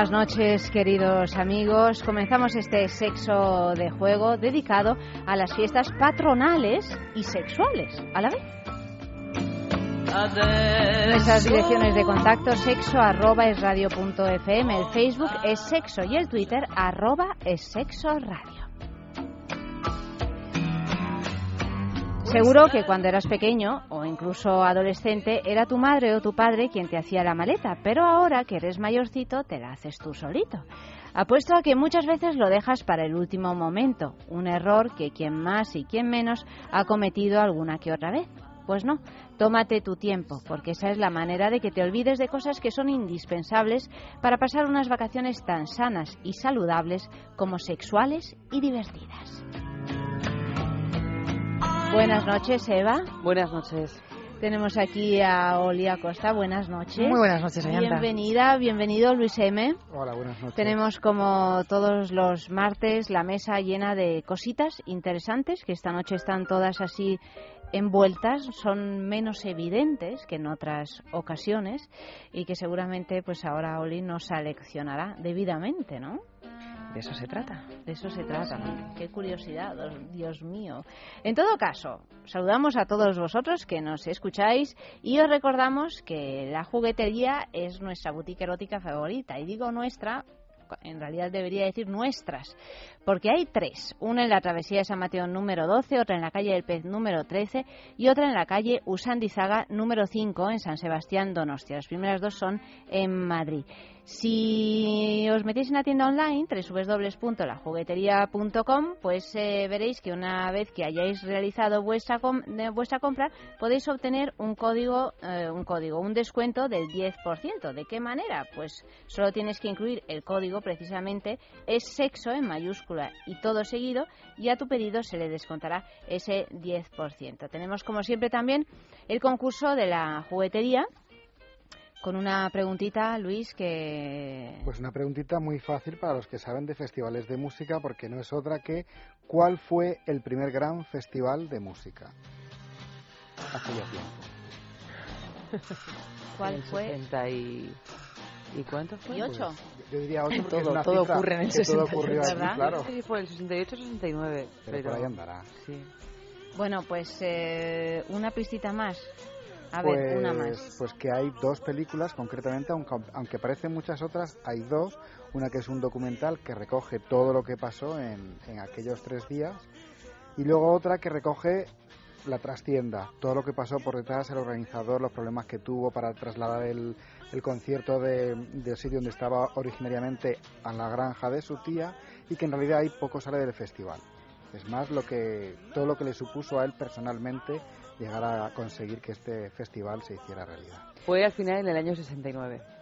Buenas noches, queridos amigos. Comenzamos este sexo de juego dedicado a las fiestas patronales y sexuales a la vez. Nuestras direcciones de contacto sexo arroba es el Facebook es sexo y el Twitter arroba es sexo radio. Seguro que cuando eras pequeño o incluso adolescente era tu madre o tu padre quien te hacía la maleta, pero ahora que eres mayorcito te la haces tú solito. Apuesto a que muchas veces lo dejas para el último momento, un error que quien más y quien menos ha cometido alguna que otra vez. Pues no, tómate tu tiempo, porque esa es la manera de que te olvides de cosas que son indispensables para pasar unas vacaciones tan sanas y saludables como sexuales y divertidas. Buenas noches, Eva. Buenas noches. Tenemos aquí a Oli Acosta. Buenas noches. Muy buenas noches, Ayanta. Bienvenida, bienvenido Luis M. Hola, buenas noches. Tenemos como todos los martes la mesa llena de cositas interesantes que esta noche están todas así envueltas, son menos evidentes que en otras ocasiones y que seguramente pues ahora Oli nos seleccionará debidamente, ¿no? De eso se trata. De eso se trata. Qué curiosidad, Dios mío. En todo caso, saludamos a todos vosotros que nos escucháis y os recordamos que la juguetería es nuestra boutique erótica favorita. Y digo nuestra en realidad debería decir nuestras, porque hay tres, una en la travesía de San Mateo número 12, otra en la calle del Pez número 13 y otra en la calle Usandizaga número 5 en San Sebastián Donostia. Las primeras dos son en Madrid. Si os metéis en la tienda online, www.lajugueteria.com, pues eh, veréis que una vez que hayáis realizado vuestra, vuestra compra, podéis obtener un código, eh, un código, un descuento del 10%. ¿De qué manera? Pues solo tienes que incluir el código, precisamente, es sexo en mayúscula y todo seguido, y a tu pedido se le descontará ese 10%. Tenemos, como siempre, también el concurso de la juguetería con una preguntita, Luis, que... Pues una preguntita muy fácil para los que saben de festivales de música, porque no es otra que ¿cuál fue el primer gran festival de música? Hace ya tiempo. ¿Cuál fue? y... ¿Y cuánto fue? ¿Y ocho? Pues, yo diría ocho porque todo, es una todo cifra ocurre en el que todo ocurrió aquí, claro. Sí, fue el 68-69. Pero, pero, por ahí andará. Sí. Bueno, pues eh, una pistita más. A pues, ver, una más. Pues que hay dos películas, concretamente, aunque, aunque parecen muchas otras, hay dos. Una que es un documental que recoge todo lo que pasó en, en aquellos tres días. Y luego otra que recoge la trastienda, todo lo que pasó por detrás, el organizador, los problemas que tuvo para trasladar el, el concierto de, del sitio donde estaba originariamente a la granja de su tía y que en realidad hay poco sale del festival. Es más lo que todo lo que le supuso a él personalmente llegar a conseguir que este festival se hiciera realidad. Fue al final en el año 69.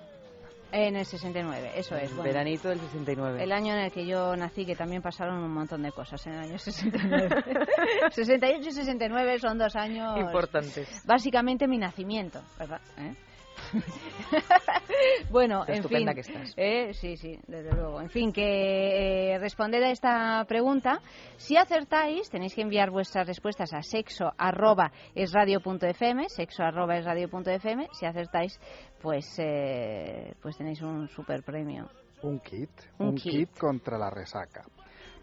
En el 69, eso es. Bueno, veranito del 69. El año en el que yo nací, que también pasaron un montón de cosas en el año 69. 68 y 69 son dos años importantes. Básicamente mi nacimiento, ¿verdad? ¿Eh? bueno, en estupenda fin. que estás. eh, sí, sí, desde luego. En fin, que eh, responder a esta pregunta. Si acertáis, tenéis que enviar vuestras respuestas a sexo arroba es radio punto fm, sexo arroba es radio punto fm. Si acertáis, pues, eh, pues tenéis un super premio. Un kit, Un un, kit. kit. contra la resaca,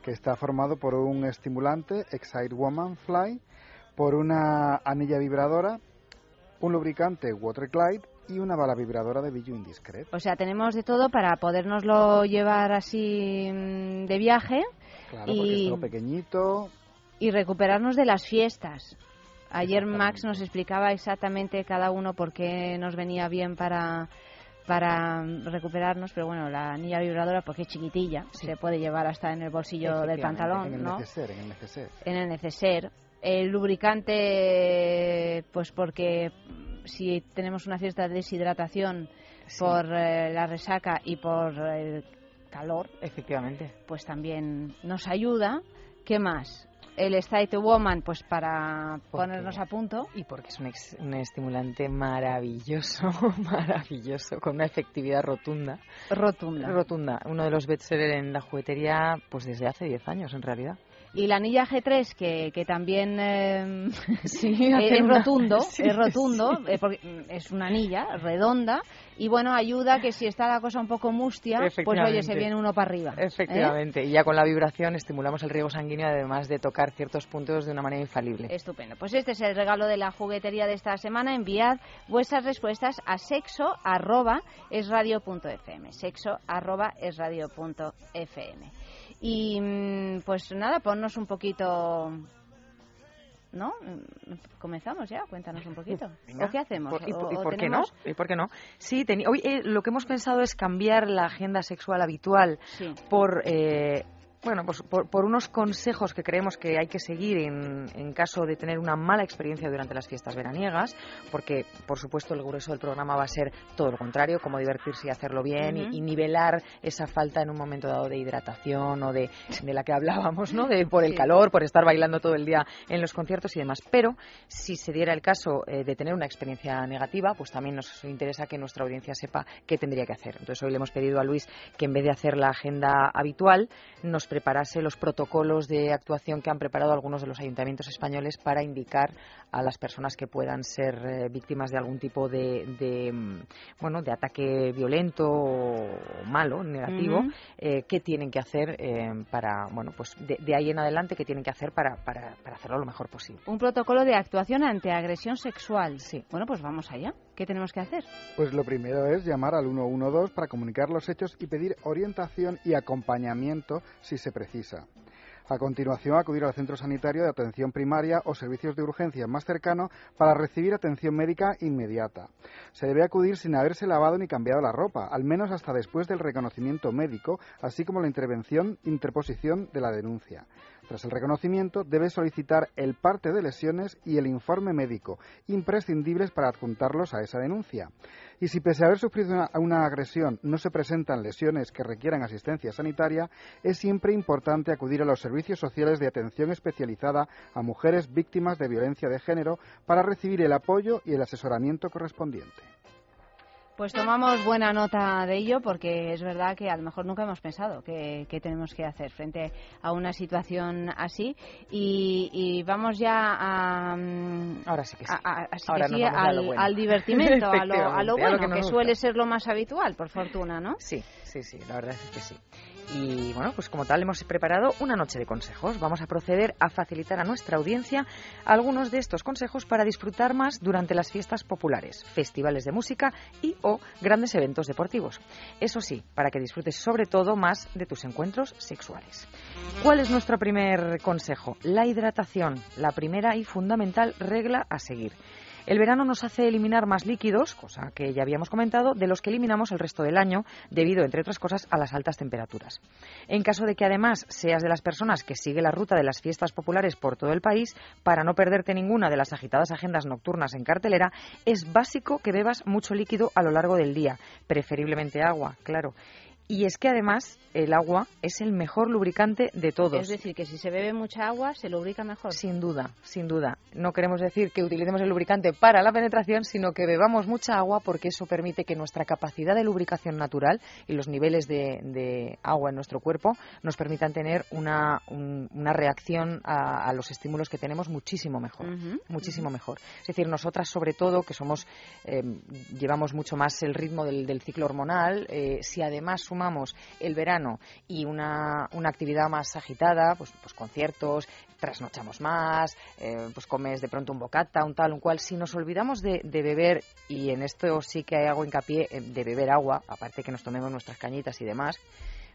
que está formado por un estimulante Excite Woman Fly, por una anilla vibradora, un lubricante Waterglide y una bala vibradora de Billu Indiscret. O sea, tenemos de todo para podernoslo llevar así mm, de viaje Claro, porque y- es todo pequeñito, y recuperarnos de las fiestas. Ayer Max nos explicaba exactamente cada uno por qué nos venía bien para para recuperarnos, pero bueno, la anilla vibradora porque es chiquitilla, Sí. se puede llevar hasta en el bolsillo del pantalón, en el ¿no? neceser, en el neceser. En el neceser. El lubricante, pues porque si tenemos una cierta deshidratación Sí, por eh, la resaca y por el calor, Efectivamente. pues también nos ayuda. ¿Qué más? El State Woman, pues para Porque- ponernos a punto. Y porque es un, ex- un estimulante maravilloso, maravilloso, con una efectividad rotunda. Rotunda. Rotunda, uno de los bestsellers en la juguetería pues desde hace 10 años en realidad. Y la anilla G3, que, que también eh, Sí, es una- rotundo, sí, es rotundo, sí. eh, porque mm, es una anilla redonda, y bueno, ayuda que si está la cosa un poco mustia, pues oye, se viene uno para arriba. ¿eh? Efectivamente, y ya con la vibración estimulamos el riego sanguíneo además de tocar ciertos puntos de una manera infalible. Estupendo. Pues este es el regalo de la juguetería de esta semana. Enviad vuestras respuestas a sexo arroba esradio.fm. Sexo arroba esradio.fm. Y mm, pues nada, ponnos un poquito. ¿No? Mm, Comenzamos ya, cuéntanos un poquito. Venga. ¿O qué hacemos? ¿Y, ¿O- por- y qué no? ¿Y por qué no? Sí, hoy eh, lo que hemos pensado es cambiar la agenda sexual habitual Sí. por eh, bueno pues por, por unos consejos que creemos que hay que seguir en, en caso de tener una mala experiencia durante las fiestas veraniegas porque por supuesto el grueso del programa va a ser todo lo contrario cómo divertirse y hacerlo bien y- nivelar esa falta en un momento dado de hidratación o de, de la que hablábamos no de por el Sí. calor por estar bailando todo el día en los conciertos y demás. Pero si se diera el caso eh, de tener una experiencia negativa pues también nos interesa que nuestra audiencia sepa qué tendría que hacer. Entonces hoy le hemos pedido a Luis que en vez de hacer la agenda habitual nos preparase los protocolos de actuación que han preparado algunos de los ayuntamientos españoles para indicar a las personas que puedan ser eh, víctimas de algún tipo de, de, mm, bueno de ataque violento o malo negativo eh, qué tienen que hacer eh, para bueno pues de, de ahí en adelante qué tienen que hacer para, para, para hacerlo lo mejor posible Un protocolo de actuación ante agresión sexual. Sí. Bueno, pues vamos allá. ¿Qué tenemos que hacer? Pues lo primero es llamar al 112 para comunicar los hechos y pedir orientación y acompañamiento si se precisa. A continuación, acudir al centro sanitario de atención primaria o servicios de urgencia más cercano para recibir atención médica inmediata. Se debe acudir sin haberse lavado ni cambiado la ropa, al menos hasta después del reconocimiento médico, así como la intervención, interposición de la denuncia. Tras el reconocimiento, debe solicitar el parte de lesiones y el informe médico, imprescindibles para adjuntarlos a esa denuncia. Y si pese a haber sufrido una, una agresión no se presentan lesiones que requieran asistencia sanitaria, es siempre importante acudir a los servicios sociales de atención especializada a mujeres víctimas de violencia de género para recibir el apoyo y el asesoramiento correspondiente. Pues tomamos buena nota de ello porque es verdad que a lo mejor nunca hemos pensado qué tenemos que hacer frente a una situación así y, y vamos ya a, mm, ahora sí que sí a- a- así que Ahora sí, al, bueno. al divertimento, a lo, a lo bueno, que gusta. suele ser lo más habitual, por fortuna, ¿no? Sí, sí, sí, la verdad es que sí. Y bueno, pues como tal hemos preparado una noche de consejos. Vamos a proceder a facilitar a nuestra audiencia algunos de estos consejos para disfrutar más durante las fiestas populares, festivales de música y o grandes eventos deportivos. Eso sí, para que disfrutes sobre todo más de tus encuentros sexuales. ¿Cuál es nuestro primer consejo? La hidratación, la primera y fundamental regla a seguir. El verano nos hace eliminar más líquidos, cosa que ya habíamos comentado, de los que eliminamos el resto del año, debido, entre otras cosas, a las altas temperaturas. En caso de que además seas de las personas que sigue la ruta de las fiestas populares por todo el país, para no perderte ninguna de las agitadas agendas nocturnas en cartelera, es básico que bebas mucho líquido a lo largo del día, preferiblemente agua, claro. Y es que además el agua es el mejor lubricante de todos. Es decir, que si se bebe mucha agua, se lubrica mejor. Sin duda, sin duda. No queremos decir que utilicemos el lubricante para la penetración, sino que bebamos mucha agua porque eso permite que nuestra capacidad de lubricación natural y los niveles de, agua en nuestro cuerpo nos permitan tener una, una reacción a, los estímulos que tenemos muchísimo mejor. muchísimo mejor. Es decir, nosotras sobre todo, que somos, eh, llevamos mucho más el ritmo del, ciclo hormonal, eh, si además sumamos el verano y una, una actividad más agitada, pues, pues conciertos, trasnochamos más, eh, pues comes de pronto un bocata, un tal, un cual. Si nos olvidamos de, beber, y en esto sí que hago hincapié de beber agua, aparte que nos tomemos nuestras cañitas y demás,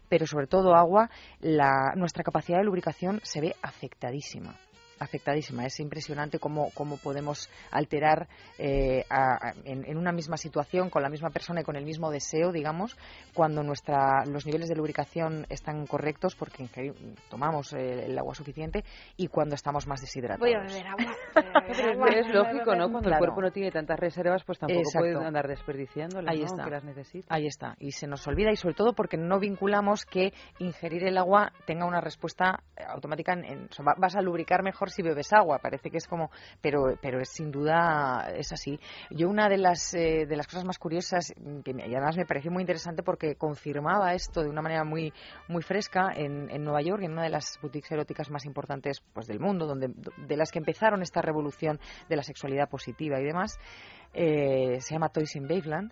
pero sobre todo agua, la, nuestra capacidad de lubricación se ve afectadísima afectadísima. Es impresionante cómo, cómo podemos alterar eh, en, una misma situación, con la misma persona y con el mismo deseo, digamos, cuando nuestra, los niveles de lubricación están correctos porque tomamos el, agua suficiente y cuando estamos más deshidratados. Voy a beber agua. es lógico, ¿no? Cuando el cuerpo no tiene tantas reservas, pues tampoco puede andar desperdiciando Ahí está. las necesita. Ahí está. Y se nos olvida y sobre todo porque no vinculamos que ingerir el agua tenga una respuesta automática. En, vas a lubricar mejor si bebes agua. Parece que es como, pero, pero es sin duda es así. Yo una de las eh, de las cosas más curiosas que y además me pareció muy interesante porque confirmaba esto de una manera muy muy fresca en, en Nueva York, en una de las boutiques eróticas más importantes pues del mundo, donde de las que empezaron esta revolución de la sexualidad positiva y demás. Eh, se llama Toys in Babeland.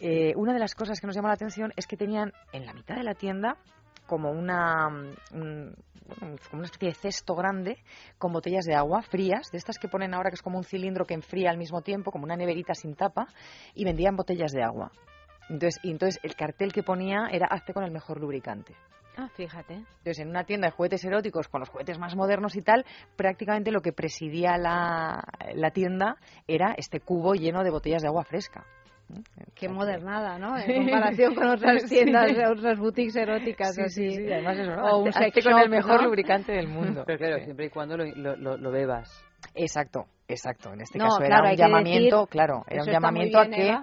Eh, una de las cosas que nos llamó la atención es que tenían en la mitad de la tienda como una, como una especie de cesto grande con botellas de agua frías, de estas que ponen ahora que es como un cilindro que enfría al mismo tiempo, como una neverita sin tapa, y vendían botellas de agua. Entonces, y entonces el cartel que ponía era hazte con el mejor lubricante. Ah, fíjate. Entonces, en una tienda de juguetes eróticos con los juguetes más modernos y tal, prácticamente lo que presidía la, la tienda era este cubo lleno de botellas de agua fresca. Qué modernada, ¿no? En comparación con otras tiendas, otras boutiques eróticas. Sí, así. sí, además eso, ¿no? O un sex con el mejor lubricante del mundo. Pero claro, siempre y cuando lo, lo, lo, bebas. Exacto, exacto. En este caso era un llamamiento, claro, era un llamamiento a que...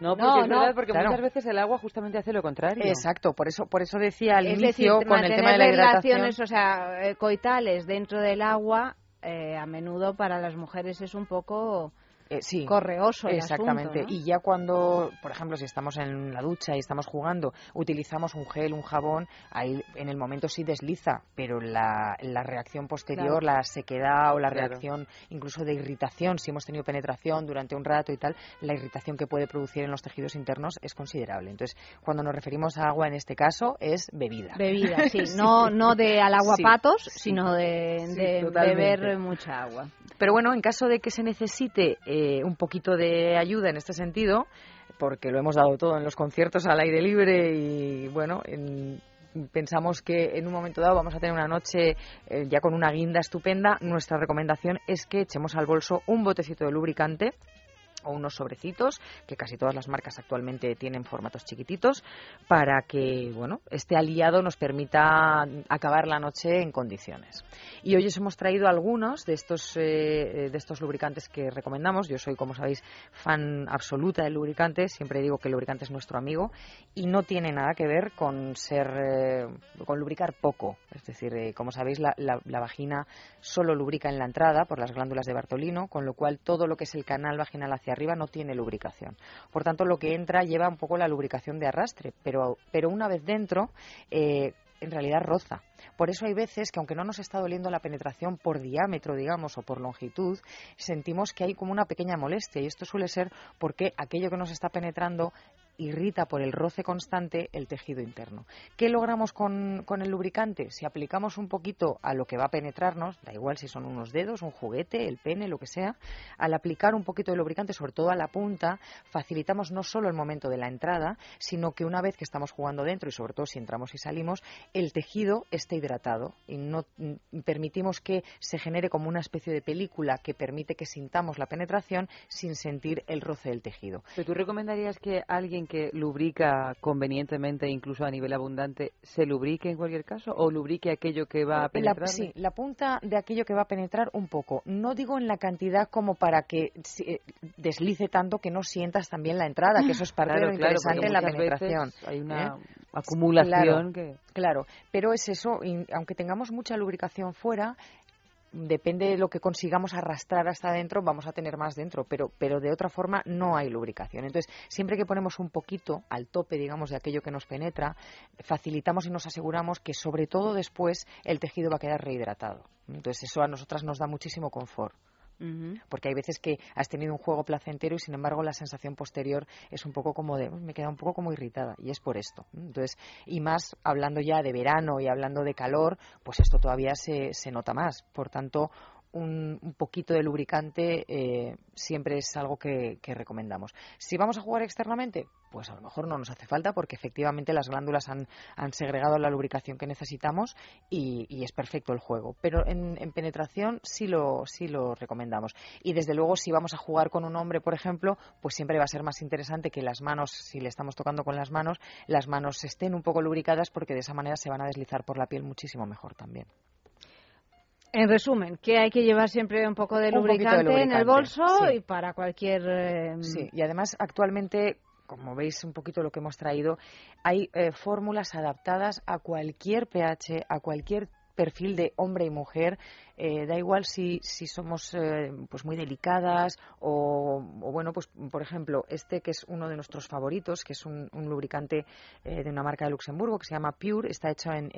No, porque, no, es porque muchas veces el agua justamente hace lo contrario. Exacto, por eso por eso decía al inicio con el tema de la hidratación. relaciones, o sea, eh, coitales dentro del agua, eh, a menudo para las mujeres es un poco eh, sí, correoso. exactamente. Y ya cuando, por ejemplo, si estamos en la ducha y estamos jugando, utilizamos un gel, un jabón, ahí en el momento sí desliza, pero la, la reacción posterior, la sequedad o la reacción incluso de irritación, si hemos tenido penetración durante un rato y tal, la irritación que puede producir en los tejidos internos es considerable. Entonces, cuando nos referimos a agua en este caso, es bebida. Bebida, sí. No, no de al agua patos, sino de, de beber mucha agua. Pero bueno, en caso de que se necesite eh, un poquito de ayuda en este sentido, porque lo hemos dado todo en los conciertos al aire libre y bueno, pensamos que en un momento dado vamos a tener una noche eh, ya con una guinda estupenda, nuestra recomendación es que echemos al bolso un botecito de lubricante o unos sobrecitos que casi todas las marcas actualmente tienen formatos chiquititos para que bueno este aliado nos permita acabar la noche en condiciones. Y hoy os hemos traído algunos de estos eh, de estos lubricantes que recomendamos. Yo soy como sabéis fan absoluta del lubricante siempre digo que el lubricante es nuestro amigo y no tiene nada que ver con ser eh, con lubricar poco. Es decir eh, como sabéis la, la vagina solo lubrica en la entrada por las glándulas de Bartolino con lo cual todo lo que es el canal vaginal hacia arriba no tiene lubricación. Por tanto, lo que entra lleva un poco la lubricación de arrastre, pero, pero una vez dentro, eh, en realidad roza. Por eso hay veces que aunque no nos está doliendo la penetración por diámetro, digamos, o por longitud, sentimos que hay como una pequeña molestia y esto suele ser porque aquello que nos está penetrando irrita por el roce constante el tejido interno. ¿Qué logramos con, el lubricante? Si aplicamos un poquito a lo que va a penetrarnos, da igual si son unos dedos, un juguete, el pene, lo que sea, al aplicar un poquito de lubricante, sobre todo a la punta, facilitamos no solo el momento de la entrada, sino que una vez que estamos jugando dentro y sobre todo si entramos y salimos, el tejido esté hidratado y no mm, permitimos que se genere como una especie de película que permite que sintamos la penetración sin sentir el roce del tejido. ¿Pero tú recomendarías que alguien que lubrica convenientemente, incluso a nivel abundante, se lubrique en cualquier caso o lubrique aquello que va a penetrar? sí, la punta de aquello que va a penetrar un poco. No digo en la cantidad como para que eh, deslice tanto que no sientas también la entrada, que eso es parte de lo interesante en la penetración. Hay una... ¿eh? acumulación que... Claro, pero es eso, aunque tengamos mucha lubricación fuera, depende de lo que consigamos arrastrar hasta adentro, vamos a tener más dentro, pero, pero de otra forma no hay lubricación. Entonces, siempre que ponemos un poquito al tope, digamos, de aquello que nos penetra, facilitamos y nos aseguramos que sobre todo después el tejido va a quedar rehidratado. Entonces, eso a nosotras nos da muchísimo confort. Porque hay veces que has tenido un juego placentero y sin embargo la sensación posterior es un poco como de, me queda un poco como irritada y es por esto. Entonces, y más hablando ya de verano y hablando de calor, pues esto todavía se, se nota más. Por tanto, un, poquito de lubricante eh, siempre es algo que, recomendamos. Si vamos a jugar externamente, pues a lo mejor no nos hace falta porque efectivamente las glándulas han, segregado la lubricación que necesitamos y, es perfecto el juego. Pero en, penetración sí lo, sí lo recomendamos. Y desde luego si vamos a jugar con un hombre, por ejemplo, pues siempre va a ser más interesante que las manos, si le estamos tocando con las manos, las manos estén un poco lubricadas porque de esa manera se van a deslizar por la piel muchísimo mejor también. En resumen, que hay que llevar siempre un poco de, lubricante, en el bolso y para cualquier. Eh, sí, y además actualmente como veis un poquito lo que hemos traído, hay eh, fórmulas adaptadas a cualquier pH, a cualquier perfil de hombre y mujer eh, da igual si, si somos eh, pues muy delicadas o, bueno, pues por ejemplo, este que es uno de nuestros favoritos, que es un, lubricante eh, de una marca de Luxemburgo que se llama Pure, está hecho en,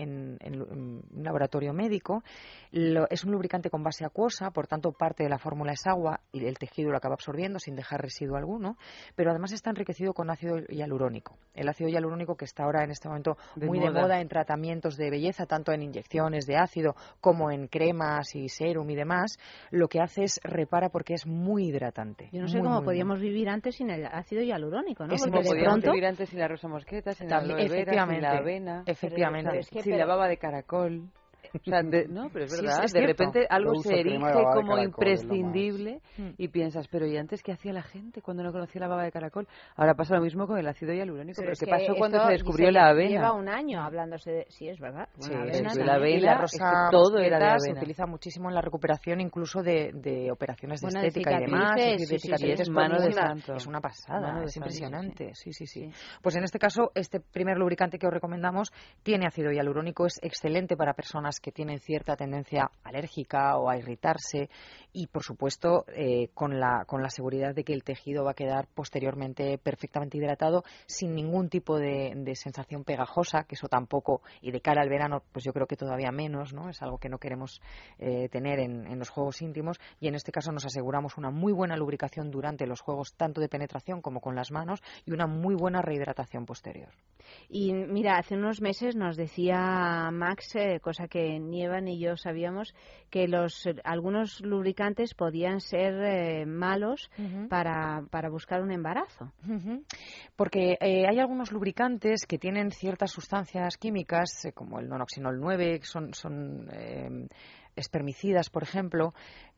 un laboratorio médico. es un lubricante con base acuosa, por tanto parte de la fórmula es agua y el tejido lo acaba absorbiendo sin dejar residuo alguno, pero además está enriquecido con ácido hialurónico. El ácido hialurónico que está ahora en este momento muy de moda en tratamientos de belleza, tanto en inyecciones de ácido como en cremas y serum y demás, lo que hace es repara porque es muy hidratante. Yo no sé cómo podíamos vivir antes sin el ácido hialurónico, ¿no? Es porque de pronto... vivir antes sin la rosa mosqueta, sin la aloe vera, sin la avena, efectivamente, sin la baba de caracol. No, pero es verdad, de repente algo se erige como imprescindible mm. y piensas, pero ¿y antes qué hacía la gente cuando no conocía la baba de caracol? Ahora pasa lo mismo con el ácido hialurónico, pero, ¿qué pasó cuando se descubrió la avena? Lleva un año hablándose de... Sí, es verdad. Sí, la avena, y la rosa todo era de avena. se utiliza muchísimo en la recuperación incluso de, operaciones de estética y demás. es, mano de santo. es una pasada, es impresionante. Sí, sí, sí. Pues en este caso, este primer lubricante que os recomendamos tiene ácido hialurónico, es excelente para personas que tienen cierta tendencia alérgica o a irritarse y, por supuesto, eh, con, la, con la seguridad de que el tejido va a quedar posteriormente perfectamente hidratado sin ningún tipo de, sensación pegajosa, que eso tampoco, y de cara al verano, pues yo creo que todavía menos, ¿no? Es algo que no queremos eh, tener en, en los juegos íntimos y en este caso nos aseguramos una muy buena lubricación durante los juegos, tanto de penetración como con las manos, y una muy buena rehidratación posterior. Y mira, hace unos meses nos decía Max, eh, cosa que ni Eva ni yo sabíamos que los algunos lubricantes podían ser eh, malos para, para, buscar un embarazo. Porque eh, hay algunos lubricantes que tienen ciertas sustancias químicas, eh, como el nonoxinol 9, que son, son espermicidas, por ejemplo,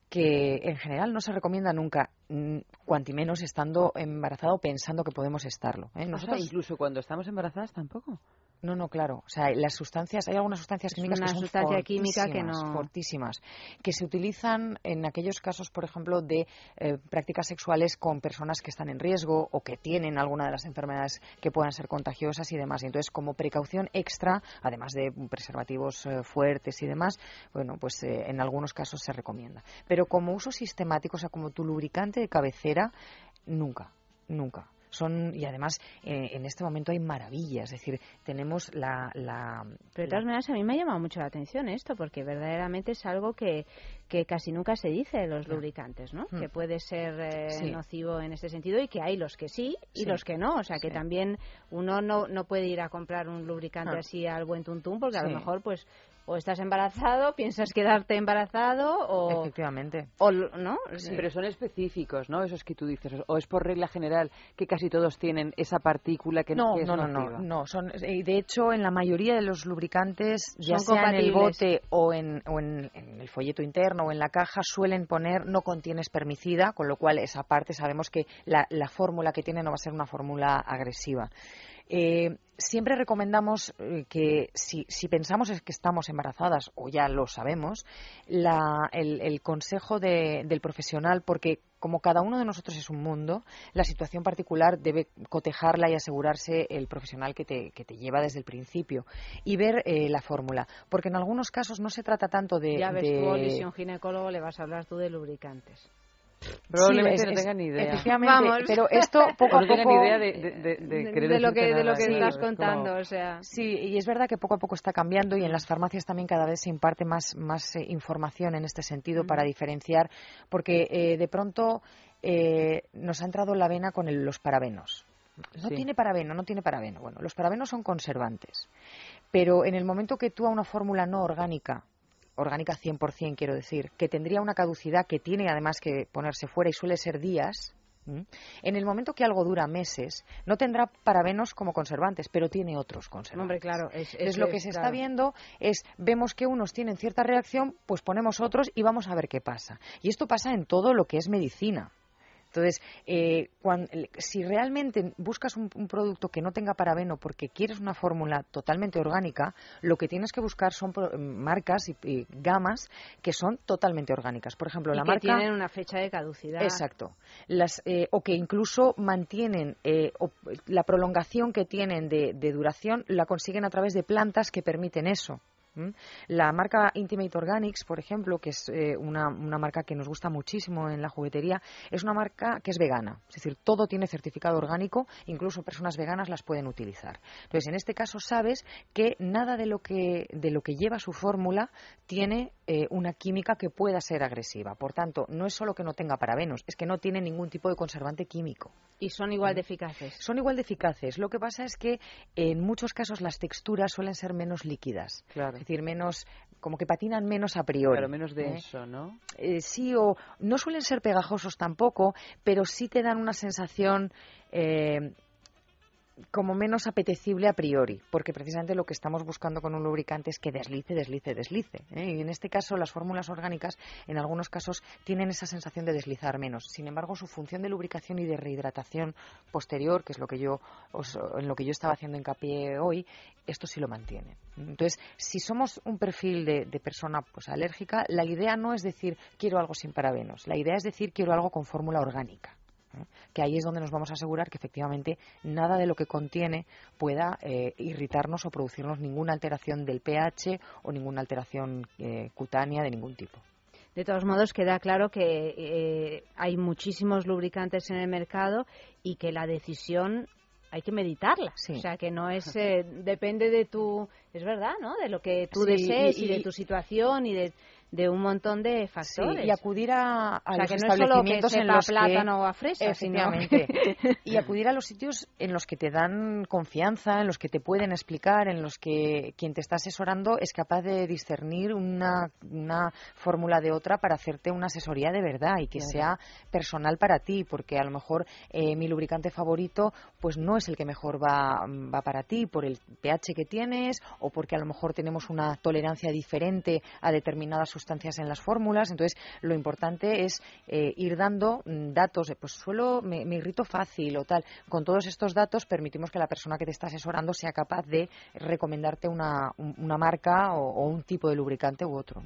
que en general no se recomienda nunca, mm, cuanti menos estando embarazado pensando que podemos estarlo. Nosotros... incluso cuando estamos embarazadas tampoco. No, no, claro. O sea, las sustancias, hay algunas sustancias químicas que son sustancia química que no... fortísimas, que se utilizan en aquellos casos, por ejemplo, de eh, prácticas sexuales con personas que están en riesgo o que tienen alguna de las enfermedades que puedan ser contagiosas y demás. entonces, como precaución extra, además de preservativos eh, fuertes y demás, bueno, pues eh, en algunos casos se recomienda. Pero como uso sistemático, o sea, como tu lubricante de cabecera, nunca, nunca. Son y además eh, en este momento hay maravillas, es decir, tenemos la, la Pero de todas maneras a mí me ha llamado mucho la atención esto porque verdaderamente es algo que, que casi nunca se dice de los lubricantes, ¿no? Mm. Que puede ser eh, nocivo en este sentido y que hay los que sí y los que no, o sea que también uno no, no puede ir a comprar un lubricante ah. así al buen tuntún porque a lo mejor pues o estás embarazado, piensas quedarte embarazado o efectivamente. o no pero son específicos no esos que tú dices o es por regla general que casi todos tienen esa partícula que no es no no no no son de hecho en la mayoría de los lubricantes ya sea en el bote o, en, o en, el folleto interno o en la caja suelen poner no contiene espermicida con lo cual esa parte sabemos que la, la fórmula que tiene no va a ser una fórmula agresiva eh, siempre recomendamos eh, que si, pensamos es que estamos embarazadas o ya lo sabemos, el, consejo del profesional, porque como cada uno de nosotros es un mundo, la situación particular debe cotejarla y asegurarse el profesional que te, que te lleva desde el principio y ver eh, la fórmula. Porque en algunos casos no se trata tanto de. Ya ves, de... tú, un ginecólogo, le vas a hablar tú de lubricantes. Probablemente no tengan ni idea. Efectivamente, pero esto poco a poco... No idea de, de, de, de lo que, de lo que estás contando, o sea... Sí, y es verdad que poco a poco está cambiando y en las farmacias también cada vez se imparte más, más eh, información en este sentido para diferenciar, porque eh, de pronto eh, nos ha entrado la vena con los parabenos. No tiene parabeno, no tiene parabeno. Bueno, los parabenos son conservantes, pero en el momento que tú a una fórmula no orgánica orgánica 100%, quiero decir, que tendría una caducidad que tiene además que ponerse fuera y suele ser días, en el momento que algo dura meses, no tendrá parabenos como conservantes, pero tiene otros conservantes. Hombre, claro. Es, lo que se está viendo es, vemos que unos tienen cierta reacción, pues ponemos otros y vamos a ver qué pasa. Y esto pasa en todo lo que es medicina. Entonces, eh, si realmente buscas un, producto que no tenga parabeno porque quieres una fórmula totalmente orgánica, lo que tienes que buscar son marcas y, gamas que son totalmente orgánicas. Por ejemplo, y la que marca. tienen una fecha de caducidad. Exacto. Las, eh, o que incluso mantienen eh, la prolongación que tienen de duración, la consiguen a través de plantas que permiten eso. La marca Intimate Organics, por ejemplo, que es eh, una, marca que nos gusta muchísimo en la juguetería, es una marca que es vegana. Es decir, todo tiene certificado orgánico, incluso personas veganas las pueden utilizar. Entonces, en este caso sabes que nada de lo que, de lo que lleva su fórmula tiene eh, una química que pueda ser agresiva. Por tanto, no es solo que no tenga parabenos, es que no tiene ningún tipo de conservante químico. Y son igual de eficaces. Son igual de eficaces. Lo que pasa es que en muchos casos las texturas suelen ser menos líquidas. Claro decir, menos, como que patinan menos a priori. Pero menos denso, ¿eh? ¿no? Eh, sí, o no suelen ser pegajosos tampoco, pero sí te dan una sensación eh, como menos apetecible a priori, porque precisamente lo que estamos buscando con un lubricante es que deslice, deslice, deslice. ¿eh? Y en este caso, las fórmulas orgánicas, en algunos casos, tienen esa sensación de deslizar menos. Sin embargo, su función de lubricación y de rehidratación posterior, que es lo que yo en lo que yo estaba haciendo hincapié hoy, esto sí lo mantiene. Entonces, si somos un perfil de, de persona pues alérgica, la idea no es decir quiero algo sin parabenos, la idea es decir quiero algo con fórmula orgánica que ahí es donde nos vamos a asegurar que efectivamente nada de lo que contiene pueda eh, irritarnos o producirnos ninguna alteración del pH o ninguna alteración eh, cutánea de ningún tipo. De todos modos, queda claro que eh, hay muchísimos lubricantes en el mercado y que la decisión hay que meditarla. O sea, que no es. depende de tu. Es verdad, ¿no? De lo que tú desees y, de tu situación y de de un montón de factores. y acudir a, a los que no establecimientos es en los plátano o a fresa, efectivamente, y acudir a los sitios en los que te dan confianza, en los que te pueden explicar, en los que quien te está asesorando es capaz de discernir una, una fórmula de otra para hacerte una asesoría de verdad y que sea personal para ti, porque a lo mejor eh, mi lubricante favorito pues no es el que mejor va, va para ti por el pH que tienes o porque a lo mejor tenemos una tolerancia diferente a determinadas sustancias en las fórmulas. Entonces, lo importante es eh, ir dando mm, datos, pues suelo, me, irrito fácil o tal. Con todos estos datos permitimos que la persona que te está asesorando sea capaz de recomendarte una, una marca o, un tipo de lubricante u otro.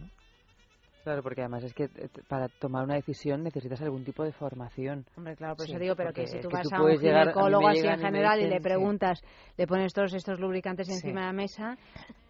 Claro, porque además es que eh, para tomar una decisión necesitas algún tipo de formación. Hombre, claro, por eso digo, pero que si tú vas a un ginecólogo así en general y, le preguntas, le pones todos estos lubricantes encima de la mesa,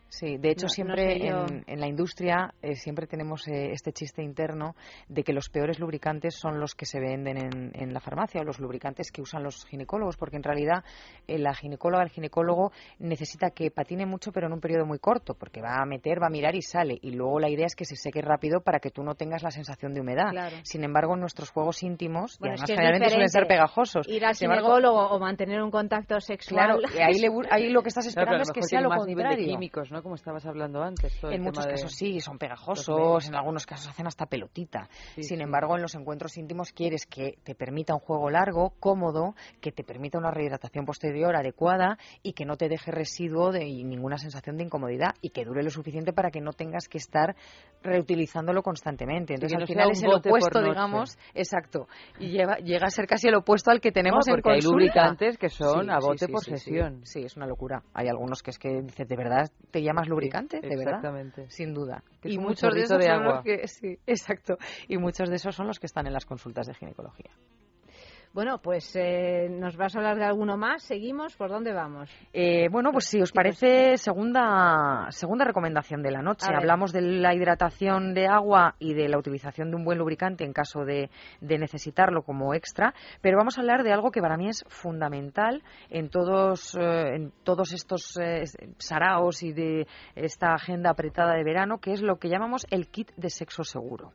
Sí, de hecho siempre en, la industria eh, siempre tenemos eh, este chiste interno de que los peores lubricantes son los que se venden en, la farmacia o los lubricantes que usan los ginecólogos, porque en realidad eh, la ginecóloga, el ginecólogo necesita que patine mucho pero en un periodo muy corto, porque va a meter, va a mirar y sale, y luego la idea es que se seque rápido para que tú no tengas la sensación de humedad. Sin embargo, en nuestros juegos íntimos, y además generalmente suelen ser pegajosos. Ir al ginecólogo o mantener un contacto sexual. Claro, ahí, ahí lo que estás esperando es que sea lo contrario. químicos, ¿no? Como estabas hablando antes. en muchos casos sí, son pegajosos, en algunos casos hacen hasta pelotita. Sin embargo, en los encuentros íntimos quieres que te permita un juego largo, cómodo, que te permita una rehidratación posterior adecuada y que no te deje residuo de ninguna sensación de incomodidad y que dure lo suficiente para que no tengas que estar reutilizándolo constantemente. Entonces, al final es el opuesto, digamos, exacto. Y llega a ser casi el opuesto al que tenemos en porque hay lubricantes que son a bote por sesión. Sí, es una locura. Hay algunos que es que dices, de verdad, te ya más lubricante, de verdad. Exactamente. Sin duda. y muchos de esos son los que, sí, exacto. Y muchos de esos son los que están en las consultas de ginecología. Bueno, pues eh, nos vas a hablar de alguno más. Seguimos. ¿Por dónde vamos? Eh, bueno, pues si os parece, segunda, segunda recomendación de la noche. Hablamos de la hidratación de agua y de la utilización de un buen lubricante en caso de, necesitarlo como extra. Pero vamos a hablar de algo que para mí es fundamental en todos, eh, en todos estos saraos y de esta agenda apretada de verano, que es lo que llamamos el kit de sexo seguro.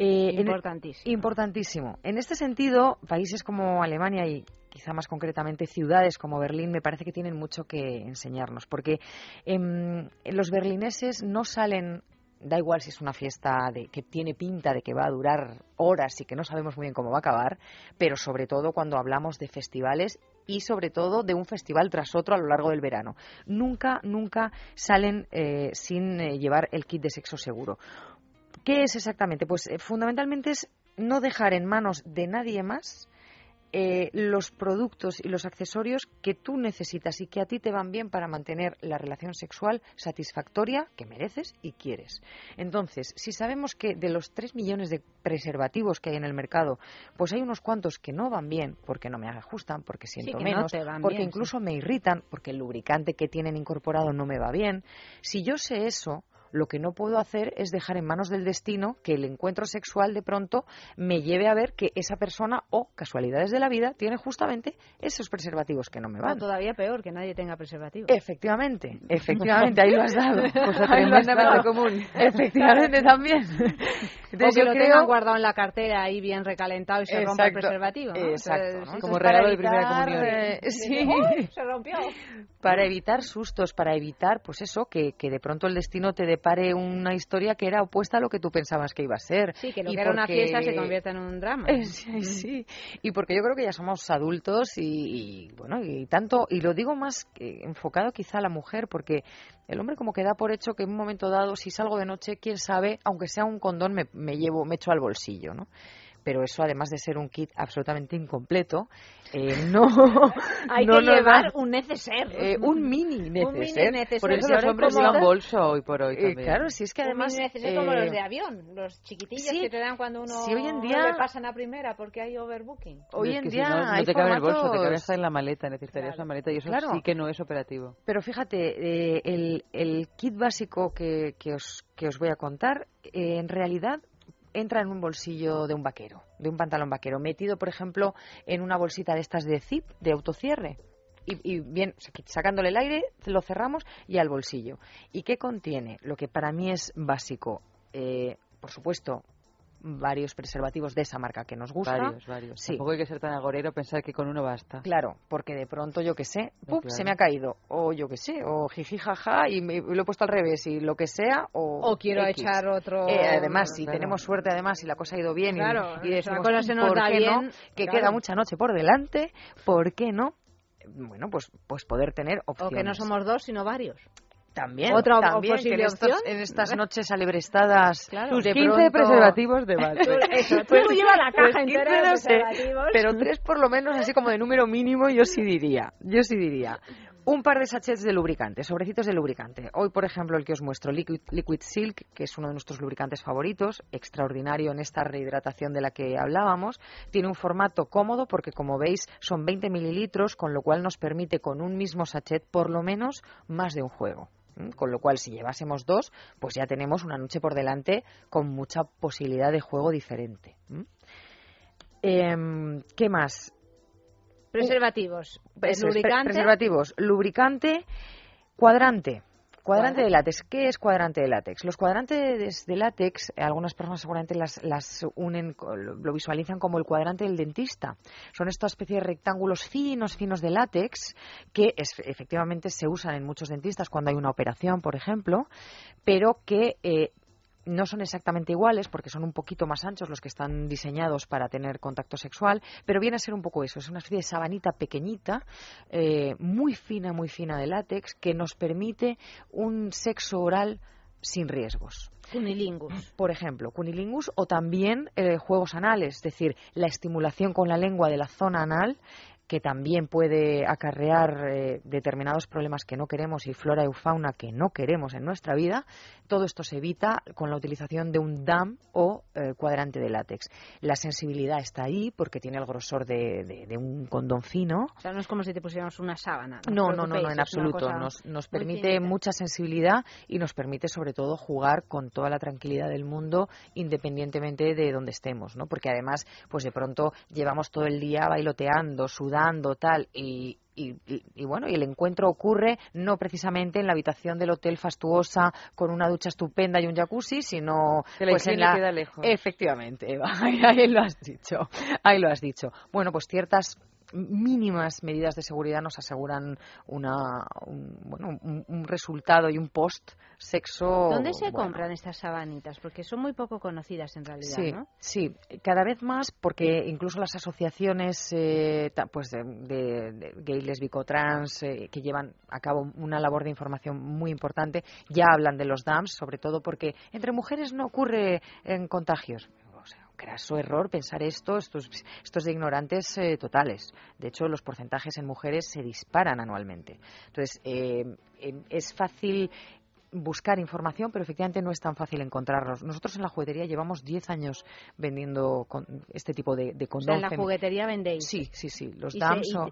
importantísimo. importantísimo. En este sentido, países como Alemania y quizá más concretamente ciudades como Berlín, me parece que tienen mucho que enseñarnos, porque em, los berlineses no salen da igual si es una fiesta de, que tiene pinta de que va a durar horas y que no sabemos muy bien cómo va a acabar, pero sobre todo cuando hablamos de festivales y sobre todo de un festival tras otro a lo largo del verano. Nunca, nunca salen eh, sin eh, llevar el kit de sexo seguro. ¿Qué es exactamente? Pues eh, fundamentalmente es no dejar en manos de nadie más eh, los productos y los accesorios que tú necesitas y que a ti te van bien para mantener la relación sexual satisfactoria que mereces y quieres. Entonces, si sabemos que de los 3 millones de preservativos que hay en el mercado, pues hay unos cuantos que no van bien porque no me ajustan, porque siento menos, porque incluso me irritan, porque el lubricante que tienen incorporado no me va bien, si yo sé eso, lo que no puedo hacer es dejar en manos del destino que el encuentro sexual de pronto me lleve a ver que esa persona o casualidades de la vida tiene justamente esos preservativos que no me van. O todavía peor, que nadie tenga preservativos. Efectivamente, efectivamente, ahí lo has dado. ahí lo has dado común. Efectivamente también. Entonces, o que lo tengan guardado en la cartera ahí bien recalentado y se rompa el preservativo. Exacto. Como regalo de primera comunión. Eh, sí. se rompió. Para evitar sustos, para evitar, pues eso, que, que de pronto el destino te depare una historia que era opuesta a lo que tú pensabas que iba a ser. Sí, que lo que era una fiesta se convierta en un drama. sí, sí. Y porque yo creo que ya somos adultos y, bueno, y tanto, y lo digo más enfocado quizá a la mujer, porque el hombre como que da por hecho que en un momento dado, si salgo de noche, quién sabe, aunque sea un condón, me, me llevo, me echo al bolsillo, ¿no? Pero eso además de ser un kit absolutamente incompleto, eh, no hay que llevar un neceser, eh, un mini neceser. Por eso los hombres llevan bolso hoy por hoy. Eh, claro, si es que además un mini como los de avión, los chiquitillos que te dan cuando uno hoy en día le pasan a primera porque hay overbooking. Hoy en día no, te cabe el bolso, te cabe hasta en la maleta, necesitarías una maleta y eso sí que no es operativo. Pero fíjate, el, el kit básico que, que os que os voy a contar, en realidad entra en un bolsillo de un vaquero, de un pantalón vaquero, metido, por ejemplo, en una bolsita de estas de zip, de autocierre. Y, bien, sacándole el aire, lo cerramos y al bolsillo. ¿Y qué contiene? Lo que para mí es básico. Eh, por supuesto, varios preservativos de esa marca que nos gusta. Varios, varios. Sí. Tampoco hay que ser tan agorero pensar que con uno basta. Claro, porque de pronto, yo que sé, se me ha caído. O yo que sé, o jiji jaja y me, lo he puesto al revés y lo que sea. O, quiero echar otro. Eh, además, si tenemos suerte, además, si la cosa ha ido bien claro, y, la cosa se nos da bien. Que queda mucha noche por delante, ¿por qué no? Bueno, pues, pues poder tener opciones. O que no somos dos, sino varios. También, otra también, posible opción. En estas noches alebrestadas, claro. tus 15 preservativos de base. Eso, tú pues, llevas la caja pues entera de preservativos. pero tres por lo menos, así como de número mínimo, yo sí diría. Yo sí diría. Un par de sachets de lubricante, sobrecitos de lubricante. Hoy, por ejemplo, el que os muestro, Liquid, Liquid, Silk, que es uno de nuestros lubricantes favoritos, extraordinario en esta rehidratación de la que hablábamos. Tiene un formato cómodo porque, como veis, son 20 mililitros, con lo cual nos permite con un mismo sachet por lo menos más de un juego. Con lo cual, si llevásemos dos, pues ya tenemos una noche por delante con mucha posibilidad de juego diferente. Em, ¿Qué más? Preservativos. lubricante. Preservativos. Lubricante. Cuadrante. Cuadrante de látex. ¿Qué es cuadrante de látex? Los cuadrantes de látex, algunas personas seguramente las, las unen, lo visualizan como el cuadrante del dentista. Son esta especie de rectángulos finos, finos de látex que efectivamente se usan en muchos dentistas cuando hay una operación, por ejemplo, pero que eh, no son exactamente iguales porque son un poquito más anchos los que están diseñados para tener contacto sexual, pero viene a ser un poco eso, es una especie de sabanita pequeñita, eh, muy fina, muy fina de látex, que nos permite un sexo oral sin riesgos. Cunilingus. Por ejemplo, cunilingus o también eh, juegos anales, es decir, la estimulación con la lengua de la zona anal que también puede acarrear eh, determinados problemas que no queremos y flora y fauna que no queremos en nuestra vida, todo esto se evita con la utilización de un DAM o eh, cuadrante de látex. La sensibilidad está ahí porque tiene el grosor de, un condón fino. O sea, no es como si te pusiéramos una sábana. No, no, no, no, en absoluto. Nos, nos permite mucha sensibilidad y nos permite sobre todo jugar con toda la tranquilidad del mundo independientemente de donde estemos, ¿no? Porque además, pues de pronto llevamos todo el día bailoteando, sudando, tal, y, y, bueno, y el encuentro ocurre no precisamente en la habitación del hotel fastuosa con una ducha estupenda y un jacuzzi, sino pues en la queda lejos. Efectivamente, ahí lo has dicho. Ahí lo has dicho. Bueno, pues ciertas mínimas medidas de seguridad nos aseguran una, un, bueno, un, resultado y un post sexo. ¿Dónde se compran estas sabanitas? Porque son muy poco conocidas en realidad, sí, ¿no? Sí, cada vez más porque incluso las asociaciones eh, pues de, de, gay, lésbico, trans eh, que llevan a cabo una labor de información muy importante ya hablan de los DAMS, sobre todo porque entre mujeres no ocurre en contagios craso error pensar esto, estos, estos de ignorantes eh, totales. De hecho, los porcentajes en mujeres se disparan anualmente. Entonces, eh, es fácil buscar información, pero efectivamente no es tan fácil encontrarlos. Nosotros en la juguetería llevamos 10 años vendiendo este tipo de, de condón. en la juguetería vendéis. Sí, sí, sí. Los ¿Y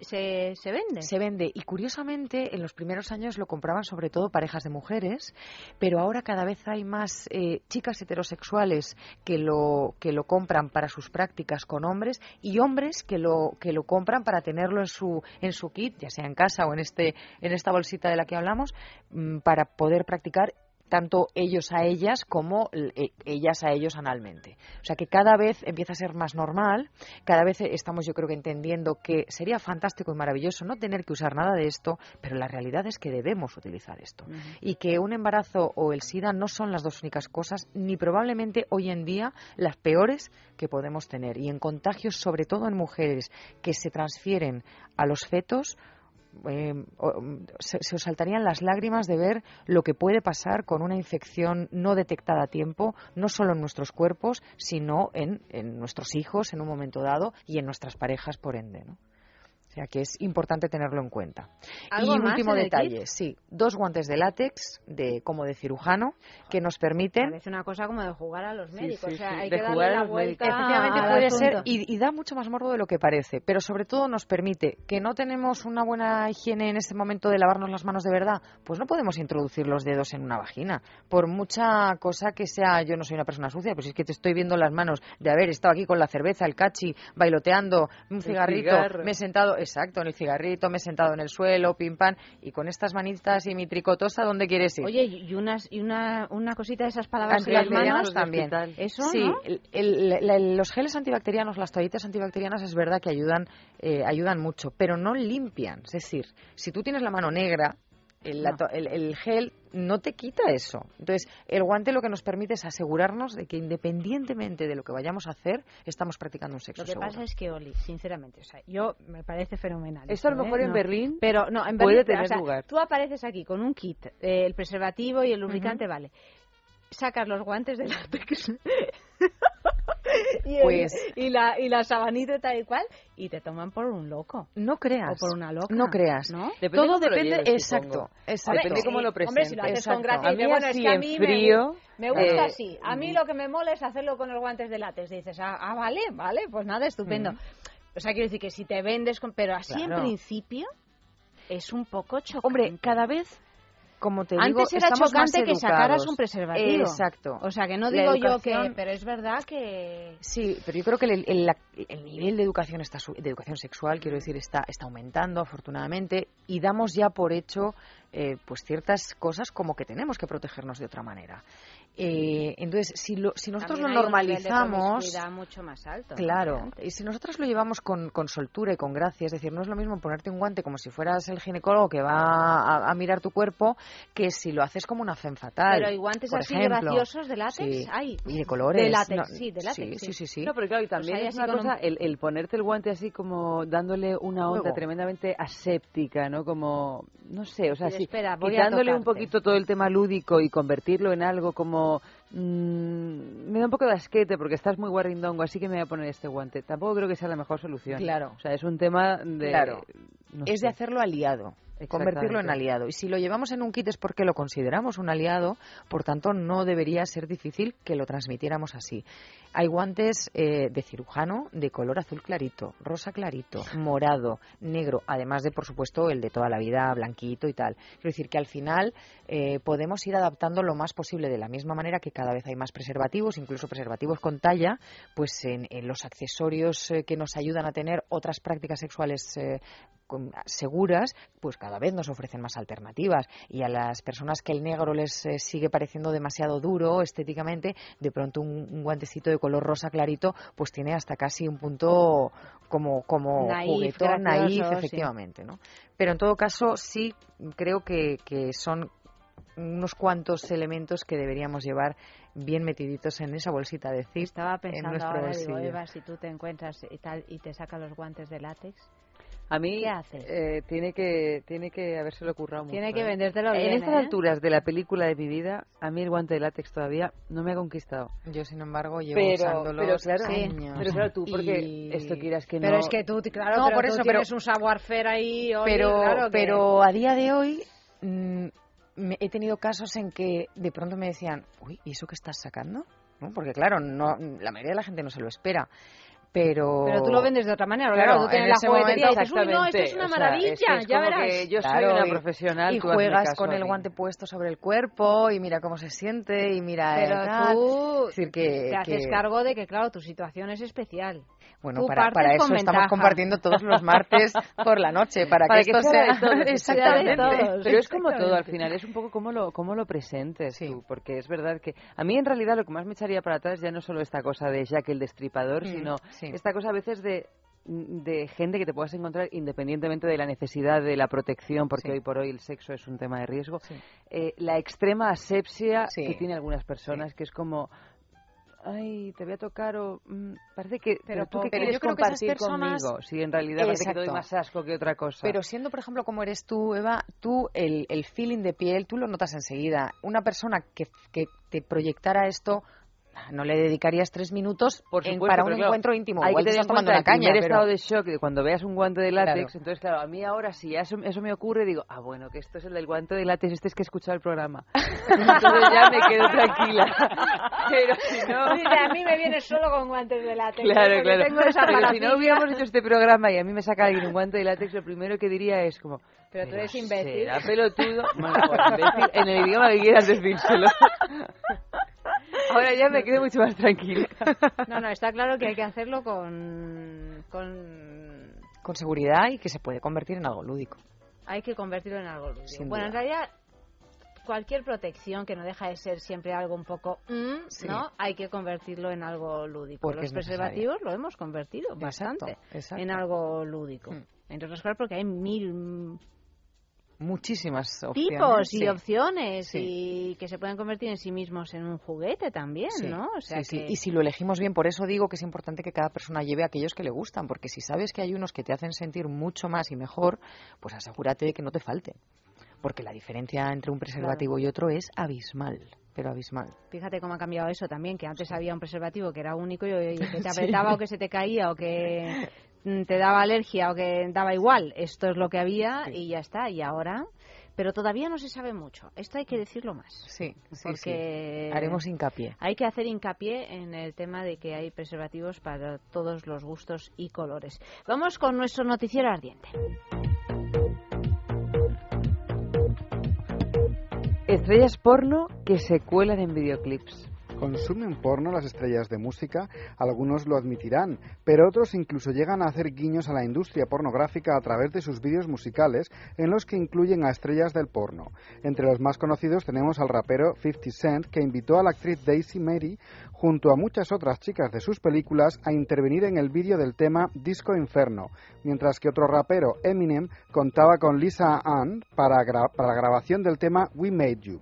se, se, vende? Se vende. Y curiosamente, en los primeros años lo compraban sobre todo parejas de mujeres, pero ahora cada vez hay más eh, chicas heterosexuales que lo, que lo compran para sus prácticas con hombres y hombres que lo, que lo compran para tenerlo en su, en su kit, ya sea en casa o en, este, en esta bolsita de la que hablamos, mm, para poder practicar tanto ellos a ellas como eh, ellas a ellos analmente. O sea que cada vez empieza a ser más normal, cada vez estamos yo creo que entendiendo que sería fantástico y maravilloso no tener que usar nada de esto, pero la realidad es que debemos utilizar esto. Y que un embarazo o el SIDA no son las dos únicas cosas, ni probablemente hoy en día las peores que podemos tener. Y en contagios, sobre todo en mujeres que se transfieren a los fetos, eh, se, os saltarían las lágrimas de ver lo que puede pasar con una infección no detectada a tiempo, no solo en nuestros cuerpos, sino en, en nuestros hijos en un momento dado y en nuestras parejas, por ende. ¿no? Sea que es importante tenerlo en cuenta. y un último detalle, sí, dos guantes de látex de como de cirujano que nos permiten. Es una cosa como de jugar a los médicos, o sea, hay de que jugar a los médicos. Efectivamente puede ser y, da mucho más morbo de lo que parece, pero sobre todo nos permite que no tenemos una buena higiene en este momento de lavarnos las manos de verdad, pues no podemos introducir los dedos en una vagina, por mucha cosa que sea. Yo no soy una persona sucia, pero si es que te estoy viendo las manos de haber estado aquí con la cerveza, el cachi, bailoteando, un cigarrito, me he sentado Exacto, en el cigarrito, me he sentado en el suelo, pim pam, y con estas manitas y mi tricotosa, ¿dónde quieres ir? Oye, y, unas, y una, una cosita de esas palabras manos también. ¿Eso, sí, los geles antibacterianos, las toallitas antibacterianas es verdad que ayudan, eh, ayudan mucho, pero no limpian. Es decir, si tú tienes la mano negra, el, gel no te quita eso. Entonces, el guante lo que nos permite es asegurarnos de que independientemente de lo que vayamos a hacer, estamos practicando un sexo Lo que pasa es que, Oli, sinceramente, o sea, yo me parece fenomenal. Esto, a lo mejor ¿eh? en Berlín pero no, en puede Berlín, tener lugar. Tú apareces aquí con un kit, eh, el preservativo y el lubricante, vale. Sacas los guantes de látex y, pues, y, la, y la sabanita tal y cual, y te toman por un loco. No creas. O por una loca. No creas. ¿no? Todo depende, exacto, exacto. Depende cómo lo presentes. Hombre, si lo haces con gracia, a mí bueno, es que a mí frío, me, gusta eh, así. A mí lo que me mola es hacerlo con los guantes de látex. Dices, ah, ah vale, vale, pues nada, estupendo. O sea, quiero decir que si te vendes, con, pero así en principio es un poco chocante. Hombre, cada vez como te digo, Antes era chocante que sacaras un preservativo. Exacto. O sea, que no digo yo que... Pero es verdad que... Sí, pero yo creo que el, el, nivel de educación, está, de educación sexual, quiero decir, está, está aumentando, afortunadamente, y damos ya por hecho eh, pues ciertas cosas como que tenemos que protegernos de otra manera. Eh, entonces, si, si nosotros lo normalizamos, mucho más alto, claro, y si nosotros lo llevamos con, con, soltura y con gracia, es decir, no es lo mismo ponerte un guante como si fueras el ginecólogo que va a, mirar tu cuerpo, que si lo haces como una fe fatal. Pero hay guantes así graciosos de látex, y de colores, de látex, sí, de látex, sí, sí, sí, No, pero claro, y también pues es una cosa el, el, ponerte el guante así como dándole una onda tremendamente aséptica, ¿no? Como, no sé, o sea, espera, quitándole un poquito todo el tema lúdico y convertirlo en algo como mm, me da un poco de asquete porque estás muy guarrindongo, así que me voy a poner este guante. Tampoco creo que sea la mejor solución. Claro. O sea, es un tema de... Claro. es de hacerlo aliado convertirlo en aliado. Y si lo llevamos en un kit es porque lo consideramos un aliado, por tanto no debería ser difícil que lo transmitiéramos así. Hay guantes eh, de cirujano de color azul clarito, rosa clarito, morado, negro, además de, por supuesto, el de toda la vida blanquito y tal. Quiero decir que al final eh, podemos ir adaptando lo más posible de la misma manera que cada vez hay más preservativos, incluso preservativos con talla, pues en, los accesorios eh, que nos ayudan a tener otras prácticas sexuales seguras, pues cada vez nos ofrecen más alternativas. Y a las personas que el negro les eh, sigue pareciendo demasiado duro estéticamente, de pronto un, guantecito de color rosa clarito, pues tiene hasta casi un punto como, como juguetón, naif, efectivamente. ¿no? Pero en todo caso, sí creo que, que son unos cuantos elementos que deberíamos llevar bien metiditos en esa bolsita de zip Estaba pensando ahora, digo, Eva, si tú te encuentras y tal y te saca los guantes de látex, a mí ¿Qué haces? Eh, tiene que tiene que habérselo currado mucho. Tiene que ¿eh? vendértelo bien. En estas ¿eh? alturas de la película de mi vida, a mí el guante de látex todavía no me ha conquistado. Yo, sin embargo, llevo pero, usándolo pero claro, años. Pero claro, tú, porque esto quieras que no... Pero es que tú, claro, no, pero por tú eso, tienes un savoir-faire ahí... pero, claro pero a día de hoy... Mm, he tenido casos en que de pronto me decían, uy, ¿y eso que estás sacando? ¿No? Porque claro, no, la mayoría de la gente no se lo espera. Pero... pero tú lo vendes de otra manera, claro, tú tienes la juguetería y dices, uy, no, esto es una maravilla, ya verás. yo soy una profesional, y, juegas con el guante puesto sobre el cuerpo y mira cómo se siente y mira pero tú decir, que, te haces cargo de que, claro, tu situación es especial. Bueno, para, para eso estamos compartiendo todos los martes por la noche, para, que, esto sea, de todos, exactamente. Pero es como todo al final, es un poco como lo, cómo lo presentes tú, porque es verdad que a mí en realidad lo que más me echaría para atrás ya no solo esta cosa de Jack el Destripador, mm, esta cosa a veces de de gente que te puedas encontrar independientemente de la necesidad de la protección, porque hoy por hoy el sexo es un tema de riesgo, eh, la extrema asepsia que tiene algunas personas, que es como, ay, te voy a tocar o mm, parece que pero, tú que quieres compartir conmigo, si en realidad parece que te doy más asco que otra cosa. Pero siendo, por ejemplo, como eres tú, Eva, tú el, el feeling de piel, tú lo notas enseguida. Una persona que, que te proyectara esto no le dedicarías tres minutos Por para un encuentro íntimo. Hay Igual que estás tomando una caña. El estado de shock de cuando veas un guante de látex, entonces claro, a mí ahora si eso, eso me ocurre, digo, ah, bueno, que esto es el del guante de látex, este es que he escuchado el programa. entonces ya me quedo tranquila. Pero si no... a mí me viene solo con guantes de látex. Claro, claro. Pero si no hubiéramos hecho este programa y a mí me saca alguien un guante de látex, lo primero que diría es como... Pero tú eres imbécil. ¿Será pelotudo? Bueno, pues, imbécil en el idioma que quieras decírselo. Ahora ya me quedo mucho más tranquila. No, no, está claro que hay que hacerlo con, con... seguridad y que se puede convertir en algo lúdico. Hay que convertirlo en algo lúdico. bueno, en realidad cualquier protección que no deja de ser siempre algo un poco mm, no hay que convertirlo en algo lúdico porque los preservativos lo hemos convertido bastante en algo lúdico mm. entre otras cosas porque hay mil muchísimas opciones. tipos y opciones y que se pueden convertir en sí mismos en un juguete también, ¿no? O sea Y si lo elegimos bien, por eso digo que es importante que cada persona lleve aquellos que le gustan, porque si sabes que hay unos que te hacen sentir mucho más y mejor, pues asegúrate de que no te falte, porque la diferencia entre un preservativo y otro es abismal pero abismal. Fíjate cómo ha cambiado eso también, que antes había un preservativo que era único y, que te apretaba o que se te caía o que te daba alergia o que daba igual, esto es lo que había y ya está. Y ahora, pero todavía no se sabe mucho. Esto hay que decirlo más. Sí, porque haremos hincapié. Hay que hacer hincapié en el tema de que hay preservativos para todos los gustos y colores. Vamos con nuestro noticiero ardiente. Estrellas porno que se cuelan en videoclips consumen porno las estrellas de música, algunos lo admitirán, pero otros incluso llegan a hacer guiños a la industria pornográfica a través de sus vídeos musicales en los que incluyen a estrellas del porno. Entre los más conocidos tenemos al rapero 50 Cent que invitó a la actriz Daisy Mary junto a muchas otras chicas de sus películas a intervenir en el vídeo del tema Disco Inferno, mientras que otro rapero, Eminem, contaba con Lisa Ann para, para la grabación del tema We Made You.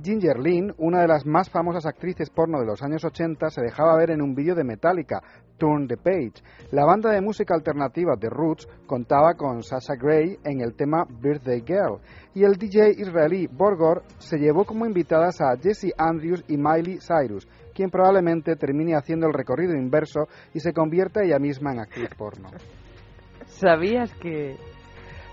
Ginger Lynn, una de las más famosas actrices porno de los años 80, se dejaba ver en un vídeo de Metallica, Turn the Page. La banda de música alternativa The Roots contaba con Sasha Gray en el tema Birthday Girl y el DJ israelí Borgor se llevó como invitadas a Jesse Andrews y Miley Cyrus, quien probablemente termine haciendo el recorrido inverso y se convierta ella misma en actriz porno. ¿Sabías que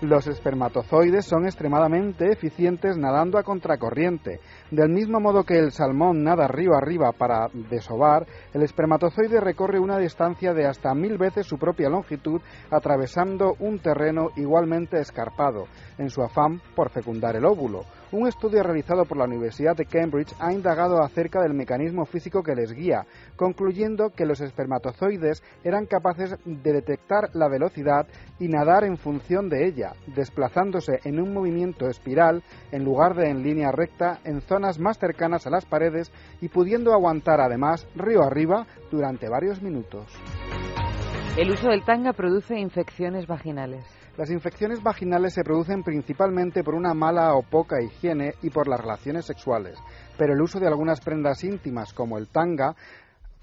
los espermatozoides son extremadamente eficientes nadando a contracorriente. Del mismo modo que el salmón nada río arriba para desovar, el espermatozoide recorre una distancia de hasta mil veces su propia longitud atravesando un terreno igualmente escarpado, en su afán por fecundar el óvulo. Un estudio realizado por la Universidad de Cambridge ha indagado acerca del mecanismo físico que les guía, concluyendo que los espermatozoides eran capaces de detectar la velocidad y nadar en función de ella, desplazándose en un movimiento espiral en lugar de en línea recta en zonas más cercanas a las paredes y pudiendo aguantar además río arriba durante varios minutos. El uso del tanga produce infecciones vaginales. Las infecciones vaginales se producen principalmente por una mala o poca higiene y por las relaciones sexuales, pero el uso de algunas prendas íntimas como el tanga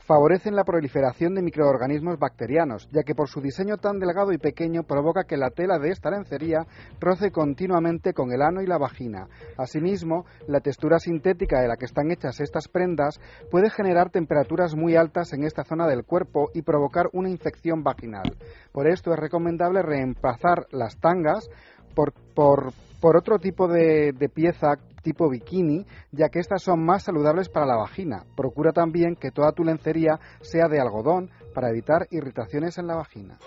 favorecen la proliferación de microorganismos bacterianos, ya que por su diseño tan delgado y pequeño provoca que la tela de esta lencería roce continuamente con el ano y la vagina. Asimismo, la textura sintética de la que están hechas estas prendas puede generar temperaturas muy altas en esta zona del cuerpo y provocar una infección vaginal. Por esto es recomendable reemplazar las tangas por, por por otro tipo de, pieza tipo bikini, ya que estas son más saludables para la vagina. Procura también que toda tu lencería sea de algodón para evitar irritaciones en la vagina.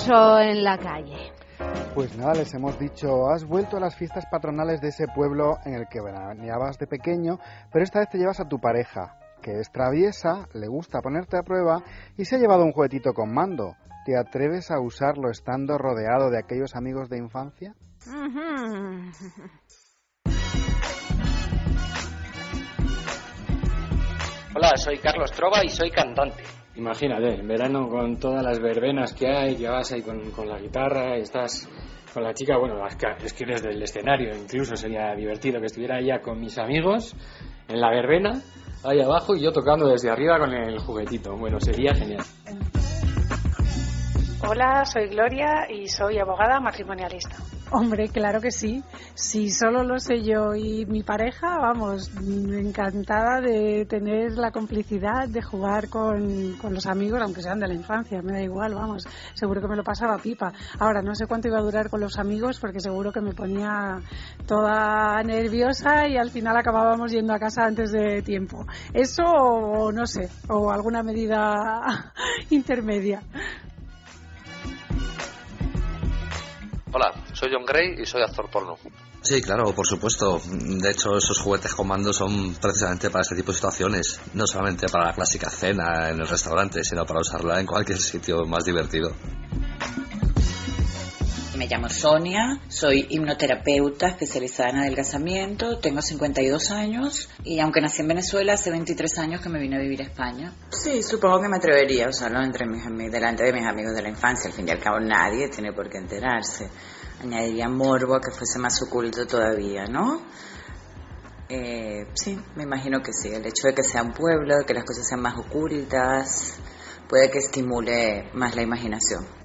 Sexo en la calle. Pues nada, les hemos dicho, has vuelto a las fiestas patronales de ese pueblo en el que veraneabas de pequeño, pero esta vez te llevas a tu pareja, que es traviesa, le gusta ponerte a prueba y se ha llevado un juguetito con mando. ¿Te atreves a usarlo estando rodeado de aquellos amigos de infancia? Hola, soy Carlos Trova y soy cantante. Imagínate, en verano con todas las verbenas que hay, que vas ahí con, con la guitarra, estás con la chica, bueno, es que desde el escenario incluso sería divertido que estuviera ella con mis amigos en la verbena, ahí abajo, y yo tocando desde arriba con el juguetito. Bueno, sería genial. Hola, soy Gloria y soy abogada matrimonialista. Hombre, claro que sí. Si solo lo sé yo y mi pareja, vamos, encantada de tener la complicidad de jugar con, con, los amigos, aunque sean de la infancia, me da igual, vamos, seguro que me lo pasaba pipa. Ahora, no sé cuánto iba a durar con los amigos porque seguro que me ponía toda nerviosa y al final acabábamos yendo a casa antes de tiempo. Eso o no sé, o alguna medida intermedia. Hola, soy John Gray y soy actor porno. Sí, claro, por supuesto. De hecho, esos juguetes con mando son precisamente para este tipo de situaciones. No solamente para la clásica cena en el restaurante, sino para usarla en cualquier sitio más divertido. Me llamo Sonia, soy hipnoterapeuta especializada en adelgazamiento, tengo 52 años y aunque nací en Venezuela, hace 23 años que me vine a vivir a España. Sí, supongo que me atrevería a usarlo entre mis delante de mis amigos de la infancia. Al fin y al cabo nadie tiene por qué enterarse. Añadiría morbo a que fuese más oculto todavía, ¿no? Eh, sí, me imagino que sí. El hecho de que sea un pueblo, de que las cosas sean más ocultas, puede que estimule más la imaginación.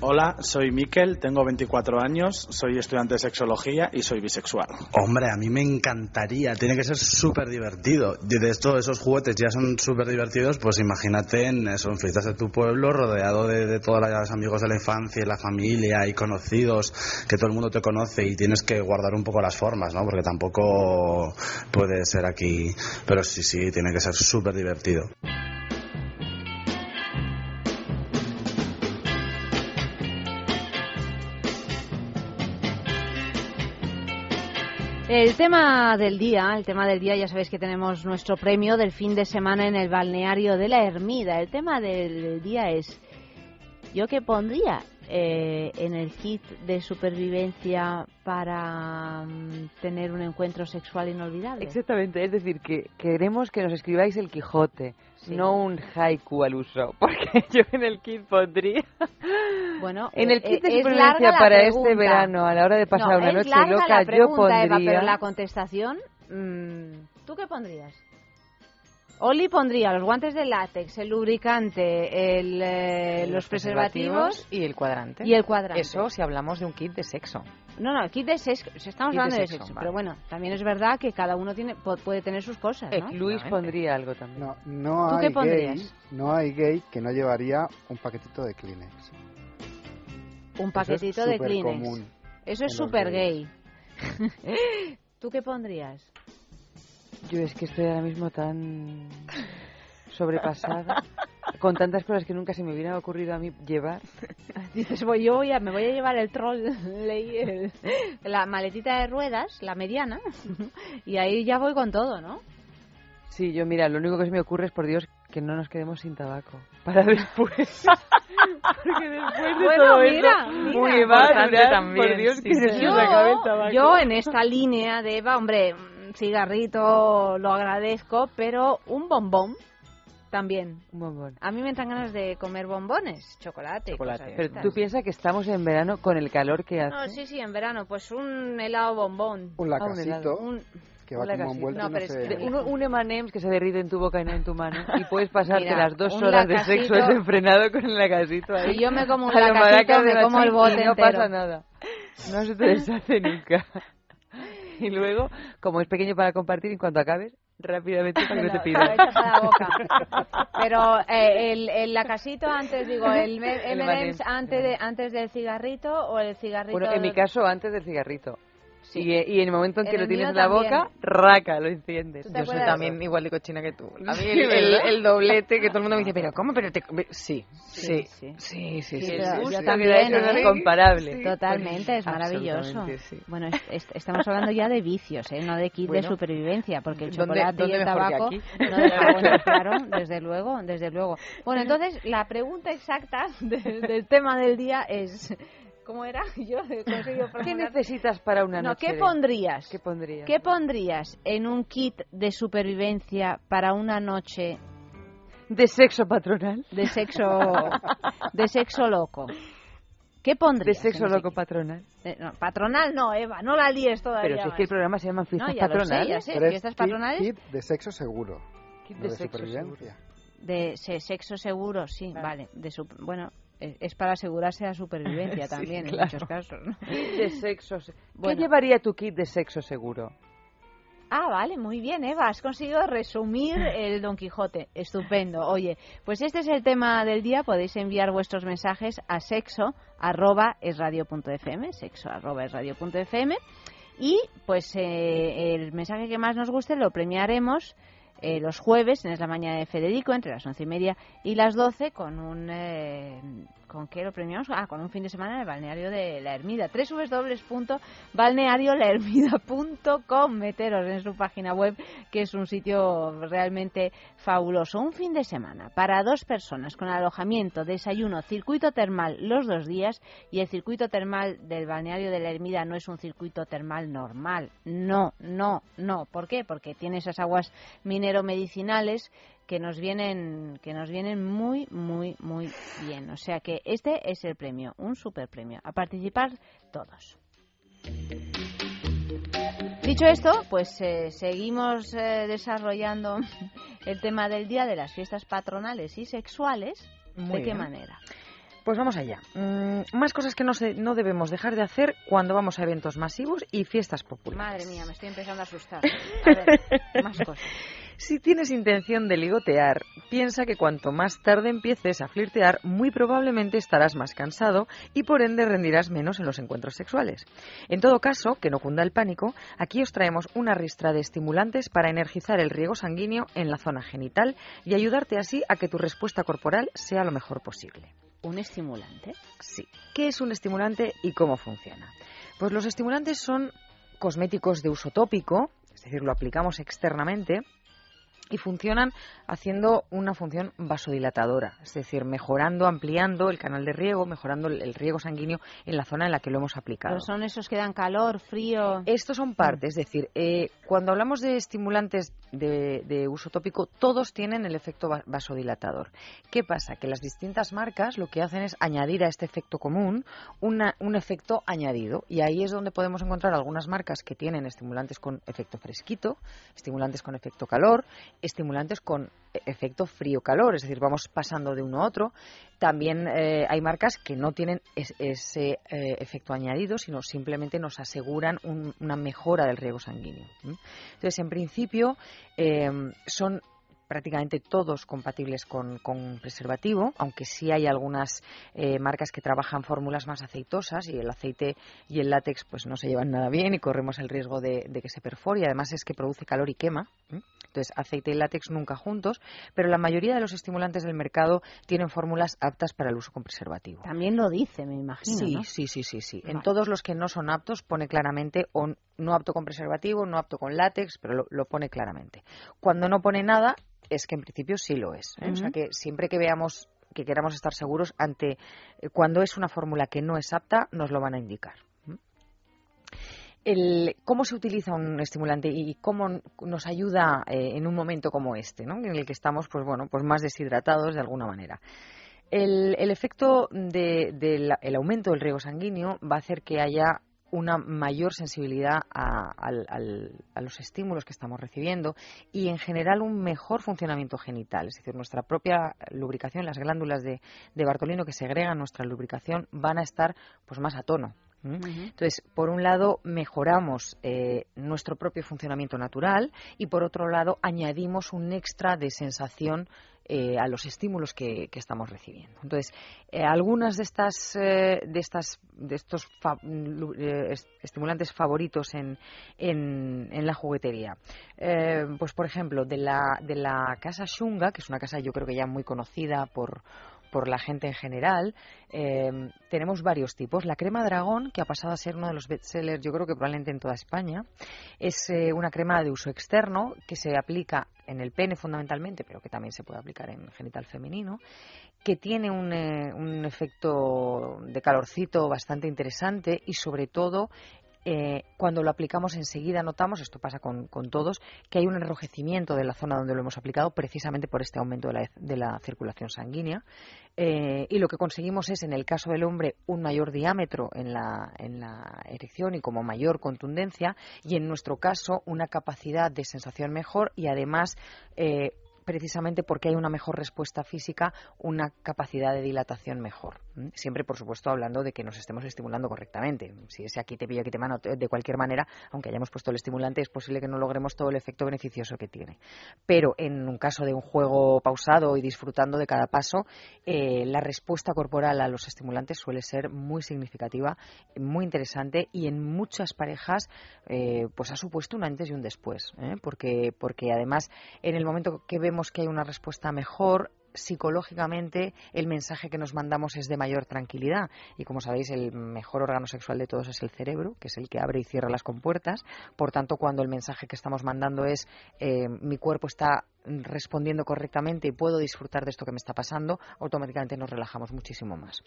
Hola, soy Miquel, tengo 24 años, soy estudiante de sexología y soy bisexual. Hombre, a mí me encantaría, tiene que ser súper divertido. De esto, esos juguetes ya son súper divertidos, pues imagínate en, eso, fiestas de tu pueblo, rodeado de, de todos los amigos de la infancia y la familia y conocidos, que todo el mundo te conoce y tienes que guardar un poco las formas, ¿no? Porque tampoco puede ser aquí, pero sí, sí, tiene que ser súper divertido. El tema del día, el tema del día, ya sabéis que tenemos nuestro premio del fin de semana en el balneario de la Ermida. El tema del día es, ¿yo qué pondría eh, en el kit de supervivencia para mm, tener un encuentro sexual inolvidable? Exactamente, es decir, que queremos que nos escribáis el Quijote, no un haiku al uso, porque yo en el kit pondría... Bueno, en el kit de supervivencia para este verano, a la hora de pasar una noche loca, yo pondría... pero la contestación, mm, ¿tú qué pondrías? Oli pondría los guantes de látex, el lubricante, el, eh, los, preservativos, y el cuadrante. Y el cuadrante. Eso si hablamos de un kit de sexo. No, no, el kit de sexo, estamos hablando de sexo, pero bueno, también es verdad que cada uno tiene puede tener sus cosas, ¿no? Luis pondría algo también. No, no hay Gay, no hay gay que no llevaría un paquetito de Kleenex. Un paquetito de Kleenex. Eso es súper gay. ¿Tú qué pondrías? Yo es que estoy ahora mismo tan sobrepasada con tantas cosas que nunca se me hubiera ocurrido a mí llevar. Dices, voy, yo voy a, me voy a llevar el troll, la maletita de ruedas, la mediana, y ahí ya voy con todo, ¿no? Sí, yo mira, lo único que se me ocurre es, por Dios, que no nos quedemos sin tabaco. Para después. Porque después de bueno, todo mira, eso, muy mal, también. por Dios, que se yo, nos acabe el tabaco. Yo en esta línea de Eva, hombre, cigarrito lo agradezco, pero un bombón también. Un bombón. A mí me entran ganas de comer bombones, chocolate. chocolate. Pero tú piensas que estamos en verano con el calor que hace. No, sí, sí, en verano. Pues un helado bombón. Un lacasito. un que va como envuelto no, pero no un, un M&M's que se derrite en tu boca y no en tu mano y puedes pasarte las dos horas de sexo desenfrenado con el lacasito ahí. Si yo me como un lacasito, me como el bote y no pasa nada. No se te deshace nunca. y luego, como es pequeño para compartir, en cuanto acabes, rápidamente para que no te pida. Pero eh, el, el lacasito antes, digo, el M&M's antes, de, antes del cigarrito o el cigarrito... Bueno, en mi caso, antes del cigarrito. Y, en el momento en que lo tienes en la boca, raca, lo enciendes. Yo soy también igual de cochina que tú. A mí el, doblete, que todo el mundo me dice, pero ¿cómo? Pero te... Sí, sí, sí, sí, sí. sí, yo también, es incomparable. Totalmente, es maravilloso. Bueno, estamos hablando ya de vicios, ¿eh? no de kit de supervivencia, porque el chocolate y el tabaco... No, claro, desde luego, desde luego. Bueno, entonces, la pregunta exacta del tema del día es... ¿Cómo era? Yo ¿Qué necesitas para una noche? ¿qué pondrías? ¿Qué pondrías? ¿Qué pondrías en un kit de supervivencia para una noche de sexo patronal? De sexo de sexo loco. ¿Qué pondrías? De sexo loco patronal. Eh, patronal no, Eva, no la líes todavía. Pero si es que el programa se llama fiestas no, patronales. Sé, fiestas patronales. Kit, de sexo seguro. Kit de, sexo supervivencia. De sexo seguro, sí, vale. De bueno, es para asegurarse la supervivencia también en muchos casos. ¿no? De sexo. ¿Qué llevaría tu kit de sexo seguro? Ah, vale, muy bien, Eva. Has conseguido resumir el Don Quijote. Estupendo. Oye, pues este es el tema del día. Podéis enviar vuestros mensajes a sexo arroba sexo arroba y pues eh, el mensaje que más nos guste lo premiaremos eh, los jueves, en la mañana de Federico, entre las once y media y las doce, con un eh, ¿Con qué lo premiamos? Ah, con un fin de semana en el balneario de La Ermida. www.balneariolahermida.com. Meteros en su página web, que es un sitio realmente fabuloso. Un fin de semana para dos personas con alojamiento, desayuno, circuito termal los dos días. Y el circuito termal del balneario de La Ermida no es un circuito termal normal. No, no, no. ¿Por qué? Porque tiene esas aguas minero-medicinales que nos vienen que nos vienen muy muy muy bien. O sea que este es el premio, un super premio. A participar todos. Dicho esto, pues eh, seguimos eh, desarrollando el tema del día de las fiestas patronales y sexuales. ¿De qué manera? Pues vamos allá. Mm, más cosas que no, se, no debemos dejar de hacer cuando vamos a eventos masivos y fiestas populares. Madre mía, me estoy empezando a asustar. A ver, más cosas. Si tienes intención de ligotear, piensa que cuanto más tarde empieces a flirtear, muy probablemente estarás más cansado y por ende rendirás menos en los encuentros sexuales. En todo caso, que no cunda el pánico, aquí os traemos una ristra de estimulantes para energizar el riego sanguíneo en la zona genital y ayudarte así a que tu respuesta corporal sea lo mejor posible. ¿Un estimulante? Sí. ¿Qué es un estimulante y cómo funciona? Pues los estimulantes son cosméticos de uso tópico, es decir, lo aplicamos externamente y funcionan haciendo una función vasodilatadora, es decir, mejorando, ampliando el canal de riego, mejorando el riego sanguíneo en la zona en la que lo hemos aplicado. Pero son esos que dan calor, frío. Estos son partes, es decir, eh, cuando hablamos de estimulantes de, uso tópico, todos tienen el efecto vasodilatador. ¿Qué pasa? Que las distintas marcas lo que hacen es añadir a este efecto común un efecto añadido y ahí es donde podemos encontrar algunas marcas que tienen estimulantes con efecto fresquito, estimulantes con efecto calor estimulantes con efecto frío-calor, es decir, vamos pasando de uno a otro. También eh, hay marcas que no tienen ese eh, efecto añadido, sino simplemente nos aseguran una mejora del riego sanguíneo. Entonces, en principio, eh, son prácticamente todos compatibles con, preservativo, aunque sí hay algunas eh, marcas que trabajan fórmulas más aceitosas y el aceite y el látex pues no se llevan nada bien y corremos el riesgo de, que se perfore además es que produce calor y quema. Entonces, aceite y látex nunca juntos, pero la mayoría de los estimulantes del mercado tienen fórmulas aptas para el uso con preservativo. También lo dice, me imagino. Sí, sí, sí, sí, sí. En todos los que no son aptos pone claramente no apto con preservativo, no apto con látex, pero lo pone claramente. Cuando no pone nada, es que en principio sí lo es. ¿eh? O sea que siempre que veamos que queramos estar seguros ante eh, cuando es una fórmula que no es apta, nos lo van a indicar. El, cómo se utiliza un estimulante y cómo nos ayuda eh, en un momento como este, ¿no? en el que estamos pues bueno, pues más deshidratados de alguna manera. El, efecto del aumento del riego sanguíneo va a hacer que haya una mayor sensibilidad a, los estímulos que estamos recibiendo y en general un mejor funcionamiento genital. Es decir, nuestra propia lubricación, las glándulas de, Bartolino que segregan nuestra lubricación van a estar pues más a tono. Entonces, por un lado, mejoramos eh, nuestro propio funcionamiento natural y por otro lado, añadimos un extra de sensación a los estímulos que, estamos recibiendo. Entonces, algunas de estas, de estas, de estos estimulantes favoritos en, en, en la juguetería, pues por ejemplo, de la, de la casa Shunga, que es una casa yo creo que ya muy conocida por por la gente en general. Eh, tenemos varios tipos. La crema dragón, que ha pasado a ser uno de los bestsellers, yo creo que probablemente en toda España, es eh, una crema de uso externo que se aplica en el pene fundamentalmente, pero que también se puede aplicar en genital femenino, que tiene un, eh, un efecto de calorcito bastante interesante y sobre todo eh, cuando lo aplicamos enseguida notamos, esto pasa con, todos, que hay un enrojecimiento de la zona donde lo hemos aplicado precisamente por este aumento de la, circulación sanguínea. Eh, y lo que conseguimos es, en el caso del hombre, un mayor diámetro en la, en la erección y como mayor contundencia, y en nuestro caso, una capacidad de sensación mejor y además eh, precisamente porque hay una mejor respuesta física, una capacidad de dilatación mejor. Siempre, por supuesto, hablando de que nos estemos estimulando correctamente. Si ese aquí te pillo, aquí te mano, de cualquier manera, aunque hayamos puesto el estimulante, es posible que no logremos todo el efecto beneficioso que tiene. Pero en un caso de un juego pausado y disfrutando de cada paso, eh, la respuesta corporal a los estimulantes suele ser muy significativa, muy interesante y en muchas parejas eh, pues ha supuesto un antes y un después. ¿eh? Porque, porque además, en el momento que vemos que hay una respuesta mejor, psicológicamente el mensaje que nos mandamos es de mayor tranquilidad. Y como sabéis el mejor órgano sexual de todos es el cerebro que es el que abre y cierra las compuertas. Por tanto cuando el mensaje que estamos mandando es eh, mi cuerpo está respondiendo correctamente y puedo disfrutar de esto que me está pasando automáticamente nos relajamos muchísimo más.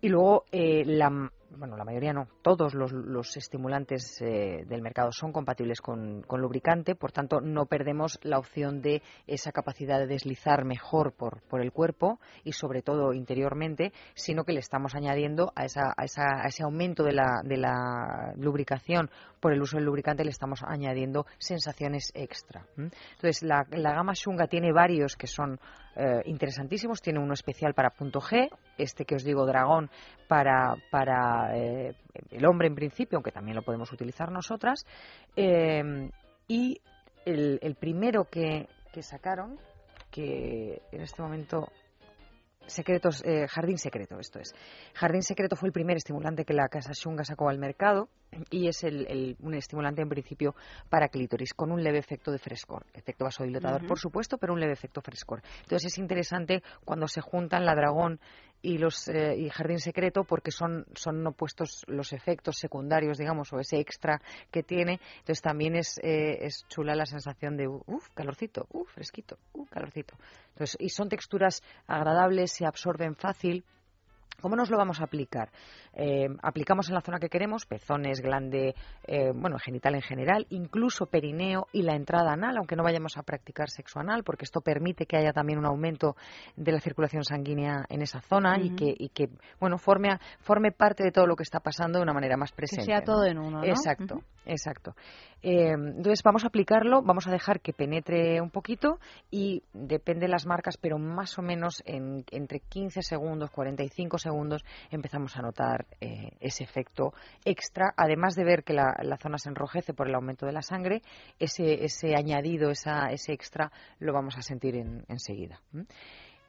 Y luego, eh, la, bueno, la mayoría no, todos los, estimulantes eh, del mercado son compatibles con, lubricante, por tanto, no perdemos la opción de esa capacidad de deslizar mejor por, por el cuerpo y, sobre todo, interiormente, sino que le estamos añadiendo a, esa, a, esa, ese aumento de la, de la lubricación por el uso del lubricante, le estamos añadiendo sensaciones extra. Entonces, la, la gama Shunga tiene varios que son eh, interesantísimos. Tiene uno especial para punto G, este que os digo dragón para, para eh, el hombre en principio, aunque también lo podemos utilizar nosotras. Eh, y el, primero que, sacaron, que en este momento secretos, Jardín Secreto, esto es. Jardín Secreto fue el primer estimulante que la casa Shunga sacó al mercado y es el, un estimulante en principio para clítoris con un leve efecto de frescor, efecto vasodilatador por supuesto, pero un leve efecto frescor. Entonces es interesante cuando se juntan la dragón y los eh, y jardín secreto porque son son opuestos los efectos secundarios digamos o ese extra que tiene. Entonces también es eh, es chula la sensación de uff calorcito uff fresquito uff calorcito entonces y son texturas agradables se absorben fácil. ¿Cómo nos lo vamos a aplicar? Eh, aplicamos en la zona que queremos, pezones, glande, eh, bueno, genital en general, incluso perineo y la entrada anal, aunque no vayamos a practicar sexo anal, porque esto permite que haya también un aumento de la circulación sanguínea en esa zona y, que, y que, bueno, forme, forme parte de todo lo que está pasando de una manera más presente. Que sea todo en uno, ¿no? Exacto, exacto. Eh, entonces vamos a aplicarlo, vamos a dejar que penetre un poquito y depende de las marcas, pero más o menos en, entre 15 segundos, 45 segundos empezamos a notar eh, ese efecto extra, además de ver que la, zona se enrojece por el aumento de la sangre, ese, ese añadido, esa, ese extra, lo vamos a sentir enseguida.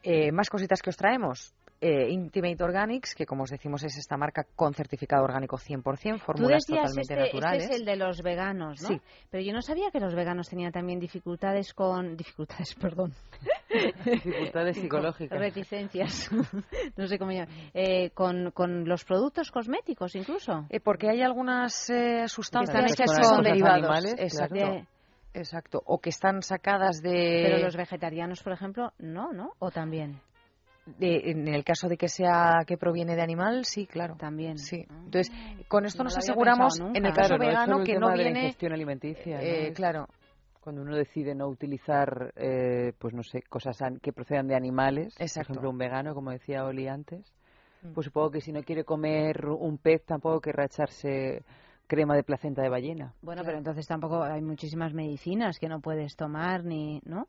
Eh, más cositas que os traemos. Eh, Intimate Organics, que como os decimos es esta marca con certificado orgánico 100%, fórmulas totalmente este, naturales. Este es el de los veganos, ¿no? Sí. Pero yo no sabía que los veganos tenían también dificultades con... Dificultades, perdón. dificultades psicológicas. Reticencias. no sé cómo llamar. Eh, con, con, los productos cosméticos incluso. Eh, porque hay algunas eh, sustancias que, son derivados. Exacto. Exacto. O que están sacadas de... Pero los vegetarianos, por ejemplo, no, ¿no? ¿O también? En el caso de que sea que proviene de animal, sí, claro. También. Sí. Entonces, con esto nos aseguramos, en el caso vegano, que no viene. gestión alimenticia. Eh, claro. Cuando uno decide no utilizar, eh, pues no sé, cosas que procedan de animales, por ejemplo, un vegano, como decía Oli antes, mm. pues supongo que si no quiere comer un pez, tampoco querrá echarse crema de placenta de ballena. Bueno, pero entonces tampoco hay muchísimas medicinas que no puedes tomar, ni, ¿no?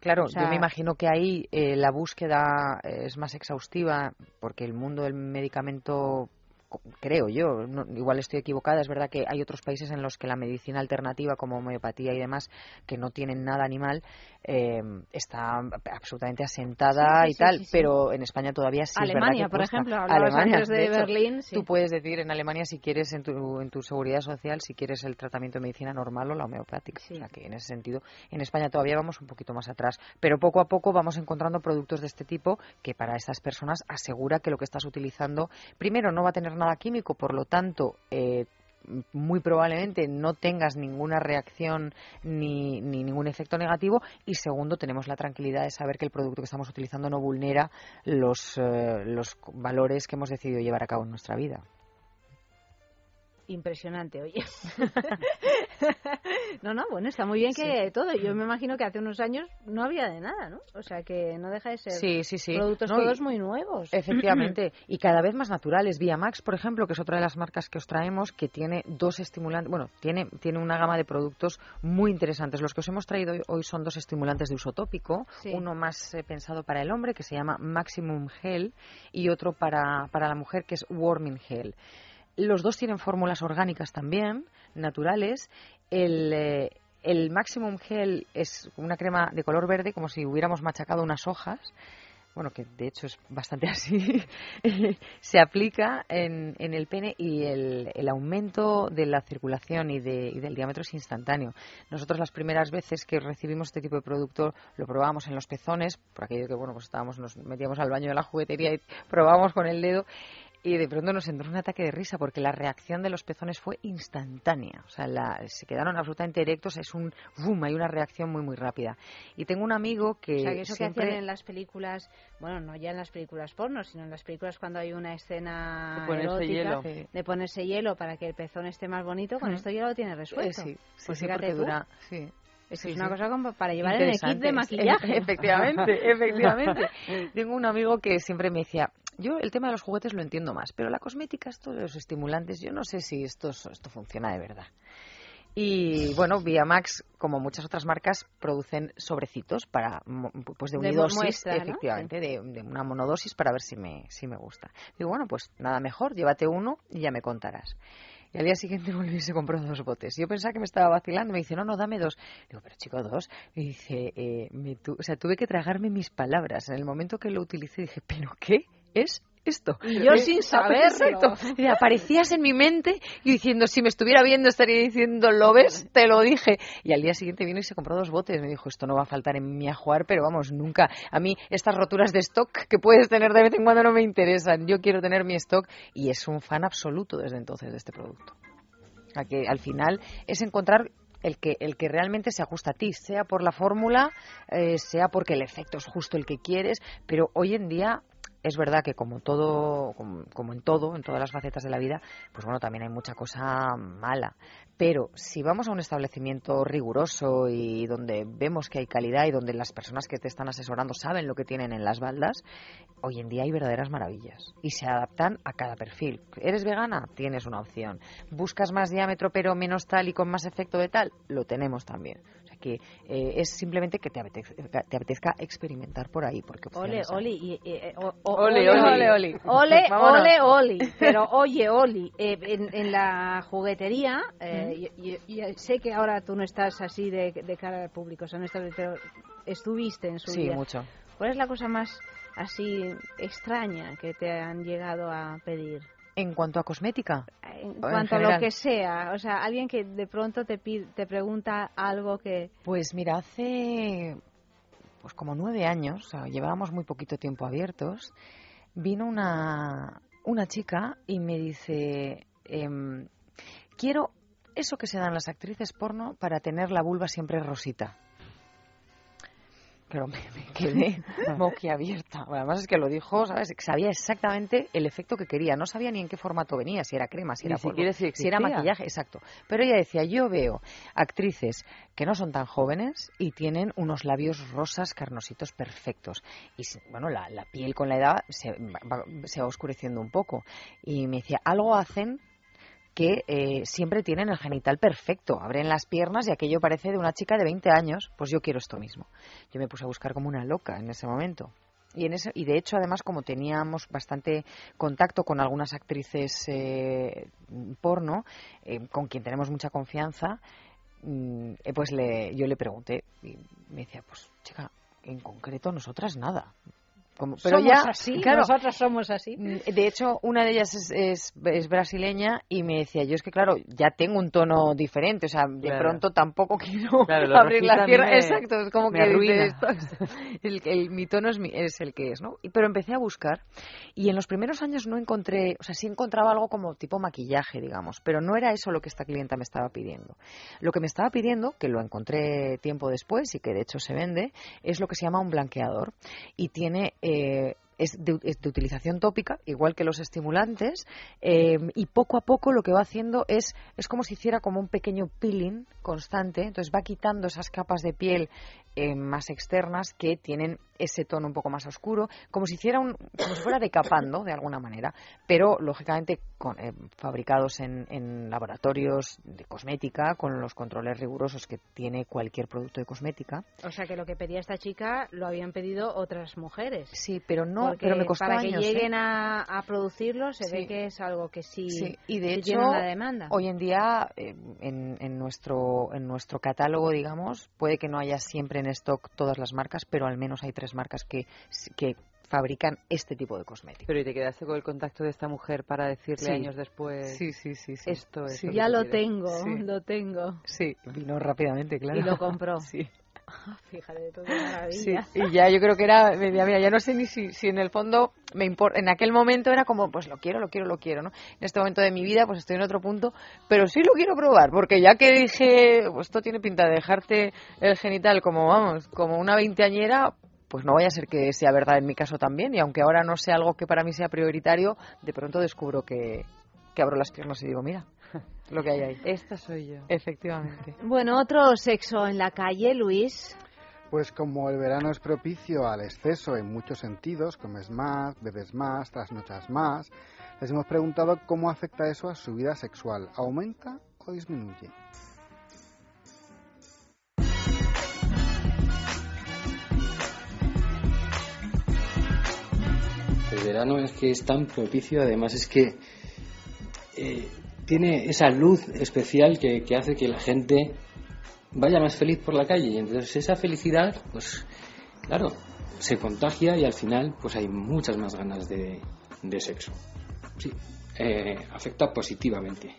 Claro, yo me imagino que ahí eh, la búsqueda es más exhaustiva porque el mundo del medicamento creo yo, igual estoy equivocada, es verdad que hay otros países en los que la medicina alternativa como homeopatía y demás que no tienen nada animal eh, está absolutamente asentada y tal, pero en España todavía sí Alemania, es verdad por ejemplo, Alemania, antes de, Berlín. Tú puedes decir en Alemania si quieres en tu, en tu seguridad social si quieres el tratamiento de medicina normal o la homeopática. O sea que en ese sentido en España todavía vamos un poquito más atrás, pero poco a poco vamos encontrando productos de este tipo que para estas personas asegura que lo que estás utilizando primero no va a tener nada químico, por lo tanto eh, muy probablemente no tengas ninguna reacción ni, ningún efecto negativo. Y segundo tenemos la tranquilidad de saber que el producto que estamos utilizando no vulnera los, eh, los valores que hemos decidido llevar a cabo en nuestra vida impresionante, oye. no, no, bueno, está muy bien que todo. Yo me imagino que hace unos años no había de nada, ¿no? O sea, que no deja de ser sí, sí, sí. productos todos muy nuevos. Efectivamente, y cada vez más naturales. Max, por ejemplo, que es otra de las marcas que os traemos, que tiene dos estimulantes, bueno, tiene, tiene una gama de productos muy interesantes. Los que os hemos traído hoy son dos estimulantes de uso tópico, uno más eh, pensado para el hombre, que se llama Maximum Gel, y otro para, para la mujer, que es Warming Gel. Los dos tienen fórmulas orgánicas también, naturales. El, eh, Maximum Gel es una crema de color verde, como si hubiéramos machacado unas hojas. Bueno, que de hecho es bastante así. se aplica en, en, el pene y el, el, aumento de la circulación y, de, y, del diámetro es instantáneo. Nosotros las primeras veces que recibimos este tipo de producto lo probábamos en los pezones, por aquello que bueno pues estábamos nos metíamos al baño de la juguetería y probábamos con el dedo y de pronto nos entró un ataque de risa porque la reacción de los pezones fue instantánea. O sea, se quedaron absolutamente erectos, es un boom, hay una reacción muy, muy rápida. Y tengo un amigo que. O sea, que eso que hacían en las películas, bueno, no ya en las películas porno, sino en las películas cuando hay una escena de ponerse hielo, de ponerse hielo para que el pezón esté más bonito, con esto ya lo tiene resuelto. Eh, sí, pues sí, porque dura. Sí. Es, es una cosa como para llevar en el kit de maquillaje. efectivamente, efectivamente. Tengo un amigo que siempre me decía, yo el tema de los juguetes lo entiendo más, pero la cosmética, esto de los estimulantes, yo no sé si esto, esto funciona de verdad. Y bueno, Max, como muchas otras marcas, producen sobrecitos para pues de unidosis, efectivamente, de, una monodosis para ver si me, si me gusta. Digo, bueno, pues nada mejor, llévate uno y ya me contarás. Y al día siguiente volví y se compró dos botes. Yo pensaba que me estaba vacilando. Me dice, no, no, dame dos. Digo, pero chico, dos. Y dice, eh, o sea, tuve que tragarme mis palabras. En el momento que lo utilicé dije, ¿pero qué? Es esto. Y yo sin saberlo. Y aparecías en mi mente y diciendo, si me estuviera viendo estaría diciendo, ¿lo ves? Te lo dije. Y al día siguiente vino y se compró dos botes. Me dijo, esto no va a faltar en mi ajuar, pero vamos, nunca. A mí estas roturas de stock que puedes tener de vez en cuando no me interesan. Yo quiero tener mi stock y es un fan absoluto desde entonces de este producto. A que al final es encontrar el que, el que realmente se ajusta a ti, sea por la fórmula, eh, sea porque el efecto es justo el que quieres, pero hoy en día es verdad que como todo, como, en todo, en todas las facetas de la vida, pues bueno, también hay mucha cosa mala. Pero si vamos a un establecimiento riguroso y donde vemos que hay calidad y donde las personas que te están asesorando saben lo que tienen en las baldas, hoy en día hay verdaderas maravillas y se adaptan a cada perfil. ¿Eres vegana? Tienes una opción. ¿Buscas más diámetro pero menos tal y con más efecto de tal? Lo tenemos también que eh, es simplemente que te apetezca, te apetezca, experimentar por ahí. Porque ole, oli, eh, ole, ole, ole, ole, ole, ole, Pero oye, Oli, eh, en, la juguetería, y, sé que ahora tú no estás así de, cara al público, o sea, no estás, pero estuviste en su sí, mucho. ¿Cuál es la cosa más así extraña que te han llegado a pedir? En cuanto a cosmética. En cuanto a lo que sea. O sea, alguien que de pronto te, te pregunta algo que. Pues mira, hace pues como nueve años, o sea, llevábamos muy poquito tiempo abiertos, vino una, una chica y me dice: em, Quiero eso que se dan las actrices porno para tener la vulva siempre rosita pero me, quedé boquiabierta. además es que lo dijo, ¿sabes? Sabía exactamente el efecto que quería. No sabía ni en qué formato venía, si era crema, si era polvo, si, era maquillaje, exacto. Pero ella decía, yo veo actrices que no son tan jóvenes y tienen unos labios rosas carnositos perfectos. Y bueno, la, piel con la edad se va oscureciendo un poco. Y me decía, algo hacen que eh, siempre tienen el genital perfecto, abren las piernas y aquello parece de una chica de 20 años, pues yo quiero esto mismo. Yo me puse a buscar como una loca en ese momento. Y, en ese, y de hecho, además, como teníamos bastante contacto con algunas actrices eh, porno, eh, con quien tenemos mucha confianza, mm, pues le, yo le pregunté y me decía, pues chica, en concreto nosotras nada pero somos ya, así, claro, nosotras somos así. Mm, de hecho, una de ellas es, es, brasileña y me decía, yo es que claro, ya tengo un tono diferente, o sea, de pronto tampoco quiero abrir la tierra. Exacto, es como que esto, el, mi tono es, es, el que es, ¿no? Pero empecé a buscar y en los primeros años no encontré, o sea, sí encontraba algo como tipo maquillaje, digamos, pero no era eso lo que esta clienta me estaba pidiendo. Lo que me estaba pidiendo, que lo encontré tiempo después y que de hecho se vende, es lo que se llama un blanqueador y tiene eh, eh, es de, utilización tópica, igual que los estimulantes, eh, y poco a poco lo que va haciendo es, es como si hiciera como un pequeño peeling constante, entonces va quitando esas capas de piel eh, más externas que tienen ese tono un poco más oscuro, como si hiciera un, como si fuera decapando de alguna manera, pero lógicamente con, eh, fabricados en, en, laboratorios de cosmética con los controles rigurosos que tiene cualquier producto de cosmética. O sea que lo que pedía esta chica lo habían pedido otras mujeres. Sí, pero no, pero me costó para que lleguen ¿eh? a, a, producirlo se ve que es algo que sí, y de hecho una demanda. Hoy en día en, en nuestro en nuestro catálogo, digamos, puede que no haya siempre en stock todas las marcas, pero al menos hay tres marcas que, que fabrican este tipo de cosméticos. Pero ¿y te quedaste con el contacto de esta mujer para decirle años después? Sí, sí, sí. Esto es. ya lo tengo, lo tengo. Sí, vino rápidamente, claro. Y lo compró. Sí. Fíjate, todo maravilla. Sí, y ya yo creo que era, mira, ya no sé ni si, si en el fondo me importa, en aquel momento era como, pues lo quiero, lo quiero, lo quiero, ¿no? En este momento de mi vida, pues estoy en otro punto, pero sí lo quiero probar, porque ya que dije, pues esto tiene pinta de dejarte el genital como, vamos, como una veinteañera, pues no vaya a ser que sea verdad en mi caso también, y aunque ahora no sea algo que para mí sea prioritario, de pronto descubro que, que abro las piernas y digo, mira, lo que hay ahí. Esta soy yo. Efectivamente. Bueno, otro sexo en la calle, Luis. Pues como el verano es propicio al exceso en muchos sentidos, comes más, bebes más, trasnochas más, les hemos preguntado cómo afecta eso a su vida sexual. ¿Aumenta o disminuye? El verano es que es tan propicio, además es que eh, tiene esa luz especial que, hace que la gente vaya más feliz por la calle. Y entonces esa felicidad, pues claro, se contagia y al final pues hay muchas más ganas de, de sexo. Sí, eh, afecta positivamente.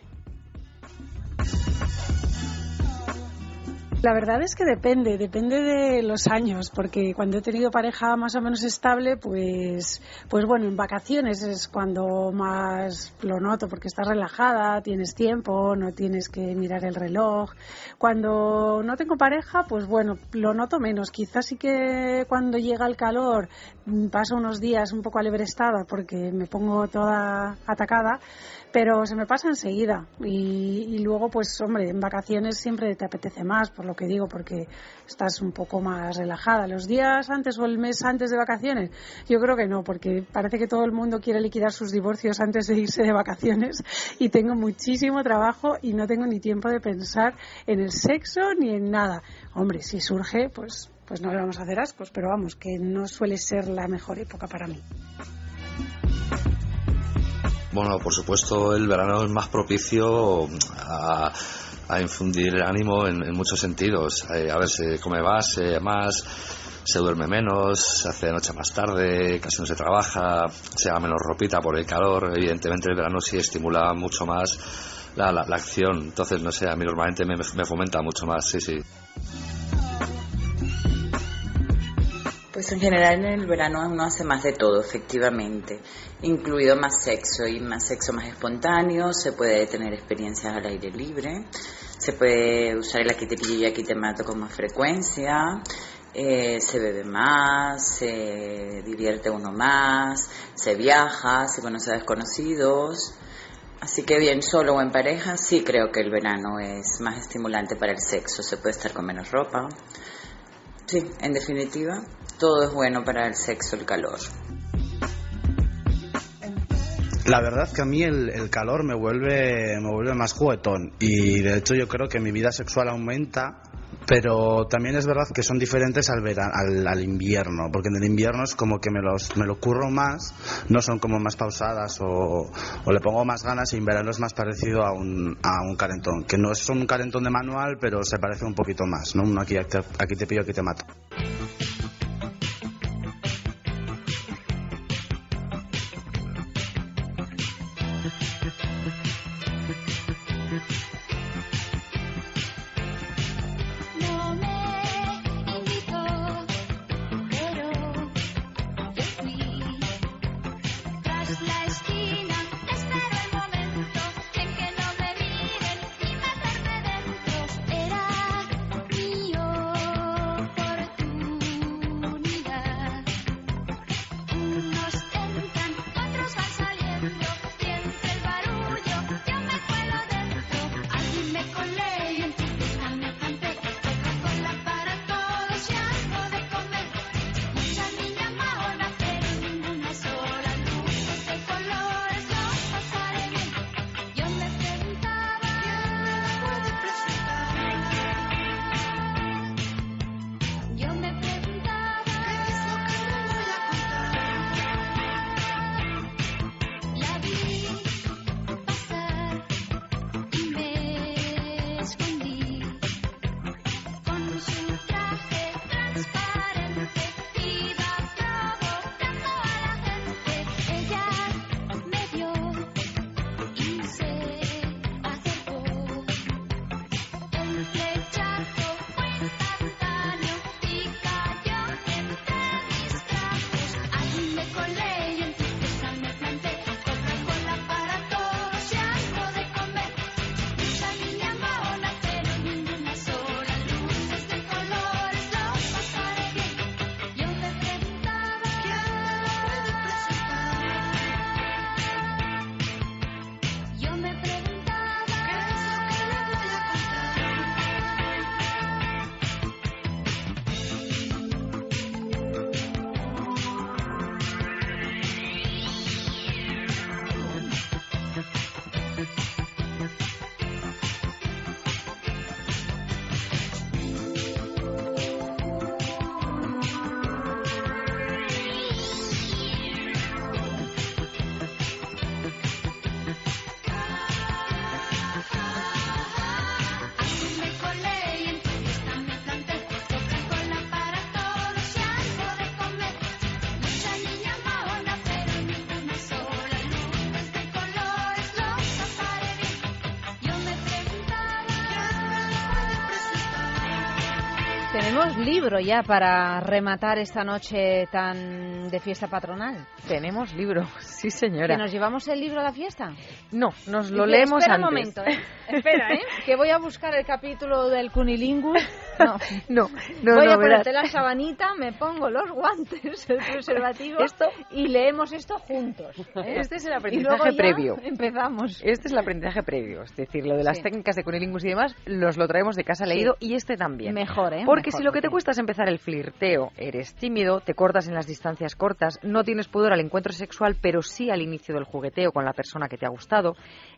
La verdad es que depende, depende de los años, porque cuando he tenido pareja más o menos estable, pues, pues bueno, en vacaciones es cuando más lo noto, porque estás relajada, tienes tiempo, no tienes que mirar el reloj. Cuando no tengo pareja, pues bueno, lo noto menos. Quizás sí que cuando llega el calor paso unos días un poco alebrestada porque me pongo toda atacada, pero se me pasa enseguida. Y, y luego, pues hombre, en vacaciones siempre te apetece más, por lo que digo, porque estás un poco más relajada. Los días antes o el mes antes de vacaciones, yo creo que no, porque parece que todo el mundo quiere liquidar sus divorcios antes de irse de vacaciones y tengo muchísimo trabajo y no tengo ni tiempo de pensar en el sexo ni en nada. Hombre, si surge, pues, pues no le vamos a hacer ascos, pero vamos, que no suele ser la mejor época para mí. Bueno, por supuesto, el verano es más propicio a a infundir ánimo en, muchos sentidos. Eh, a ver, se come más, más, se duerme menos, se hace noche más tarde, casi no se trabaja, se haga menos ropita por el calor. Evidentemente el verano sí estimula mucho más la, la, acción. Entonces, no sé, a mí normalmente me, me fomenta mucho más, sí, sí. Pues en general en el verano uno hace más de todo, efectivamente, incluido más sexo y más sexo más espontáneo, se puede tener experiencias al aire libre, se puede usar el aquí y aquí con más frecuencia, eh, se bebe más, se divierte uno más, se viaja, se conoce a desconocidos. Así que bien, solo o en pareja, sí creo que el verano es más estimulante para el sexo, se puede estar con menos ropa. Sí, en definitiva, todo es bueno para el sexo, el calor. La verdad que a mí el, calor me vuelve, me vuelve más juguetón y de hecho yo creo que mi vida sexual aumenta pero también es verdad que son diferentes al, al, al, invierno, porque en el invierno es como que me, los, me lo curro más, no son como más pausadas o, o, le pongo más ganas y en verano es más parecido a un, a un calentón, que no es un calentón de manual, pero se parece un poquito más, ¿no? aquí, aquí te pillo, aquí te mato. Tenemos libro ya para rematar esta noche tan de fiesta patronal. Tenemos libro, sí señora. ¿Que nos llevamos el libro a la fiesta? No, nos lo leemos espera antes. un momento, ¿eh? Espera, ¿eh? Que voy a buscar el capítulo del Cunilingus. No, no, no. Voy no, a ponerte la sabanita, me pongo los guantes, el preservativo esto, y leemos esto juntos. ¿eh? Este es el aprendizaje previo. Empezamos. Este es el aprendizaje previo. Es decir, lo de las Sí. técnicas de Cunilingus y demás, los lo traemos de casa leído y este también. Mejor, ¿eh? Porque Mejor, si lo que te cuesta es empezar el flirteo, eres tímido, te cortas en las distancias cortas, no tienes pudor al encuentro sexual, pero sí al inicio del jugueteo con la persona que te ha gustado,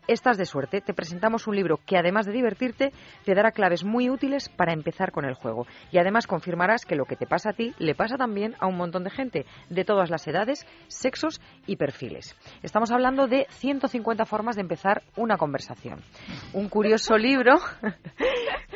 estás de suerte. Te presentamos un libro que además de divertirte, te dará claves muy útiles para empezar con el juego. Y además confirmarás que lo que te pasa a ti le pasa también a un montón de gente, de todas las edades, sexos y perfiles. Estamos hablando de 150 formas de empezar una conversación. Un curioso libro.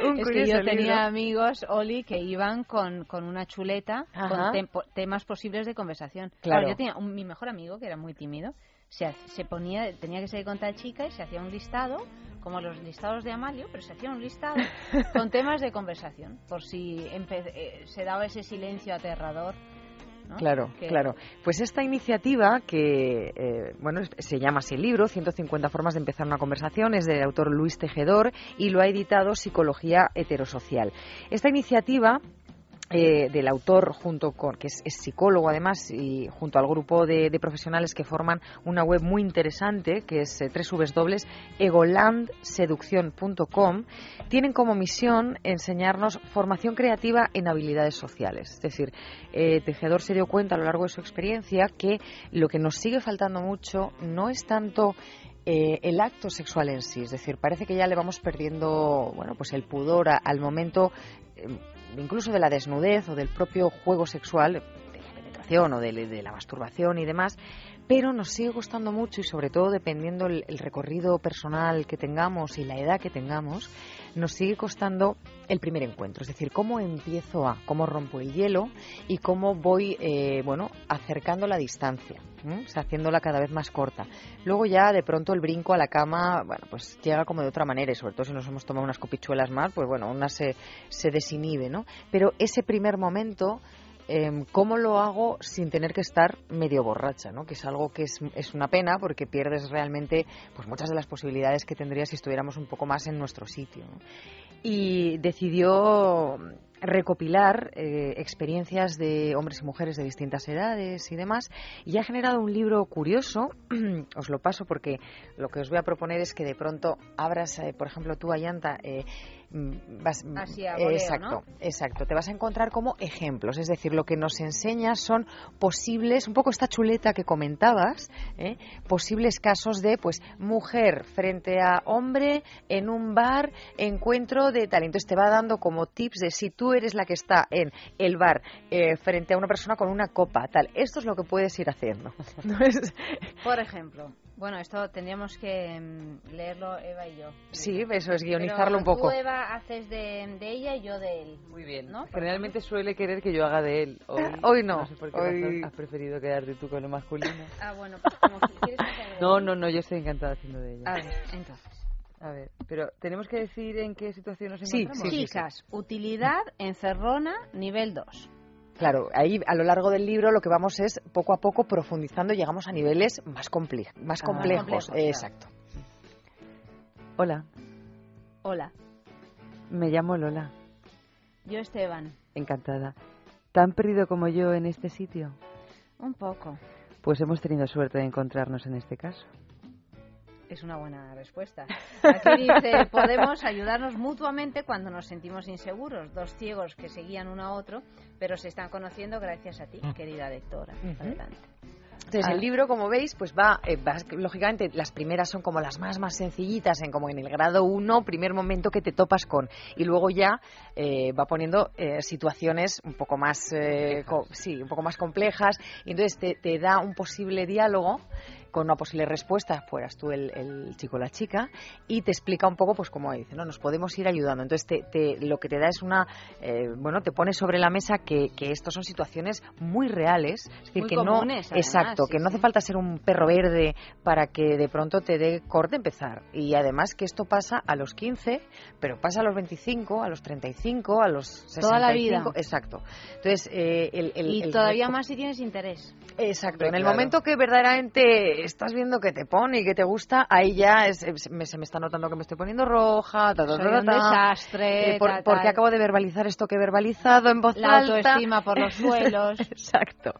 un Es que curioso yo libro. tenía amigos, Oli, que iban con, con una chuleta Ajá. con tempo- temas posibles de conversación. Claro. yo tenía un- mi mejor amigo, que era muy tímido, se, se ponía, tenía que salir con tal chica y se hacía un listado, como los listados de Amalio, pero se hacía un listado con temas de conversación, por si eh, se daba ese silencio aterrador. ¿no? Claro, Que- claro. Pues esta iniciativa que, eh, bueno, se llama así el libro, 150 formas de empezar una conversación, es del autor Luis Tejedor y lo ha editado Psicología Heterosocial. Esta iniciativa eh, del autor junto con que es, psicólogo además y junto al grupo de, de profesionales que forman una web muy interesante que es eh, www.egolandseducción.com tienen como misión enseñarnos formación creativa en habilidades sociales. Es decir eh, Tejedor se dio cuenta a lo largo de su experiencia que lo que nos sigue faltando mucho no es tanto eh, el acto sexual en sí, es decir, parece que ya le vamos perdiendo, bueno, pues el pudor al momento incluso de la desnudez o del propio juego sexual, de la penetración o de la masturbación y demás, pero nos sigue costando mucho y sobre todo dependiendo el, recorrido personal que tengamos y la edad que tengamos, nos sigue costando el primer encuentro, es decir, cómo empiezo a, cómo rompo el hielo y cómo voy, eh, bueno, acercando la distancia, haciéndola cada vez más corta. Luego ya de pronto el brinco a la cama, bueno, pues llega como de otra manera y sobre todo si nos hemos tomado unas copichuelas más, pues bueno, una se, se desinhibe, ¿no? Pero ese primer momento Em, ¿cómo lo hago sin tener que estar medio borracha? ¿no? Que es algo que es, una pena porque pierdes realmente pues, muchas de las posibilidades que tendrías si estuviéramos un poco más en nuestro sitio. Y decidió recopilar eh, experiencias de hombres y mujeres de distintas edades y demás, y ha generado un libro curioso, os lo paso porque lo que os voy a proponer es que de pronto abras, eh, por ejemplo, tú, Ayanta, eh, Mm, vas, mm, exacto, exacto. Te vas a encontrar como ejemplos, es decir, lo que nos enseña son posibles, un poco esta chuleta que comentabas, ¿eh? posibles casos de, pues, mujer frente a hombre en un bar, encuentro de tal. Entonces te va dando como tips de si tú eres la que está en el bar eh, frente a una persona con una copa, tal. Esto es lo que puedes ir haciendo. Por ejemplo. Bueno, esto tendríamos que mm, leerlo Eva y yo. Sí, eso es guionizarlo un poco. Tú, Eva, haces de, ella y yo de él. Muy bien. ¿no? Generalmente suele querer que yo haga de él. Hoy, no. No sé por qué has preferido quedarte tú con lo masculino. Ah, bueno, pues como quieres hacer No, no, no, yo estoy encantada haciendo de ella. A ver, entonces. A ver, pero tenemos que decir en qué situación nos encontramos. Sí, Chicas, utilidad encerrona nivel 2. Claro, ahí a lo largo del libro lo que vamos es poco a poco profundizando, llegamos a niveles más, más ah, complejos. Exacto. Hola. Hola. Me llamo Lola. Yo Esteban. Encantada. ¿Tan perdido como yo en este sitio? Un poco. Pues hemos tenido suerte de encontrarnos en este caso es una buena respuesta. Aquí dice, podemos ayudarnos mutuamente cuando nos sentimos inseguros. Dos ciegos que seguían uno a otro, pero se están conociendo gracias a ti, mm. querida lectora. Adelante. Entonces el libro, como veis, pues va, eh, lógicamente las primeras son como las más más sencillitas, en como en el grado 1, primer momento que te topas con, y luego ya eh, va poniendo eh, situaciones un poco más, sí, un poco más complejas, y entonces te, te da un posible diálogo con una posible respuesta, fueras tú el, chico o la chica, y te explica un poco, pues como dice, ¿no? Nos podemos ir ayudando. Entonces, te, lo que te da es una, eh, bueno, te pone sobre la mesa que, que estas son situaciones muy reales, es decir, que no, exacto, que no hace falta ser un perro verde para que de pronto te dé corte empezar. Y además que esto pasa a los 15, pero pasa a los 25, a los 35, a los 65. Toda la vida. Exacto. Entonces, eh, el, y todavía más si tienes interés. Exacto. En el momento que verdaderamente estás viendo que te pone y que te gusta, ahí ya se me está notando que me estoy poniendo roja, ta, un desastre, eh, porque acabo de verbalizar esto que he verbalizado en voz la alta. La autoestima por los suelos. Exacto.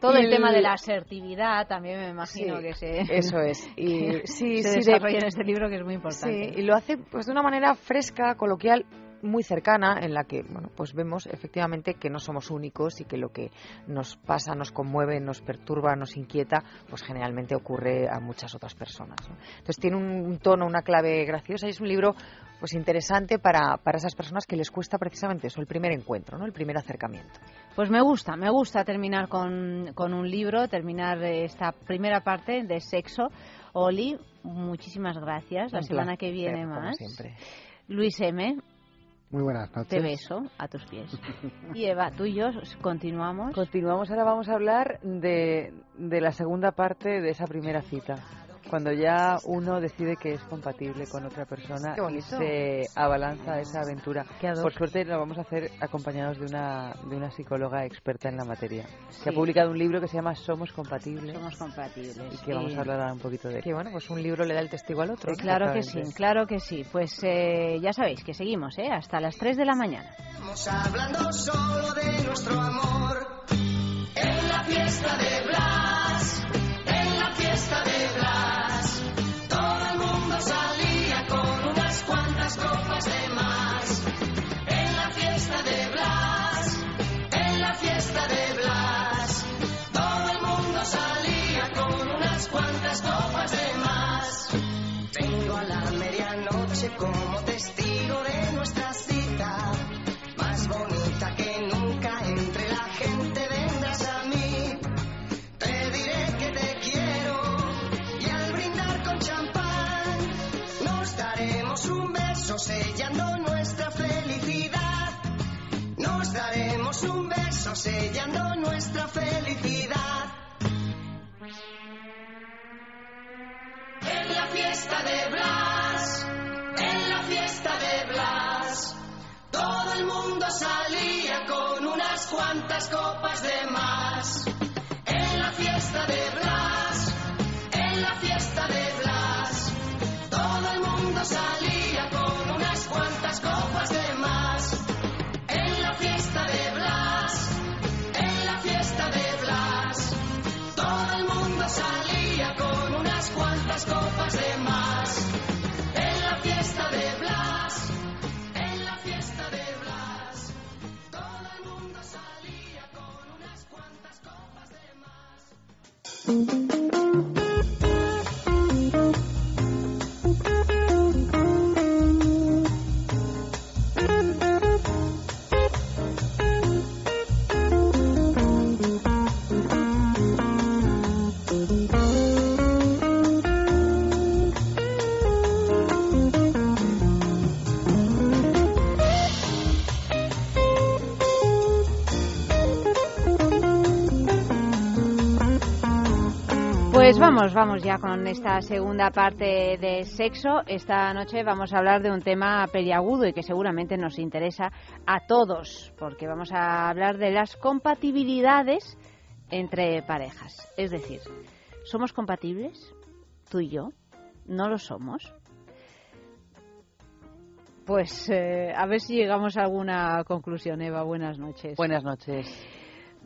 Todo el, tema de la asertividad también me imagino que se eso es y sí, se desarrolla en este libro que es muy importante. Sí, y lo hace pues de una manera fresca, coloquial muy cercana en la que bueno pues vemos efectivamente que no somos únicos y que lo que nos pasa nos conmueve nos perturba nos inquieta pues generalmente ocurre a muchas otras personas entonces tiene un, tono una clave graciosa y es un libro pues interesante para, para esas personas que les cuesta precisamente eso el primer encuentro no el primer acercamiento. Pues me gusta me gusta terminar con, con un libro terminar esta primera parte de sexo. Oli muchísimas gracias. La semana que viene más. Luis M muy buenas noches. Te beso a tus pies. Y Eva, tú y yo continuamos. Continuamos, ahora vamos a hablar de, de la segunda parte de esa primera cita cuando ya uno decide que es compatible con otra persona y se abalanza a esa aventura. Por suerte lo vamos a hacer acompañados de una, de una psicóloga experta en la materia. Se ha publicado un libro que se llama Somos compatibles. Somos compatibles. Y que vamos a hablar un poquito de Que bueno, pues un libro le da el testigo al otro. claro que sí, claro que sí. Pues eh, ya sabéis que seguimos, ¿eh? Hasta las 3 de la mañana. Estamos hablando solo de nuestro amor en la fiesta de cuantas copas de más. En la fiesta de Blas, en la fiesta de Blas, todo el mundo salía Mm-hmm. Pues vamos, vamos ya con esta segunda parte de sexo. Esta noche vamos a hablar de un tema peliagudo y que seguramente nos interesa a todos, porque vamos a hablar de las compatibilidades entre parejas. Es decir, ¿somos compatibles? ¿Tú y yo? ¿No lo somos? Pues eh, a ver si llegamos a alguna conclusión, Eva. Buenas noches. Buenas noches.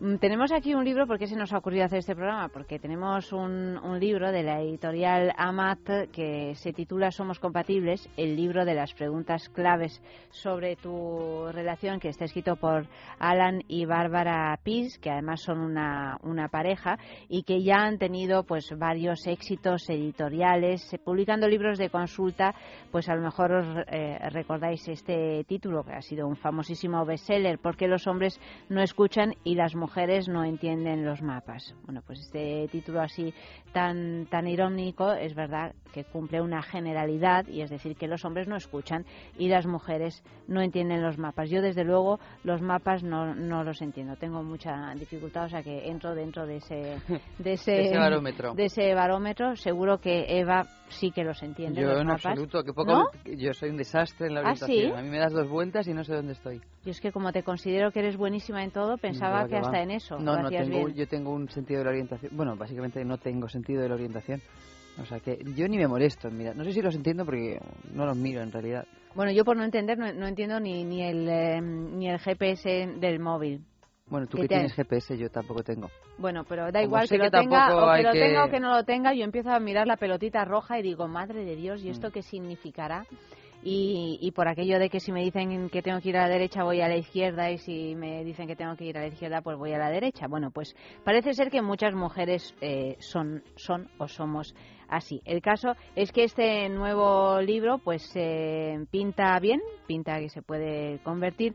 Mm, Tenemos aquí un libro, ¿por qué se nos ha ocurrido hacer este programa? Porque tenemos un, libro de la editorial Amat que se titula Somos compatibles, el libro de las preguntas claves sobre tu relación, que está escrito por Alan y Bárbara Pease, que además son una, una pareja y que ya han tenido pues varios éxitos editoriales, eh, publicando libros de consulta, pues a lo mejor os eh, recordáis este título, que ha sido un famosísimo bestseller, porque los hombres no escuchan y las mujeres no entienden los mapas. Bueno, pues este título así tan, tan irónico es verdad que cumple una generalidad y es decir que los hombres no escuchan y las mujeres no entienden los mapas. Yo desde luego los mapas no, no los entiendo, tengo mucha dificultad, o sea que entro dentro de ese, de ese, De ese barómetro. de ese barómetro. Seguro que Eva sí que los entiende. Yo los en mapas. absoluto, que poco, ¿No? yo soy un desastre en la ¿Ah, orientación. sí? A mí me das dos vueltas y no sé dónde estoy. Yo es que como te considero que eres buenísima en todo, pensaba que hasta en eso No, no tengo, bien. yo tengo un sentido de la orientación. Bueno, básicamente no tengo sentido de la orientación. O sea que yo ni me molesto en mirar. No sé si los entiendo porque no los miro en realidad. Bueno, yo por no entender no, no entiendo ni, ni, el, eh, ni el GPS del móvil. Bueno, tú ¿Qué que te- tienes GPS, yo tampoco tengo. Bueno, pero da igual que lo tenga o que lo que- tenga o que no lo tenga, yo empiezo a mirar la pelotita roja y digo, madre de Dios, ¿y Mm. esto qué significará? Y, y por aquello de que si me dicen que tengo que ir a la derecha voy a la izquierda y si me dicen que tengo que ir a la izquierda pues voy a la derecha. Bueno, pues parece ser que muchas mujeres eh, son, son o somos así. El caso es que este nuevo libro pues eh, pinta bien, pinta que se puede convertir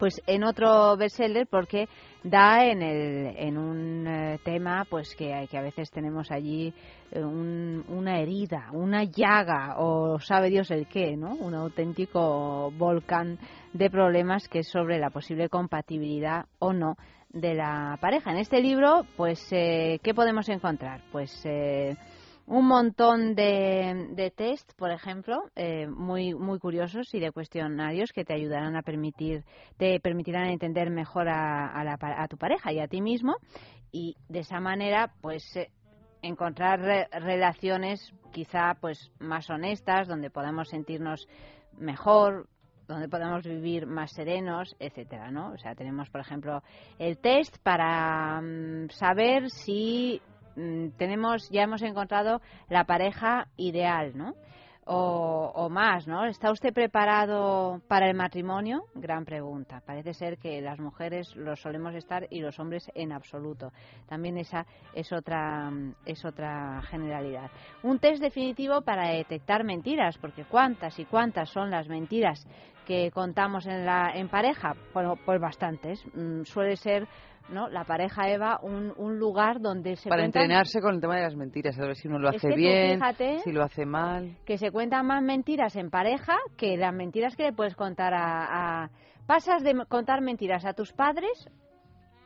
pues en otro bestseller porque da en el en un eh, tema pues que, que a veces tenemos allí eh, un- una herida una llaga o sabe Dios el qué no un auténtico volcán de problemas que es sobre la posible compatibilidad o no de la pareja. En este libro pues eh, qué podemos encontrar pues eh, un montón de, de test, por ejemplo, eh, muy muy curiosos y de cuestionarios que te ayudarán a permitir, te permitirán entender mejor a, a la a tu pareja y a ti mismo y de esa manera, pues eh, encontrar re- relaciones quizá pues más honestas, donde podamos sentirnos mejor, donde podamos vivir más serenos, etcétera, ¿no? O sea, tenemos, por ejemplo, el test para mm, saber si tenemos, ya hemos encontrado la pareja ideal, ¿no? O, o más, ¿no? ¿Está usted preparado para el matrimonio? Gran pregunta. Parece ser que las mujeres lo solemos estar y los hombres en absoluto. También esa es otra, mm, es otra generalidad. Un test definitivo para detectar mentiras, porque cuántas y cuántas son las mentiras que contamos en la en pareja, bueno, pues bastantes. Mm, Suele ser ¿no? la pareja Eva un, un lugar donde se Para cuentan- entrenarse con el tema de las mentiras, a ver si uno lo Es hace bien, si lo hace mal. que se cuentan más mentiras en pareja que las mentiras que le puedes contar a, a- pasas de contar mentiras a tus padres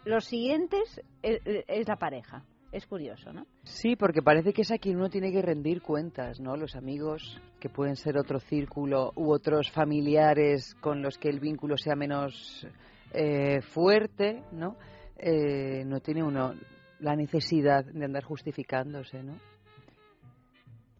los siguientes es la pareja. Es curioso, ¿no? Sí, porque parece que es a quien uno tiene que rendir cuentas, ¿no? Los amigos, que pueden ser otro círculo, u otros familiares con los que el vínculo sea menos eh, fuerte, ¿no? Eh, no tiene uno la necesidad de andar justificándose, ¿no?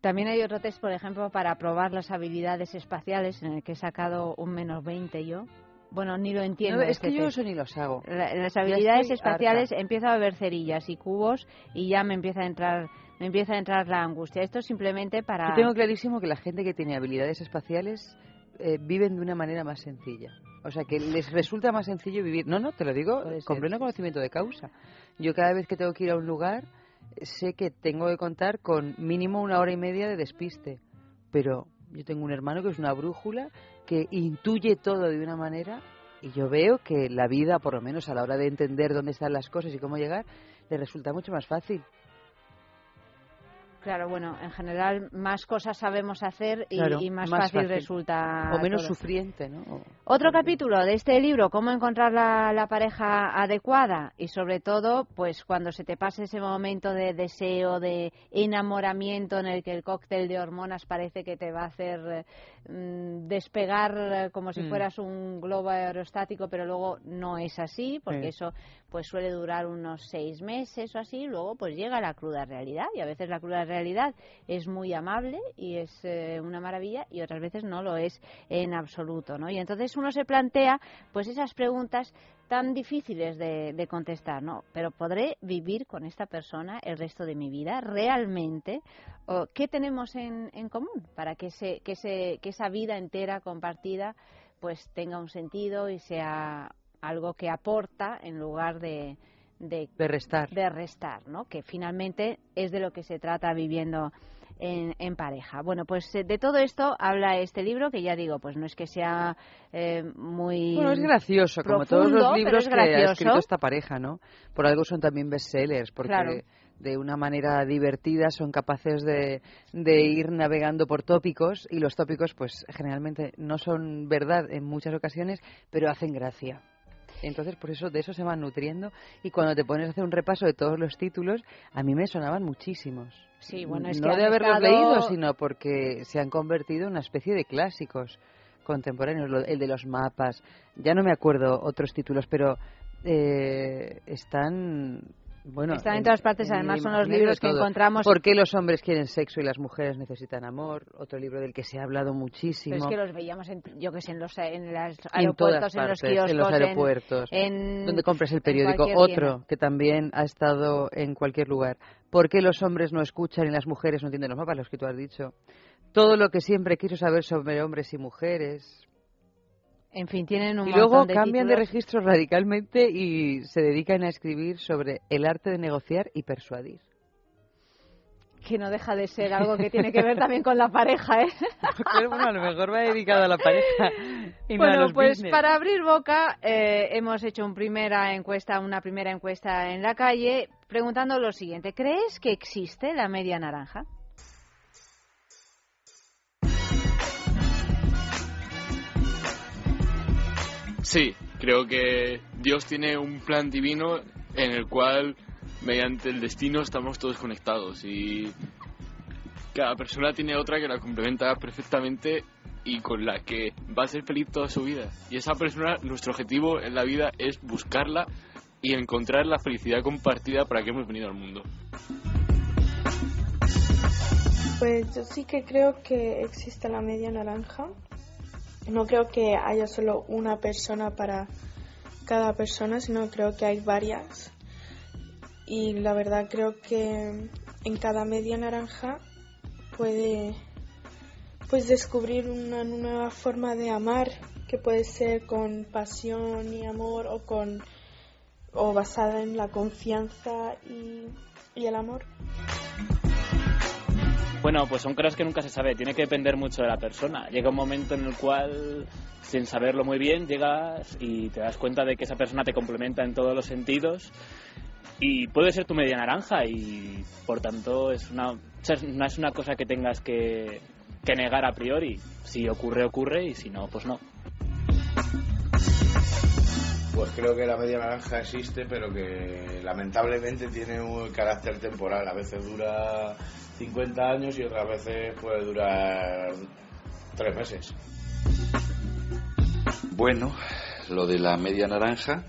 También hay otro test, por ejemplo, para probar las habilidades espaciales, en el que he sacado un menos 20 yo, bueno, ni lo entiendo. es que yo eso ni los hago. las habilidades espaciales empiezo a ver cerillas y cubos y ya me empieza a entrar me empieza a entrar la angustia. Esto es simplemente para... Yo tengo clarísimo que la gente que tiene habilidades espaciales eh, viven de una manera más sencilla. O sea, que les resulta más sencillo vivir. No, no, te lo digo con pleno conocimiento de causa. Yo cada vez que tengo que ir a un lugar sé que tengo que contar con mínimo una hora y media de despiste. Pero yo tengo un hermano que es una brújula que intuye todo de una manera y yo veo que la vida, por lo menos a la hora de entender dónde están las cosas y cómo llegar, le resulta mucho más fácil. Claro, bueno, en general más cosas sabemos hacer y, más, fácil, resulta. O menos sufriente, ¿no? Otro capítulo de este libro, cómo encontrar la, pareja adecuada y sobre todo, pues cuando se te pase ese momento de deseo, de enamoramiento en el que el cóctel de hormonas parece que te va a hacer mm, despegar como si mm. fueras un globo aerostático, pero luego no es así, porque eso pues suele durar unos seis meses o así, luego pues llega la cruda realidad y a veces la cruda realidad es muy amable y es eh, una maravilla y otras veces no lo es en absoluto, ¿no? Y entonces uno se plantea pues esas preguntas tan difíciles de, contestar, ¿no? Pero ¿podré vivir con esta persona el resto de mi vida? ¿Realmente? ¿O ¿Qué tenemos en, en común para que, se, que, se, que esa vida entera compartida pues tenga un sentido y sea algo que aporta en lugar de, de, restar. De restar, ¿no? Que finalmente es de lo que se trata viviendo en, pareja. Bueno, pues eh, de todo esto habla este libro, que ya digo, pues no es que sea eh, muy. Bueno, es gracioso, como todos los libros que ha escrito esta pareja, ¿no? Por algo son también bestsellers, porque. de una manera divertida son capaces de, de, ir navegando por tópicos y los tópicos pues generalmente no son verdad en muchas ocasiones pero hacen gracia entonces, por eso de eso se van nutriendo. Y cuando te pones a hacer un repaso de todos los títulos, a mí me sonaban muchísimos. Sí, bueno, es no de haberlos leído, sino porque se han convertido en una especie de clásicos contemporáneos. El de los mapas, ya no me acuerdo otros títulos, pero eh, están bueno, Están en, todas partes, además son los libros que encontramos. ¿Por qué los hombres quieren sexo y las mujeres necesitan amor? Otro libro del que se ha hablado muchísimo. Pero es que los veíamos, en, yo que sé, en los, en los aeropuertos, en, los kioscos. En los aeropuertos. En, donde compras el periódico. Otro que también ha estado en cualquier lugar. ¿Por qué los hombres no escuchan y las mujeres no entienden los mapas? Los que tú has dicho. Todo lo que siempre quiso saber sobre hombres y mujeres. En fin, tienen un Y luego cambian de registro radicalmente y se dedican a escribir sobre el arte de negociar y persuadir. Que no deja de ser algo que tiene que ver también con la pareja, ¿eh? Pero bueno, a lo mejor va dedicado a la pareja. Y bueno, no a los pues para abrir boca eh, hemos hecho una primera encuesta, una primera encuesta en la calle preguntando lo siguiente: ¿crees que existe la media naranja? Sí, creo que Dios tiene un plan divino en el cual mediante el destino estamos todos conectados y cada persona tiene otra que la complementa perfectamente y con la que va a ser feliz toda su vida. Y esa persona, nuestro objetivo en la vida es buscarla y encontrar la felicidad compartida para que hemos venido al mundo. Pues yo sí que creo que existe la media naranja no creo que haya solo una persona para cada persona, sino creo que hay varias. Y la verdad creo que en cada media naranja puede pues descubrir una nueva forma de amar que puede ser con pasión y amor o con o basada en la confianza y, y el amor. Bueno, pues son cosas que nunca se sabe, tiene que depender mucho de la persona. Llega un momento en el cual, sin saberlo muy bien, llegas y te das cuenta de que esa persona te complementa en todos los sentidos y puede ser tu media naranja y por tanto es una, no es una cosa que tengas que, que negar a priori. Si ocurre, ocurre y si no, pues no. Pues creo que la media naranja existe, pero que lamentablemente tiene un carácter temporal. A veces dura 50 años y otras veces puede durar tres meses. Bueno, lo de la media naranja,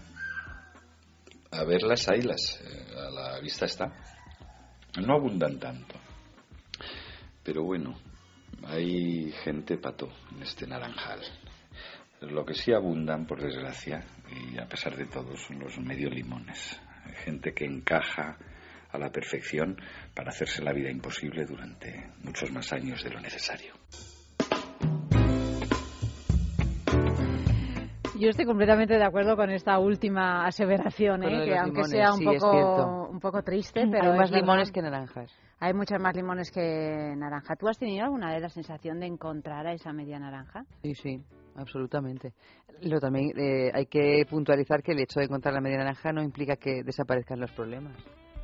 a ver las haylas, eh, a la vista está. No abundan tanto. Pero bueno, hay gente pato en este naranjal. Lo que sí abundan, por desgracia, y a pesar de todo, son los medio limones. Gente que encaja a la perfección para hacerse la vida imposible durante muchos más años de lo necesario. Yo estoy completamente de acuerdo con esta última aseveración, ¿eh? que aunque sea un, poco, un poco triste, pero... Hay más limones que naranjas. Hay muchas más limones que naranja. ¿Tú has tenido alguna vez la sensación de encontrar a esa media naranja? Sí, sí, absolutamente. Lo también eh, hay que puntualizar que el hecho de encontrar la media naranja no implica que desaparezcan los problemas.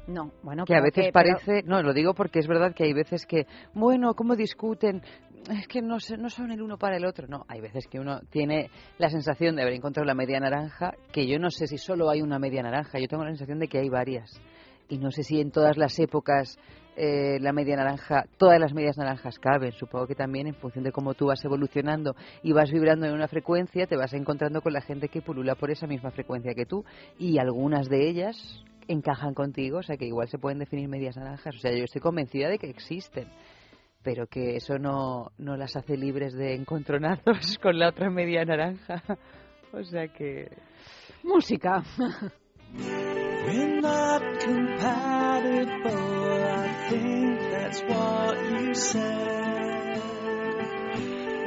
No, bueno, que a veces parece, no, lo digo porque es verdad que hay veces que, bueno, ¿cómo discuten? Es que no, no son el uno para el otro. No, hay veces que uno tiene la sensación de haber encontrado la media naranja, que yo no sé si solo hay una media naranja, yo tengo la sensación de que hay varias. Y no sé si en todas las épocas eh, la media naranja, todas las medias naranjas caben. Supongo que también en función de cómo tú vas evolucionando y vas vibrando en una frecuencia, te vas encontrando con la gente que pulula por esa misma frecuencia que tú. Y algunas de ellas encajan contigo, o sea que igual se pueden definir medias naranjas. O sea, yo estoy convencida de que existen, pero que eso no, no las hace libres de encontronazos con la otra media naranja. O sea que. Música.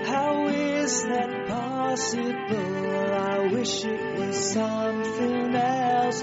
How is that possible? I wish it was something else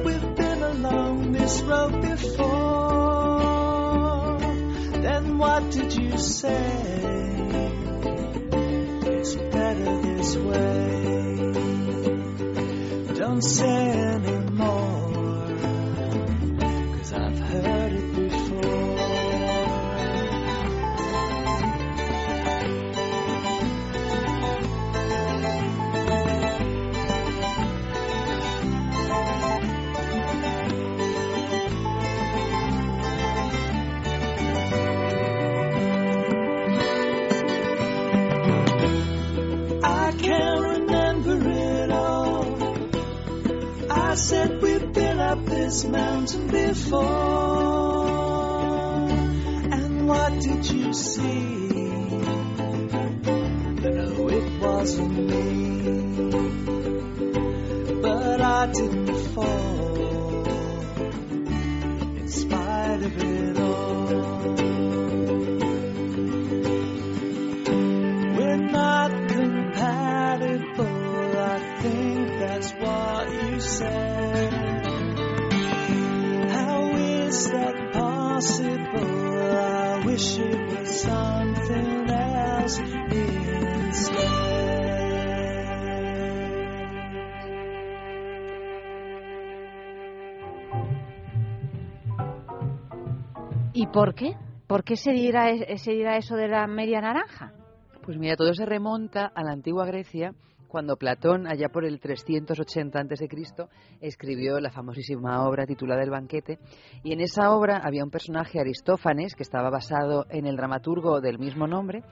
this road before. Then what did you say? It's better this way. Don't say this mountain before. And what did you see? Por qué? ¿Por qué se dirá, e- se dirá eso de la media naranja? Pues mira, todo se remonta a la antigua Grecia, cuando Platón, allá por el 380 a.C., escribió la famosísima obra titulada El banquete. Y en esa obra había un personaje, Aristófanes, que estaba basado en el dramaturgo del mismo nombre.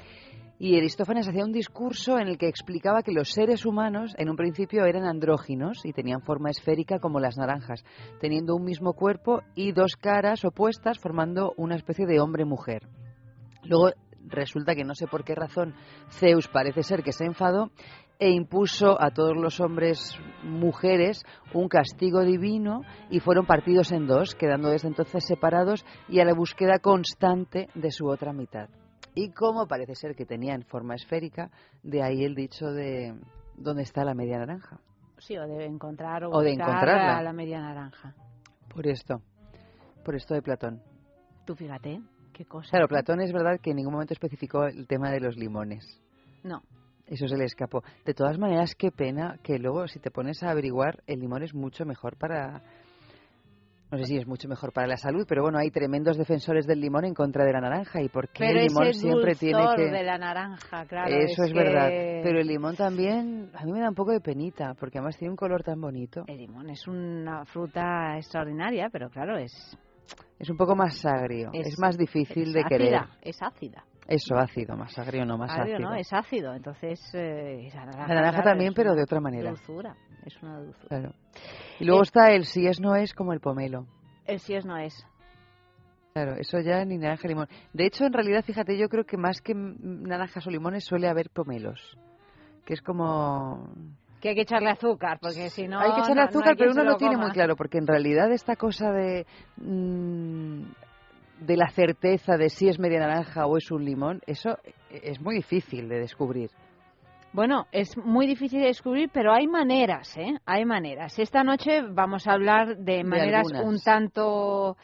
Y Aristófanes hacía un discurso en el que explicaba que los seres humanos en un principio eran andróginos y tenían forma esférica como las naranjas, teniendo un mismo cuerpo y dos caras opuestas formando una especie de hombre-mujer. Luego resulta que no sé por qué razón Zeus parece ser que se enfadó e impuso a todos los hombres mujeres un castigo divino y fueron partidos en dos, quedando desde entonces separados y a la búsqueda constante de su otra mitad. Y como parece ser que tenían forma esférica, de ahí el dicho de ¿dónde está la media naranja? Sí, o de encontrar o, o de encontrarla. la media naranja. Por esto, por esto de Platón. Tú fíjate, qué cosa. Claro, Platón es verdad que en ningún momento especificó el tema de los limones. No. Eso se le escapó. De todas maneras, qué pena que luego, si te pones a averiguar, el limón es mucho mejor para. No sé si es mucho mejor para la salud, pero bueno, hay tremendos defensores del limón en contra de la naranja. ¿Y por qué el limón siempre tiene que.? de la naranja, claro. Eso es, es verdad. Pero el limón también, a mí me da un poco de penita, porque además tiene un color tan bonito. El limón es una fruta extraordinaria, pero claro, es. Es un poco más agrio, es, más difícil es de ácida, querer. Es ácida. Eso, ácido, más agrio, no más agrio, ácido. no, es ácido, entonces eh, la naranja, la naranja claro, también, es pero de otra manera. Dulzura, es una dulzura. Claro. Y luego Eh, está el si es no es como el pomelo. El si es no es. Claro, eso ya ni naranja limón. De hecho, en realidad, fíjate, yo creo que más que naranjas o limones suele haber pomelos. Que es como... Que hay que echarle azúcar, porque si no. hay que echarle no- azúcar, pero uno lo lo tiene muy claro, porque en realidad esta cosa de... mm, de la certeza de si es media naranja o es un limón, eso es muy difícil de descubrir. Bueno, es muy difícil de descubrir, pero hay maneras, ¿eh? Hay maneras. Esta noche vamos a hablar de maneras un tanto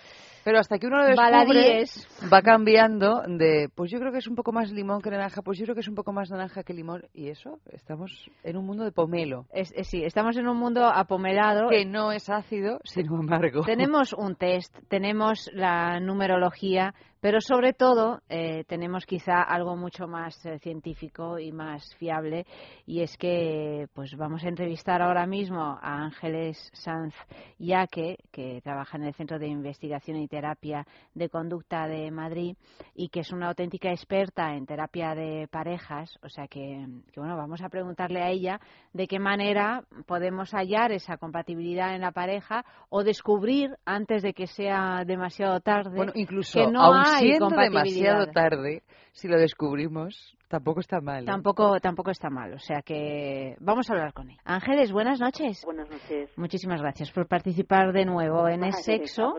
Pero hasta que uno lo descubre, baladíes. va cambiando de, pues yo creo que es un poco más limón que naranja, pues yo creo que es un poco más naranja que limón. Y eso, estamos en un mundo de pomelo. Es- es- sí, estamos en un mundo apomelado. Que no es ácido, sino amargo. Tenemos un test, tenemos la numerología, pero sobre todo eh, tenemos quizá algo mucho más eh, científico y más fiable y es que pues vamos a entrevistar ahora mismo a Ángeles Sanz Yaque, que trabaja en el Centro de Investigación y Terapia de Conducta de Madrid y que es una auténtica experta en terapia de parejas, o sea que, que bueno, vamos a preguntarle a ella de qué manera podemos hallar esa compatibilidad en la pareja o descubrir antes de que sea demasiado tarde Bueno, incluso que no aun compatibilidad. demasiado tarde, si lo descubrimos, tampoco está mal. ¿eh? Tampoco, tampoco está mal, o sea que vamos a hablar con él. Ángeles, buenas noches. Buenas noches. Muchísimas gracias por participar de nuevo en Es Sexo.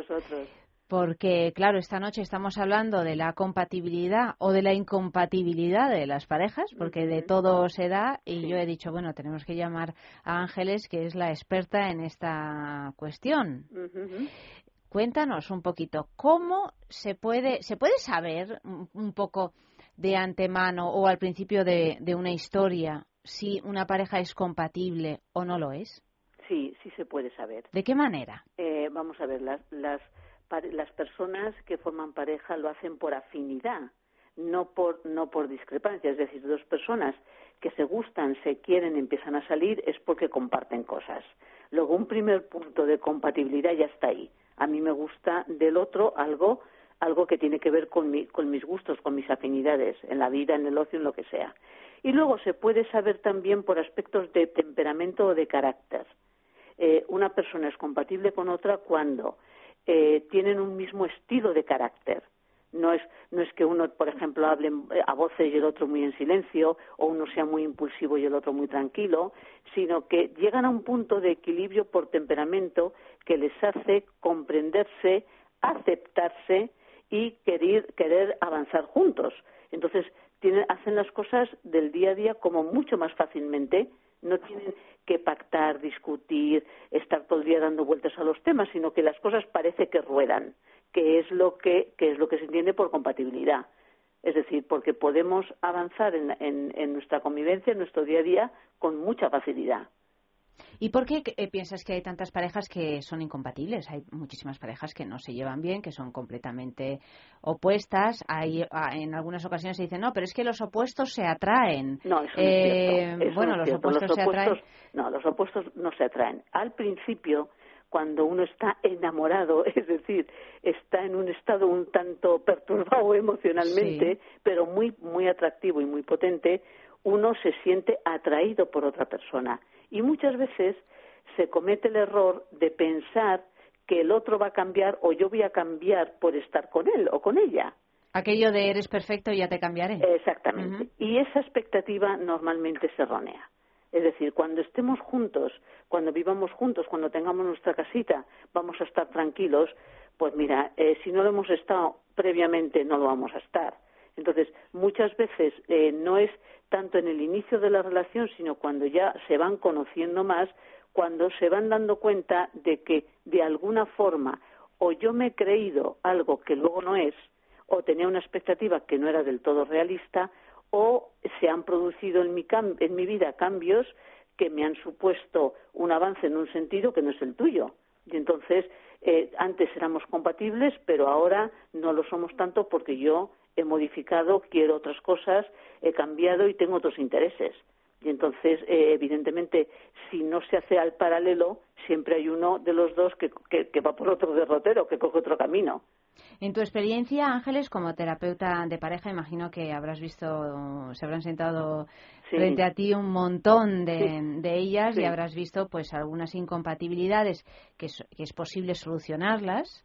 Porque, claro, esta noche estamos hablando de la compatibilidad o de la incompatibilidad de las parejas, porque de todo se da, y yo he dicho, bueno, tenemos que llamar a Ángeles, que es la experta en esta cuestión. Ujú. Cuéntanos un poquito, ¿cómo se puede, se puede saber un poco de antemano o al principio de, de una historia si una pareja es compatible o no lo es? Sí, sí se puede saber. ¿De qué manera? Eh, vamos a ver, las, las, las personas que forman pareja lo hacen por afinidad, no por, no por discrepancia. Es decir, dos personas que se gustan, se quieren, empiezan a salir, es porque comparten cosas. Luego, un primer punto de compatibilidad ya está ahí. A mí me gusta del otro algo algo que tiene que ver con, mi- con mis gustos, con mis afinidades, en la vida, en el ocio, en lo que sea. Y luego se puede saber también por aspectos de temperamento o de carácter. Eh, una persona es compatible con otra cuando eh, tienen un mismo estilo de carácter. No es, no es que uno, por ejemplo, hable eh, a voces y el otro muy en silencio, o uno sea muy impulsivo y el otro muy tranquilo, sino que llegan a un punto de equilibrio por temperamento que les hace comprenderse, aceptarse y querer, querer avanzar juntos. Entonces, tienen, hacen las cosas del día a día como mucho más fácilmente. No tienen que pactar, discutir, estar todo el día dando vueltas a los temas, sino que las cosas parece que ruedan, que es lo que, que es lo que se entiende por compatibilidad. Es decir, porque podemos avanzar en, en- en nuestra convivencia, en nuestro día a día, con mucha facilidad. ¿Y por qué eh, piensas que hay tantas parejas que son incompatibles? Hay muchísimas parejas que no se llevan bien, que son completamente opuestas. Hay, ah, en algunas ocasiones se dice, no, pero es que los opuestos se atraen. No, eso no Eh, es cierto. Eso bueno, no es los cierto. opuestos se atraen. No, los opuestos no se atraen. Al principio, cuando uno está enamorado, es decir, está en un estado un tanto perturbado emocionalmente, pero muy, muy atractivo y muy potente, uno se siente atraído por otra persona. Y muchas veces se comete el error de pensar que el otro va a cambiar o yo voy a cambiar por estar con él o con ella. Aquello de eres perfecto y ya te cambiaré. Exactamente. Y esa expectativa normalmente es errónea. Es decir, cuando estemos juntos, cuando vivamos juntos, cuando tengamos nuestra casita, vamos a estar tranquilos, pues mira, eh, si no lo hemos estado previamente, no lo vamos a estar. Entonces, muchas veces eh, no es tanto en el inicio de la relación, sino cuando ya se van conociendo más, cuando se van dando cuenta de que de alguna forma o yo me he creído algo que luego no es, o tenía una expectativa que no era del todo realista, o se han producido en mi, en mi vida cambios que me han supuesto un avance en un sentido que no es el tuyo. Y entonces, eh, antes éramos compatibles, pero ahora no lo somos tanto porque yo he modificado, quiero otras cosas, he cambiado y tengo otros intereses. Y entonces, eh, evidentemente, si no se hace al paralelo, siempre hay uno de los dos que, que, va por otro derrotero, que coge otro camino. En tu experiencia, Ángeles, como terapeuta de pareja, imagino que habrás visto, se habrán sentado frente a ti un montón de, de ellas y habrás visto pues algunas incompatibilidades que que es posible solucionarlas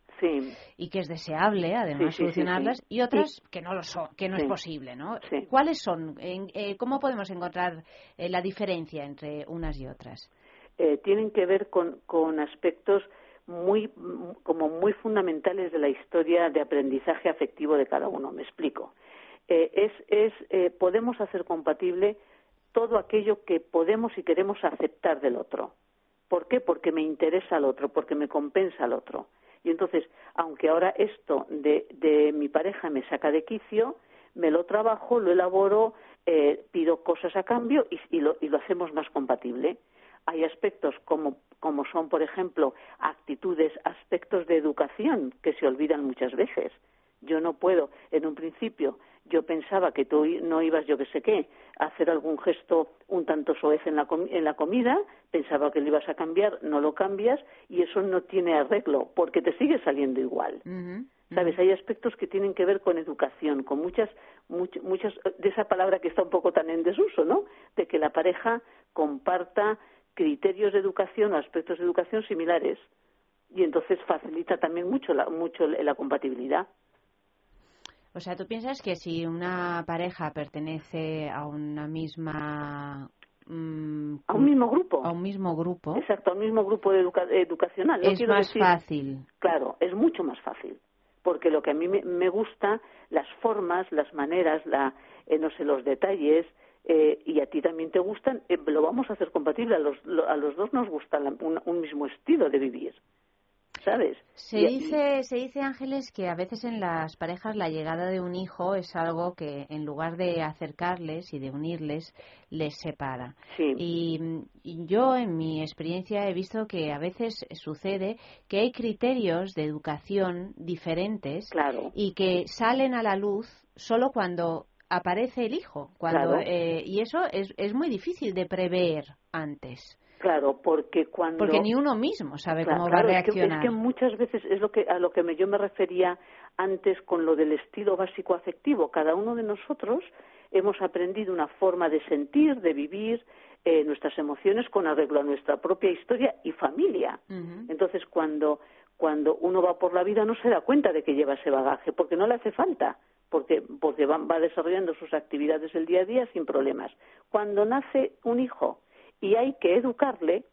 y que es deseable además solucionarlas y otras que no lo son, que no es posible, ¿no? ¿Cuáles son? Eh, ¿Cómo podemos encontrar eh, la diferencia entre unas y otras? Eh, tienen que ver con, con aspectos muy como muy fundamentales de la historia de aprendizaje afectivo de cada uno. Me explico. es, es podemos hacer compatible todo aquello que podemos y queremos aceptar del otro. ¿Por qué? Porque me interesa al otro, porque me compensa al otro. Y entonces, aunque ahora esto de, de mi pareja me saca de quicio, me lo trabajo, lo elaboro, eh, pido cosas a cambio y, y, lo, y lo hacemos más compatible. Hay aspectos como, como son, por ejemplo, actitudes, aspectos de educación que se olvidan muchas veces. Yo no puedo, en un principio, yo pensaba que tú no ibas, yo que sé qué, a hacer algún gesto un tanto soez en la, en la comida, pensaba que lo ibas a cambiar, no lo cambias y eso no tiene arreglo porque te sigue saliendo igual. ¿Sabes? Hay aspectos que tienen que ver con educación, con muchas, muchas, de esa palabra que está un poco tan en desuso, ¿no? De que la pareja comparta criterios de educación o aspectos de educación similares y entonces facilita también mucho la, mucho la compatibilidad. O sea, ¿tú piensas que si una pareja pertenece a una misma mm, a un mismo grupo. A un mismo grupo. Exacto, a un mismo grupo educacional. es más fácil. Claro, es mucho más fácil. Porque lo que a mí me, gusta, las formas, las maneras, la, eh, no sé, los detalles, eh, y a ti también te gustan, eh, lo vamos a hacer compatible. A los, a los dos nos gusta un mismo estilo de vivir. ¿sabes? Se dice, se dice, Ángeles, que a veces en las parejas la llegada de un hijo es algo que en lugar de acercarles y de unirles, les separa. Y, yo en mi experiencia he visto que a veces sucede que hay criterios de educación diferentes y que salen a la luz solo cuando aparece el hijo. Cuando, eh, y eso es, es muy difícil de prever antes. Claro, porque cuando porque ni uno mismo sabe cómo va a reaccionar. Es que, muchas veces es lo que a lo que me, yo me refería antes con lo del estilo básico afectivo. Cada uno de nosotros hemos aprendido una forma de sentir, de vivir eh, nuestras emociones con arreglo a nuestra propia historia y familia. Entonces, cuando cuando uno va por la vida no se da cuenta de que lleva ese bagaje, porque no le hace falta, porque, porque va, va desarrollando sus actividades del día a día sin problemas. Cuando nace un hijo y hay que educarle,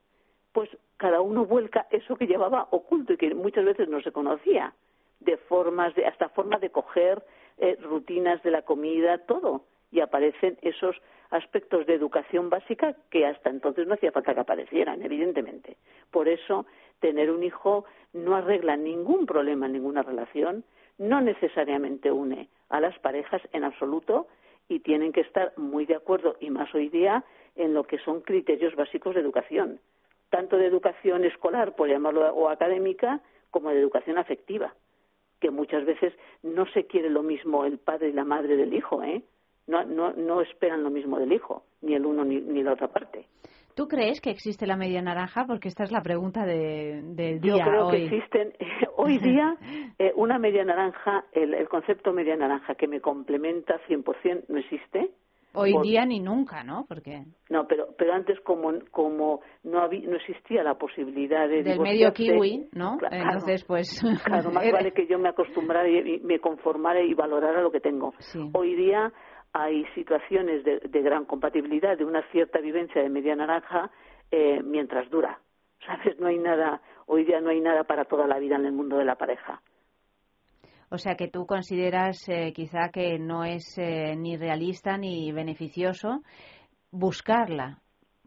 pues cada uno vuelca eso que llevaba oculto y que muchas veces no se conocía, de formas, de, hasta formas de coger eh, rutinas de la comida, todo. Y aparecen esos aspectos de educación básica que hasta entonces no hacía falta que aparecieran, evidentemente. Por eso, tener un hijo no arregla ningún problema en ninguna relación, no necesariamente une a las parejas en absoluto y tienen que estar muy de acuerdo, y más hoy día, en lo que son criterios básicos de educación, tanto de educación escolar, por llamarlo, o académica, como de educación afectiva, que muchas veces no se quiere lo mismo el padre y la madre del hijo, ¿eh? No, no, no esperan lo mismo del hijo, ni el uno ni, ni la otra parte. ¿Tú crees que existe la media naranja? Porque esta es la pregunta de, del día Yo creo que existen hoy día eh, una media naranja, el, el, concepto media naranja que me complementa 100% no existe. Hoy día ni nunca, ¿no? Porque no, pero pero antes como como no había, no existía la posibilidad de del medio kiwi, ¿no? Entonces pues claro, más vale que yo me acostumbrara y, me conformara y valorara lo que tengo. Hoy día hay situaciones de, de, gran compatibilidad, de una cierta vivencia de media naranja eh, mientras dura. ¿Sabes? No hay nada, hoy día no hay nada para toda la vida en el mundo de la pareja. O sea que tú consideras eh, quizá que no es eh, ni realista ni beneficioso buscarla,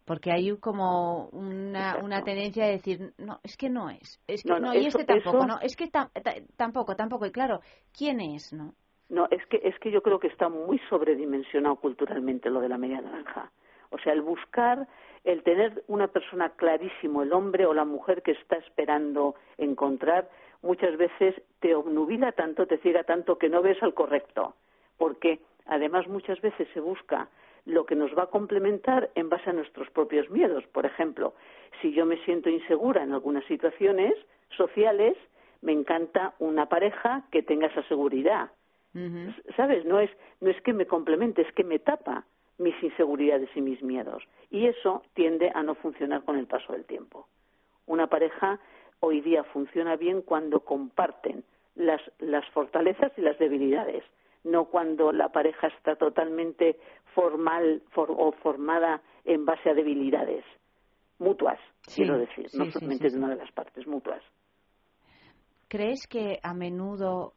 porque hay como una, una tendencia a decir, no, es que no es, es que no, y este tampoco, no, es que tampoco, tampoco, y claro, ¿quién es, no? No, es que, es que yo creo que está muy sobredimensionado culturalmente lo de la media naranja. O sea, el buscar, el tener una persona clarísimo, el hombre o la mujer que está esperando encontrar, muchas veces te obnubila tanto, te ciega tanto que no ves al correcto. Porque además muchas veces se busca lo que nos va a complementar en base a nuestros propios miedos. Por ejemplo, si yo me siento insegura en algunas situaciones sociales, me encanta una pareja que tenga esa seguridad. ¿Sabes? No es, no es que me complemente, es que me tapa mis inseguridades y mis miedos. Y eso tiende a no funcionar con el paso del tiempo. Una pareja hoy día funciona bien cuando comparten las, las fortalezas y las debilidades no cuando la pareja está totalmente formal o formada en base a debilidades mutuas, quiero decir, no solamente de una de las partes mutuas. ¿Crees que a menudo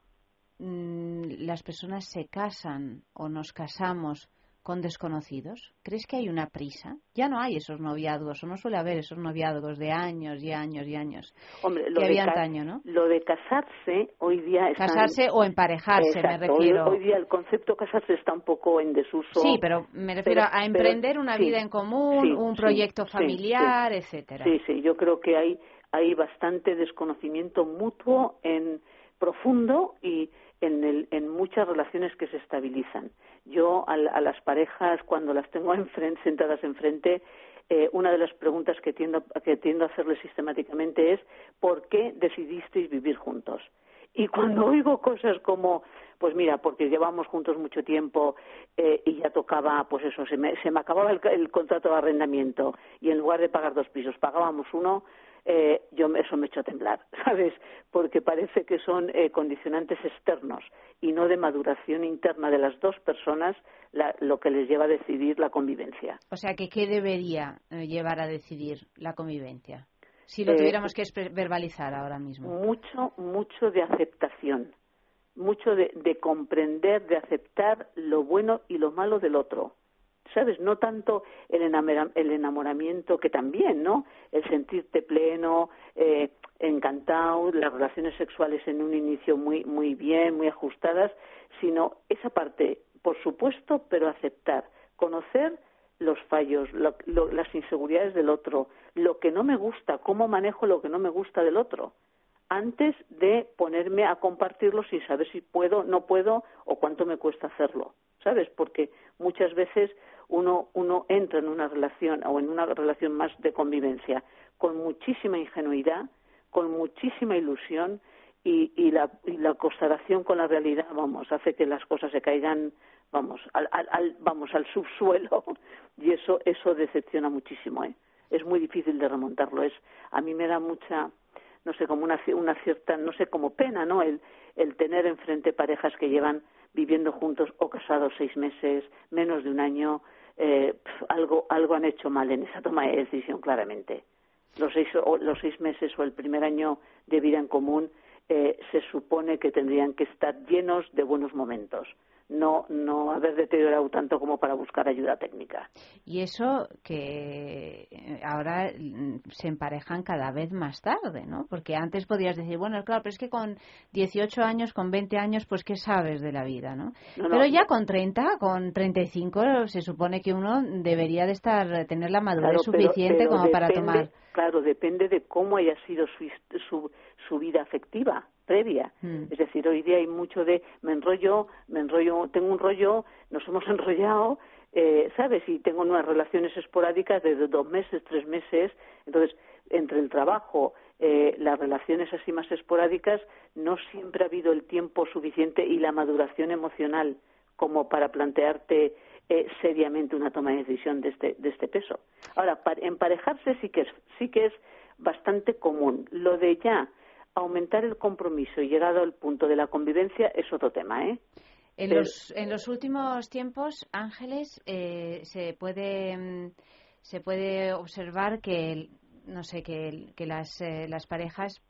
las personas se casan o nos casamos con desconocidos? ¿Crees que hay una prisa? Ya no hay esos noviazgos, o no suele haber esos noviazgos de años y años y años. Hombre, lo que de había antaño, ¿no? Lo de casarse hoy día Casarse o emparejarse, me refiero. Hoy, día el concepto casarse está un poco en desuso. Sí, pero me refiero a emprender una vida en común, un proyecto familiar, etcétera. Sí, sí, yo creo que hay hay bastante desconocimiento mutuo en profundo y en, el, en muchas relaciones que se estabilizan. Yo a, las parejas, cuando las tengo enfrente, sentadas enfrente, eh, una de las preguntas que tiendo, que tiendo a hacerles sistemáticamente es ¿por qué decidisteis vivir juntos? Y cuando oigo cosas como, pues mira, porque llevamos juntos mucho tiempo eh, y ya tocaba, pues eso, se me, se me acababa el, contrato de arrendamiento y en lugar de pagar dos pisos pagábamos uno, eh, yo eso me echo a temblar, ¿sabes? Porque parece que son eh, condicionantes externos y no de maduración interna de las dos personas lo que les lleva a decidir la convivencia. O sea, que ¿qué debería eh, llevar a decidir la convivencia? Si lo tuviéramos que verbalizar ahora mismo. Mucho, mucho de aceptación, mucho de comprender, de aceptar lo bueno y lo malo del otro ¿sabes? No tanto el, enamoramiento, que también, ¿no? El sentirte pleno, eh, encantado, las relaciones sexuales en un inicio muy, muy bien, muy ajustadas, sino esa parte, por supuesto, pero aceptar, conocer los fallos, las inseguridades del otro, lo que no me gusta, cómo manejo lo que no me gusta del otro, antes de ponerme a compartirlo sin saber si puedo, no puedo o cuánto me cuesta hacerlo, ¿sabes? Porque muchas veces uno, uno entra en una relación o en una relación más de convivencia con muchísima ingenuidad, con muchísima ilusión y, y, la, y la constatación con la realidad, vamos, hace que las cosas se caigan, vamos, al, al, vamos, al subsuelo y eso, eso decepciona muchísimo, ¿eh? Es muy difícil de remontarlo. Es, a mí me da mucha, no sé, como una, una cierta, no sé, como pena, ¿no? El tener enfrente parejas que llevan viviendo juntos o casados seis meses, menos de un año, eh, algo, algo han hecho mal en esa toma de decisión, claramente. Los seis, los seis meses o el primer año de vida en común eh, se supone que tendrían que estar llenos de buenos momentos no, no haber deteriorado tanto como para buscar ayuda técnica. Y eso que eh, ahora mm, se emparejan cada vez más tarde, ¿no? Porque antes podías decir, bueno, claro, pero es que con 18 años, con 20 años, pues ¿qué sabes de la vida, no? pero ya con 30, con 35, se supone que uno debería de estar, tener la madurez suficiente como para tomar. Claro, depende de cómo haya sido su, su, su vida afectiva previa. Mm. Es decir, hoy día hay mucho de me enrollo, me enrollo, tengo un rollo, nos hemos enrollado, eh, ¿sabes? Y tengo unas relaciones esporádicas de dos meses, tres meses. Entonces, entre el trabajo, eh, las relaciones así más esporádicas, no siempre ha habido el tiempo suficiente y la maduración emocional como para plantearte eh, seriamente una toma de decisión de este, de este peso. Ahora, emparejarse sí que es, sí que es bastante común. Lo de ya aumentar el compromiso y llegado al punto de la convivencia es otro tema, ¿eh? En, los, en los últimos tiempos, Ángeles, eh, se puede mm, se puede observar que no sé que, que las, eh, las parejas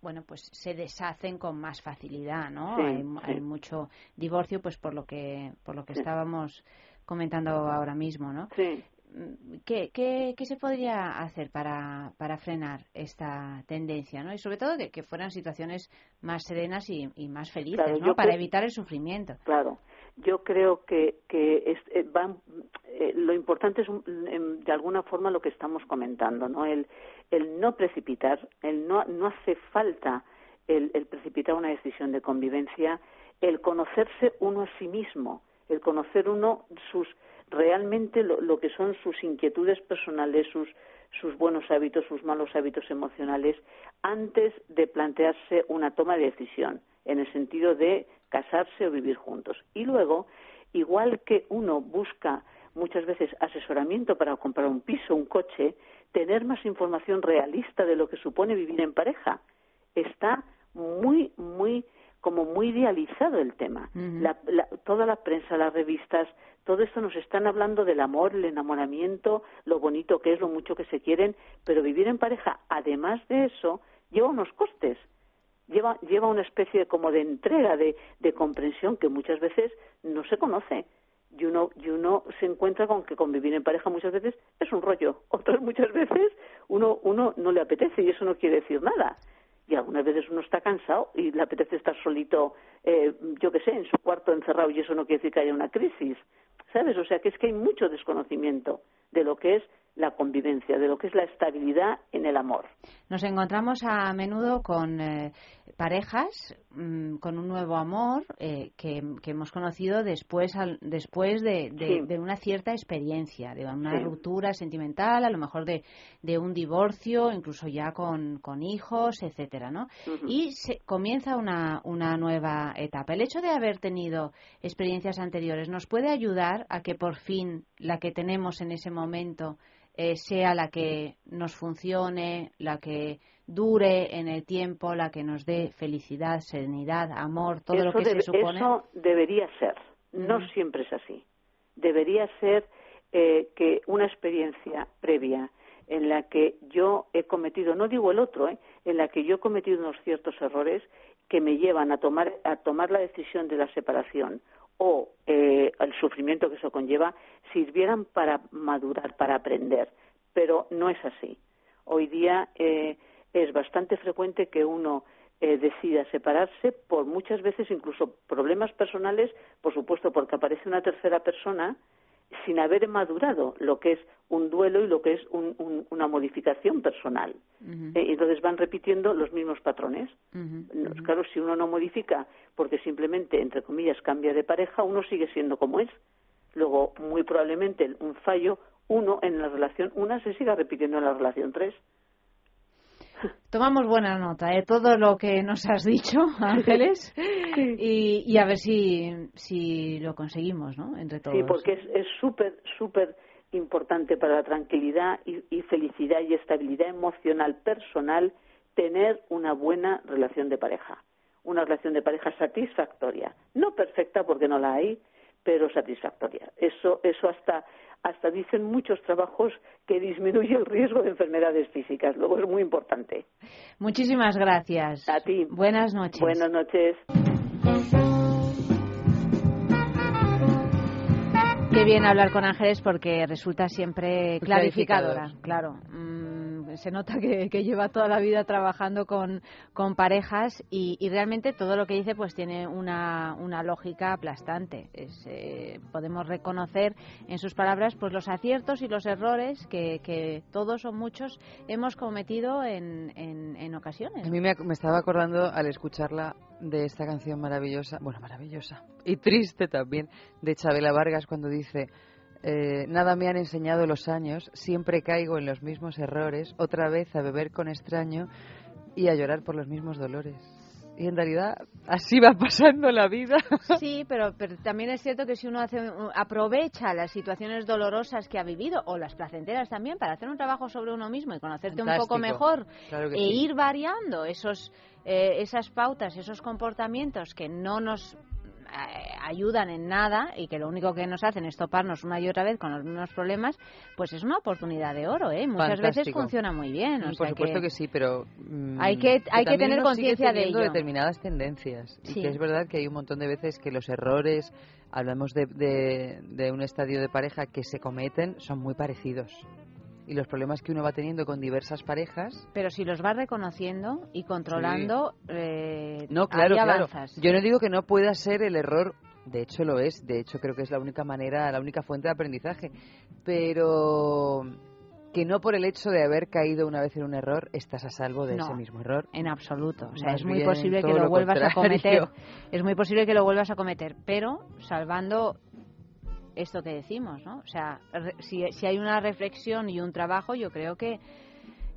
bueno, pues se deshacen con más facilidad, ¿no? hay, mucho divorcio, pues por lo que por lo que estábamos comentando ahora mismo, ¿no? ¿Qué, qué, qué se podría hacer para, para frenar esta tendencia, ¿no? Y sobre todo que, fueran situaciones más serenas y, más felices, ¿no? Para evitar el sufrimiento. Claro. Yo creo que, que eh, van, eh, lo importante es de alguna forma lo que estamos comentando, ¿no? El, el no precipitar, el no, no hace falta el, el precipitar una decisión de convivencia, el conocerse uno a sí mismo, el conocer uno sus realmente lo, que son sus inquietudes personales, sus, sus buenos hábitos, sus malos hábitos emocionales, antes de plantearse una toma de decisión, en el sentido de casarse o vivir juntos. Y luego, igual que uno busca muchas veces asesoramiento para comprar un piso, un coche, tener más información realista de lo que supone vivir en pareja. Está muy, muy como muy idealizado el tema. toda la prensa, las revistas, todo esto nos están hablando del amor, el enamoramiento, lo bonito que es, lo mucho que se quieren, pero vivir en pareja, además de eso, lleva unos costes. Lleva, lleva una especie como de entrega, de, de comprensión que muchas veces no se conoce y uno, y uno se encuentra con que convivir en pareja muchas veces es un rollo. Otras muchas veces uno, uno no le apetece y eso no quiere decir nada y algunas veces uno está cansado y le apetece estar solito, eh, yo qué sé, en su cuarto encerrado y eso no quiere decir que haya una crisis, ¿sabes? O sea que es que hay mucho desconocimiento de lo que es la convivencia, de lo que es la estabilidad en el amor. Nos encontramos a menudo con eh, parejas mm, con un nuevo amor eh, que, hemos conocido después, después de, una cierta experiencia, de una ruptura sentimental, a lo mejor de, un divorcio, incluso ya con, hijos, etcétera, ¿no? Y se, comienza una, una nueva etapa. El hecho de haber tenido experiencias anteriores nos puede ayudar a que por fin la que tenemos en ese momento eh, sea la que nos funcione, la que dure en el tiempo, la que nos dé felicidad, serenidad, amor, todo lo que se supone. Eso debería ser. No siempre es así. Debería ser eh, que una experiencia previa en la que yo he cometido, no digo el otro, eh, en la que yo he cometido unos ciertos errores que me llevan a tomar, a tomar la decisión de la separación o eh, el sufrimiento que eso conlleva sirvieran para madurar, para aprender. Pero no es así. Hoy día eh, es bastante frecuente que uno eh, decida separarse por muchas veces incluso problemas personales, por supuesto porque aparece una tercera persona sin haber madurado lo que es un duelo y lo que es una modificación personal. Eh, entonces van repitiendo los mismos patrones. Claro, si uno no modifica porque simplemente, entre comillas, cambia de pareja, uno sigue siendo como es. Luego, muy probablemente, un fallo, uno en la relación, una se siga repitiendo en la relación tres. Tomamos buena nota de todo lo que nos has dicho, Ángeles, y, a ver si, si lo conseguimos, ¿no? Entre todos. Sí, porque es súper, súper importante para la tranquilidad y, y felicidad y estabilidad emocional personal tener una buena relación de pareja, una relación de pareja satisfactoria, no perfecta porque no la hay, pero satisfactoria. Eso, eso hasta hasta dicen muchos trabajos que disminuye el riesgo de enfermedades físicas. Luego es muy importante. Muchísimas gracias. A ti. Buenas noches. Buenas noches. Qué bien hablar con Ángeles porque resulta siempre clarificadora, claro. Mm, se nota que, lleva toda la vida trabajando con, con parejas y, realmente todo lo que dice pues tiene una, una lógica aplastante. Eh, podemos reconocer en sus palabras pues los aciertos y los errores que, que todos o muchos hemos cometido en, en, ocasiones. A mí me, me estaba acordando al escucharla de esta canción maravillosa, bueno, maravillosa y triste también, de Chabela Vargas cuando dice eh, nada me han enseñado los años, siempre caigo en los mismos errores, otra vez a beber con extraño y a llorar por los mismos dolores. Y en realidad así va pasando la vida. Sí, pero, pero también es cierto que si uno hace, aprovecha las situaciones dolorosas que ha vivido, o las placenteras también, para hacer un trabajo sobre uno mismo y conocerte un poco mejor, e ir variando esos, eh, esas pautas, esos comportamientos que no nos ayudan en nada y que lo único que nos hacen es toparnos una y otra vez con los mismos problemas, pues es una oportunidad de oro, ¿eh? Muchas veces funciona muy bien. Por supuesto que, sí, pero mm, hay que, hay que tener conciencia de ello. determinadas tendencias. Y que es verdad que hay un montón de veces que los errores, hablamos de, de, de un estadio de pareja que se cometen, son muy parecidos y los problemas que uno va teniendo con diversas parejas. Pero si los va reconociendo y controlando, eh, no, claro, claro. Yo no digo que no pueda ser el error, de hecho lo es, de hecho creo que es la única manera, la única fuente de aprendizaje, pero que no por el hecho de haber caído una vez en un error estás a salvo de ese mismo error. En absoluto. O sea, es muy posible que lo vuelvas a cometer. Es muy posible que lo vuelvas a cometer, pero salvando esto que decimos, ¿no? O sea, si, si hay una reflexión y un trabajo, yo creo que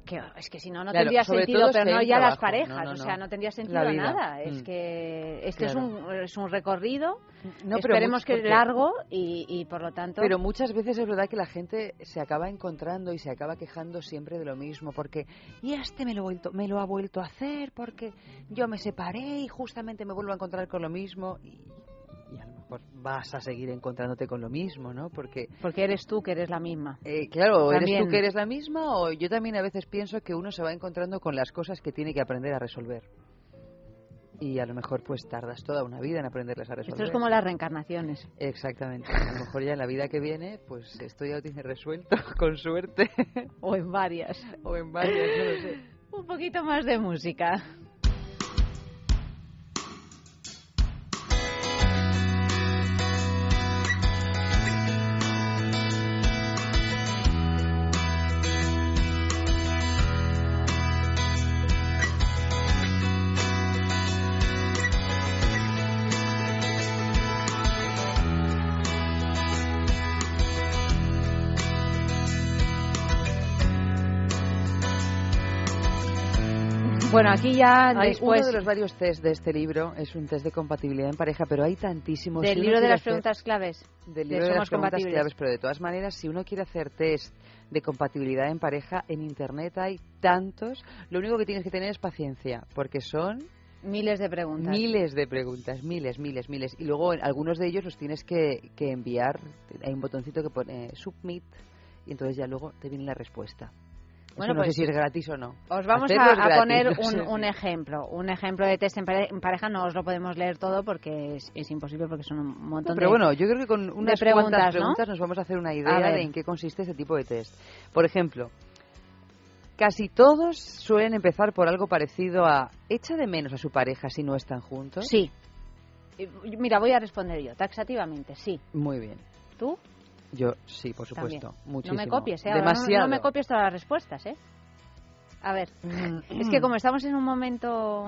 que es que si no no tendría sentido pero no ya las parejas o sea no tendría sentido nada es mm. que este es, un, es un recorrido no, esperemos que es largo y, y, por lo tanto pero muchas veces es verdad que la gente se acaba encontrando y se acaba quejando siempre de lo mismo porque y este me lo, vuelto, me lo ha vuelto a hacer porque yo me separé y justamente me vuelvo a encontrar con lo mismo y pues vas a seguir encontrándote con lo mismo, ¿no? Porque porque eres tú que eres la misma. Eh, claro, eres tú que eres la misma o yo también a veces pienso que uno se va encontrando con las cosas que tiene que aprender a resolver. Y a lo mejor pues tardas toda una vida en aprenderlas a resolver. Esto es como las reencarnaciones. Exactamente. A lo mejor ya en la vida que viene pues esto ya lo tiene resuelto, con suerte. O en varias. O en varias, no lo sé. Un poquito más de música. Bueno, aquí ya después... Uno de los varios test de este libro es un test de compatibilidad en pareja, pero hay tantísimos... Del libro de las preguntas claves. Del libro de, las preguntas claves, pero de todas maneras, si uno quiere hacer test de compatibilidad en pareja, en Internet hay tantos. Lo único que tienes que tener es paciencia, porque son Miles de preguntas. Miles de preguntas, miles, miles, miles. Y luego algunos de ellos los tienes que, que enviar. Hay un botoncito que pone submit y entonces ya luego te viene la respuesta. Bueno, no sé pues si es gratis o no. Os vamos a, poner un, ejemplo. Un ejemplo de test en, pareja. No os lo podemos leer todo porque es, imposible, porque son un montón de Pero bueno, yo creo que con unas preguntas, preguntas nos vamos a hacer una idea de en qué consiste ese tipo de test. Por ejemplo, casi todos suelen empezar por algo parecido a ¿echa de menos a su pareja si no están juntos? Sí. Mira, voy a responder yo, taxativamente, sí. Muy bien. ¿Tú? Yo sí, por supuesto, muchísimo. No me copies, ¿eh? Demasiado. No, me copies todas las respuestas, ¿eh? A ver, mm. es que como estamos en un momento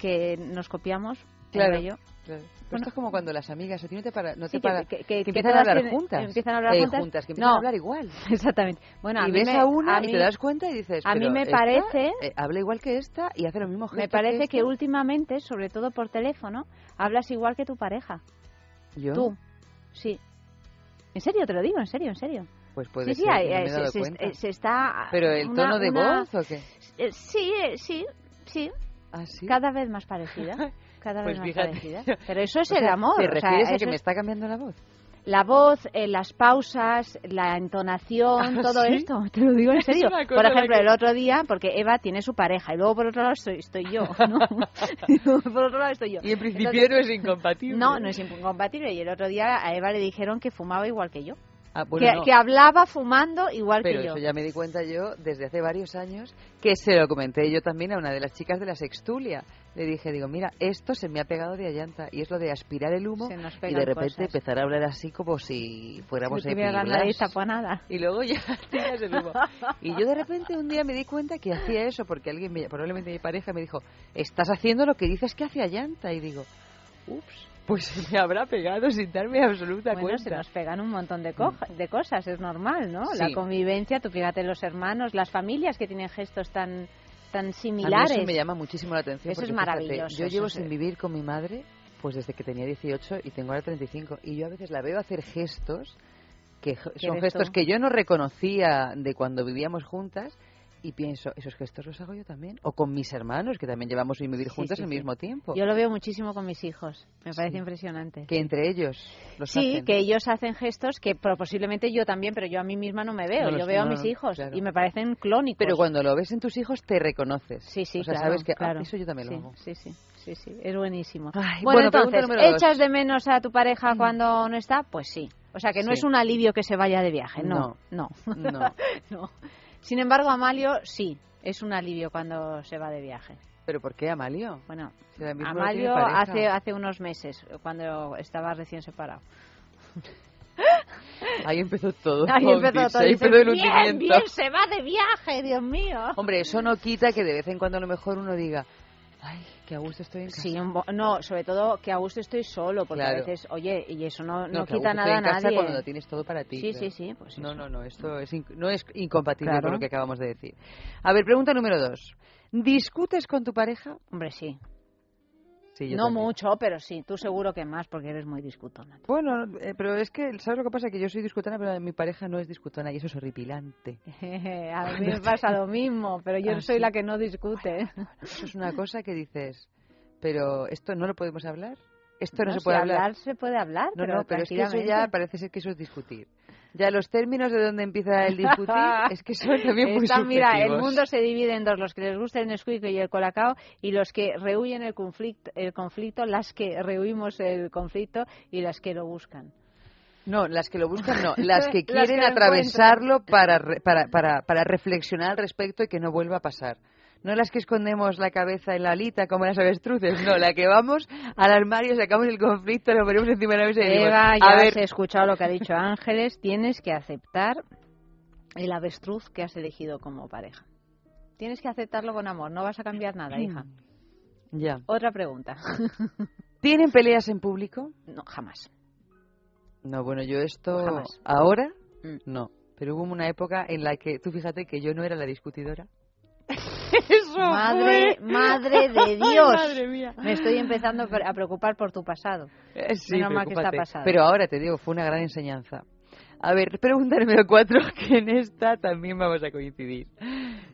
que nos copiamos, claro, yo, Claro. esto es como cuando las amigas no te para, no te para, que, empiezan a hablar juntas. Empiezan a hablar eh, juntas. que empiezan a hablar igual. Exactamente. Bueno, y ves a una y te das cuenta y dices, a mí me parece, eh, habla igual que esta y hace lo mismo Me parece que, últimamente, sobre todo por teléfono, hablas igual que tu pareja. ¿Yo? Tú, sí. En serio, te lo digo, en serio, en serio. Pues puede sí, ser, sí, se, se, está... ¿Pero el tono de voz o qué? Eh, sí, eh, sí, sí. ¿Ah, sí? Cada vez más parecida. Cada pues vez más parecida. Pero eso es el amor. ¿Te refieres a que me está cambiando la voz? La voz, eh, las pausas, la entonación, ¿Ah, todo esto, te lo digo en serio. Por ejemplo, el otro día, porque Eva tiene su pareja y luego por otro lado estoy, estoy yo, ¿no? por otro lado estoy yo. Y en principio no es incompatible. No, no es incompatible. Y el otro día a Eva le dijeron que fumaba igual que yo. Ah, que, hablaba fumando igual que yo. Pero eso ya me di cuenta yo desde hace varios años que se lo comenté yo también a una de las chicas de la Sextulia. Le dije, digo, mira, esto se me ha pegado de allanta y es lo de aspirar el humo y de repente empezar a hablar así como si fuéramos nada. Y luego ya tiras el humo. Y yo de repente un día me di cuenta que hacía eso porque alguien, probablemente mi pareja, me dijo, estás haciendo lo que dices que hace allanta. Y digo, ups pues se me habrá pegado sin darme absoluta bueno, cuenta. se nos pegan un montón de, de cosas, es normal, ¿no? La convivencia, tú fíjate los hermanos, las familias que tienen gestos tan tan similares. eso me llama muchísimo la atención. Eso es maravilloso. yo llevo sin vivir con mi madre pues desde que tenía 18 y tengo ahora 35 y yo a veces la veo hacer gestos que son gestos que yo no reconocía de cuando vivíamos juntas y pienso, esos gestos los hago yo también. O con mis hermanos, que también llevamos vivir juntos al mismo tiempo. Yo lo veo muchísimo con mis hijos. Me parece impresionante. Que entre ellos los Sí, que ellos hacen gestos que posiblemente yo también, pero yo a mí misma no me veo. yo veo a mis hijos y me parecen clónicos. Pero cuando lo ves en tus hijos te reconoces. Sí, sí, o sea, claro, sabes que ah, claro. eso yo también sí, lo hago. Sí, sí. Sí, sí, es buenísimo. Ay, bueno, bueno, entonces. ¿echas de menos a tu pareja cuando no está? Pues sí. O sea, que no Sí. es un alivio que se vaya de viaje, no. No. No. No. Sin embargo, Amalio sí, es un alivio cuando se va de viaje. ¿Pero por qué Amalio? Bueno, Si Amalio hace, hace unos meses, cuando estaba recién separado. Ahí empezó todo. Ahí empezó todo. Ahí empezó el bien, bien, se va de viaje, Dios mío. Hombre, eso no quita que de vez en cuando a lo mejor uno diga, ay, que a gusto estoy en casa. Sí, un no, sobre todo que a gusto estoy solo, porque Claro. a veces, oye, y eso no, no, quita nada a nadie. cuando lo tienes todo para ti. Sí, claro. sí, sí, pues No, eso. no, no, esto es no es incompatible Claro. con lo que acabamos de decir. A ver, pregunta número dos. ¿Discutes con tu pareja? Hombre, sí. Sí, yo no también. mucho, pero sí, tú seguro que más, porque eres muy discutona. Bueno, eh, pero es que, ¿sabes lo que pasa? Que yo soy discutona, pero mi pareja no es discutona y eso es horripilante. a mí me pasa lo mismo, pero yo Ah, soy sí. la que no discute. Eso es una cosa que dices, pero ¿esto no lo podemos hablar? Esto no, No, se puede si hablar. hablar se puede hablar, No, pero no, pero es que eso ya parece ser que eso es discutir. Ya los términos de dónde empieza el discutir es que son también muy mira, el mundo se divide en dos, los que les gusta el Nesquik y el Colacao y los que rehuyen el conflicto, el conflicto, las que rehuimos el conflicto y las que lo buscan. No, las que lo buscan no, las que Las que quieren lo atravesarlo para, re- para, para, para reflexionar al respecto y que no vuelva a pasar. No las que escondemos la cabeza en la alita como las avestruces, no, la que vamos al armario, sacamos el conflicto, lo ponemos encima de la mesa y decimos, Eva, a ya ver, has escuchado lo que ha dicho Ángeles, tienes que aceptar el avestruz que has elegido como pareja. Tienes que aceptarlo con amor, no vas a cambiar nada, hija. ya. Otra pregunta. ¿Tienen peleas en público? No, jamás. No, bueno, yo esto Jamás. ahora Mm. no, pero hubo una época en la que, tú fíjate que yo no era la discutidora. Madre, madre de Ay, Dios. madre mía. Me estoy empezando a preocupar por tu pasado. Eh, sí, Menos mal que está pasado. Pero ahora te digo, fue una gran enseñanza. A ver, pregunta número cuatro, que en esta también vamos a coincidir.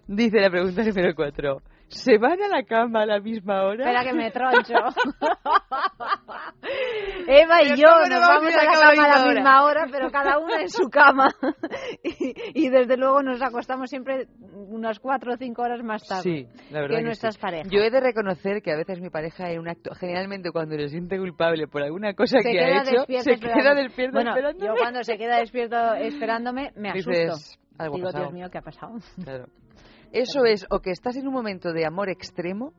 Dice la pregunta número cuatro. ¿Se van a la cama a la misma hora? Espera que me troncho. Eva y Pero yo ¿cómo nos no vamos a la cama a la misma hora, pero cada una en su cama. y, y desde luego nos acostamos siempre unas cuatro o cinco horas más tarde Sí, la verdad que que nuestras sí. parejas. Yo he de reconocer que a veces mi pareja en un acto, generalmente cuando le siente culpable por alguna cosa se que ha hecho, despierto se esperando. queda despierto bueno, esperándome. yo cuando se queda despierto esperándome me asusto. Dices, algo ha Digo, pasado. Dios mío, ¿qué ha pasado? Claro. Eso es o que estás en un momento de amor extremo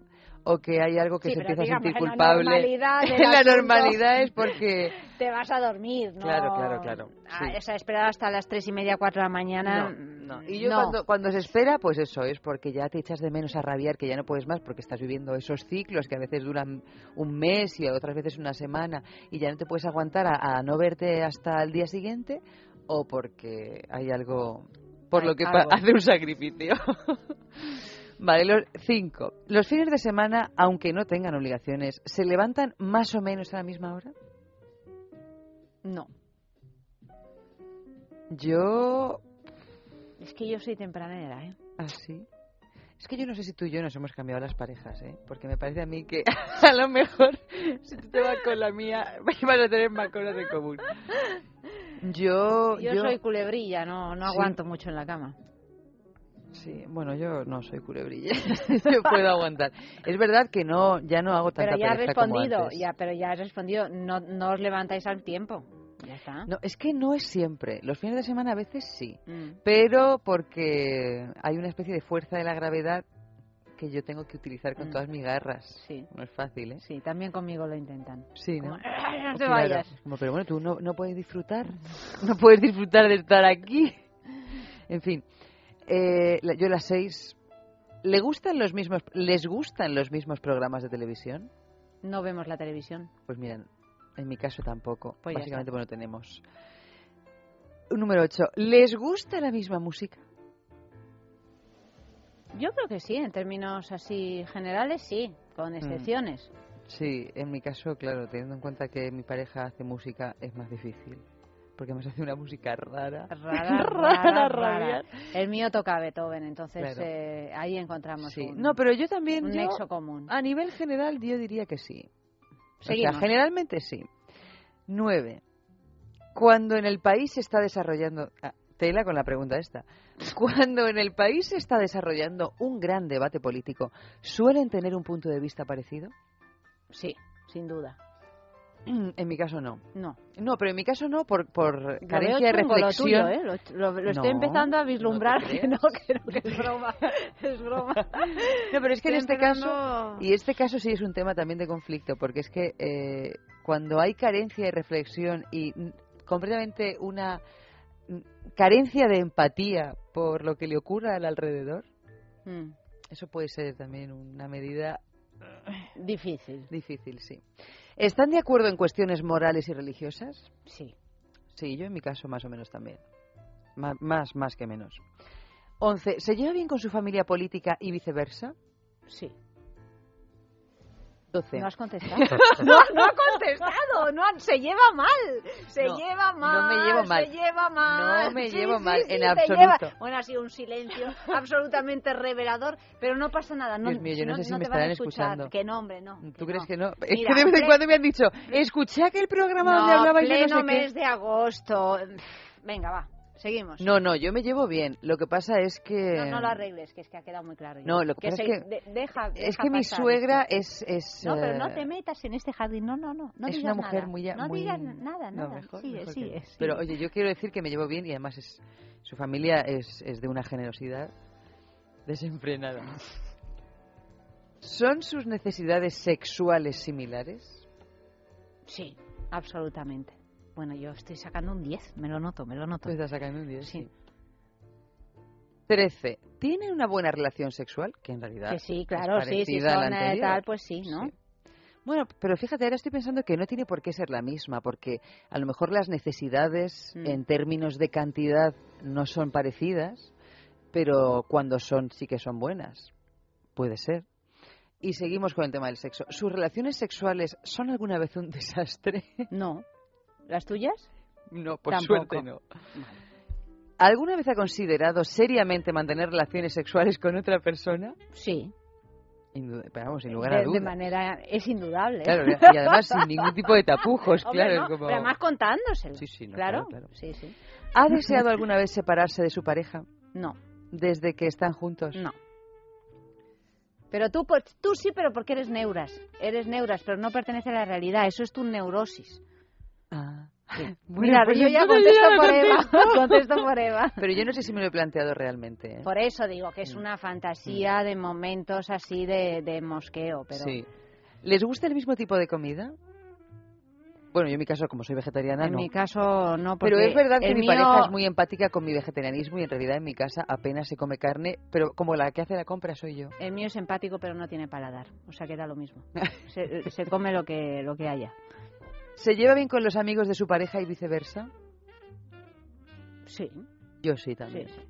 o que hay algo que Sí, se empieza a sentir digamos, en la culpable. normalidad En la normalidad es porque Te vas a dormir, ¿no? Claro, claro, claro, Ah, sí. O sea, esperar hasta las tres y media, cuatro de la mañana. No, no. Y yo no. cuando, cuando se espera, pues eso es porque ya te echas de menos a rabiar, que ya no puedes más porque estás viviendo esos ciclos que a veces duran un mes y otras veces una semana y ya no te puedes aguantar a, a no verte hasta el día siguiente o porque hay algo por lo que algo. hace un sacrificio. Vale, los cinco. Los fines de semana, aunque no tengan obligaciones, ¿se levantan más o menos a la misma hora? No. Yo Es que yo soy tempranera, ¿eh? ¿Así? Es que yo no sé si tú y yo nos hemos cambiado las parejas, ¿eh? Porque me parece a mí que a lo mejor si tú te vas con la mía vas a tener más cosas en común. Yo, Yo, soy culebrilla, no, no Sí. aguanto mucho en la cama. Sí, bueno, yo no soy culebrilla. yo puedo aguantar. Es verdad que no, ya no hago tanta Pero ya has pereza como respondido, antes. ya, pero ya has respondido, no, no os levantáis al tiempo. Ya está. No, es que no es siempre. Los fines de semana a veces sí. Mm. Pero porque hay una especie de fuerza de la gravedad que yo tengo que utilizar con Mm. todas mis garras. Sí. No es fácil, ¿eh? Sí, también conmigo lo intentan. Sí, ¿no? Como, "Ay, no te Claro. vayas. Como, pero bueno, tú no, no puedes disfrutar. No puedes disfrutar de estar aquí. En fin, eh, yo las seis. ¿Le gustan los mismos, ¿Les gustan los mismos programas de televisión? No vemos la televisión. Pues miren, en mi caso tampoco. Pues Básicamente, bueno, tenemos. Número 8. ¿Les gusta la misma música? Yo creo que sí, en términos así generales, sí, Mm. con excepciones. Sí, en mi caso, claro, teniendo en cuenta que mi pareja hace música, es más difícil. porque me hace una música rara. Rara, rara, rara. El mío toca Beethoven, entonces eh, ahí encontramos sí. un, no, pero yo también, un yo, nexo común. A nivel general, yo diría que sí. O sea, Seguimos. generalmente sí. Nueve. Cuando en el país se está desarrollando... ah, tela con la pregunta esta. Cuando en el país se está desarrollando un gran debate político, ¿suelen tener un punto de vista parecido? Sí, sin duda. En mi caso no. No. No, pero en mi caso no por, por Lo carencia de chungo lo reflexión. tuyo, ¿eh? Lo, lo- lo estoy No, empezando a vislumbrar no que no, que no, que es broma. Es broma. No, pero es que en Estoy este caso, y este caso sí es un tema también de conflicto, porque es que eh, cuando hay carencia de reflexión y mm, completamente una mm, carencia de empatía por lo que le ocurra al alrededor, Mm, eso puede ser también una medida Difícil. difícil, sí. ¿Están de acuerdo en cuestiones morales y religiosas? Sí. Sí, yo en mi caso más o menos también. Más, más que menos. 11. ¿Se lleva bien con su familia política y viceversa? Sí. 12. No has contestado. No, no ha contestado. No, ha- se lleva mal. Se No, lleva no mal. me llevo mal. Se lleva mal. No me Sí, llevo sí, mal, sí, en absoluto. lleva- Bueno, ha sido un silencio absolutamente revelador, pero no pasa nada. No, Dios mío, yo no sé si me te van a estarán escuchar. escuchando. Que no, hombre, no. ¿Tú crees no. que no? Es Mira, que de vez en cuando me han dicho, escuché aquel programa donde No, hablabais de pleno no sé qué. mes de agosto. Venga, va. Seguimos. No, no, yo me llevo bien. Lo que pasa es que... No, no lo arregles, que es que ha quedado muy claro. ya. No, lo que pasa se- es que- de- deja, es deja que mi suegra esto. es... es No, pero eh, no te metas en este jardín. No, no, no. no es digas una mujer nada. muy... No muy- digas nada, No, nada. mejor- sigue, mejor que sigue, no. sigue. Pero oye, yo quiero decir que me llevo bien y además es, su familia es, es de una generosidad desenfrenada. ¿Son sus necesidades sexuales similares? Sí, absolutamente. Bueno, yo estoy sacando un 10, me lo noto, me lo noto. Estás sacando un 10, Sí. sí. 13. ¿Tienen una buena relación sexual? Que en realidad Que sí, es claro, sí, si son eh, tal, pues sí, ¿no? Bueno, pero fíjate, ahora estoy pensando que no tiene por qué ser la misma, porque a lo mejor las necesidades Mm. en términos de cantidad no son parecidas, pero cuando son sí que son buenas. Puede ser. Y seguimos con el tema del sexo. ¿Sus relaciones sexuales son alguna vez un desastre? No. ¿Las tuyas? No, por Tampoco. suerte no. ¿Alguna vez ha considerado seriamente mantener relaciones sexuales con otra persona? Sí. Indu- pero vamos, sin lugar a De, de dudas. manera, es indudable. Claro, y además sin ningún tipo de tapujos, Hombre, claro. no, es como... Pero además contándoselo. Sí, sí, no, claro. claro, claro. Sí, sí. ¿Ha deseado alguna vez separarse de su pareja No, desde que están juntos? no. Pero tú, pues, tú sí, pero porque eres neuras. Eres neuras, pero no pertenece a la realidad. Eso es tu neurosis. Ah. Mira, pues yo ya contesto por Eva. contesto. por Eva. Pero yo no sé si me lo he planteado realmente. ¿eh? Por eso digo que es una fantasía de momentos así de, de mosqueo. Pero Sí. ¿Les gusta el mismo tipo de comida? Bueno, yo en mi caso, como soy vegetariana, en no. mi caso no. Pero porque es verdad que mi mío- pareja es muy empática con mi vegetarianismo y en realidad en mi casa apenas se come carne, pero como la que hace la compra soy yo. El mío es empático, pero no tiene paladar. O sea que da lo mismo. Se, se come lo que, lo que haya. ¿Se lleva bien con los amigos de su pareja y viceversa? Sí. Yo sí también. Sí, sí.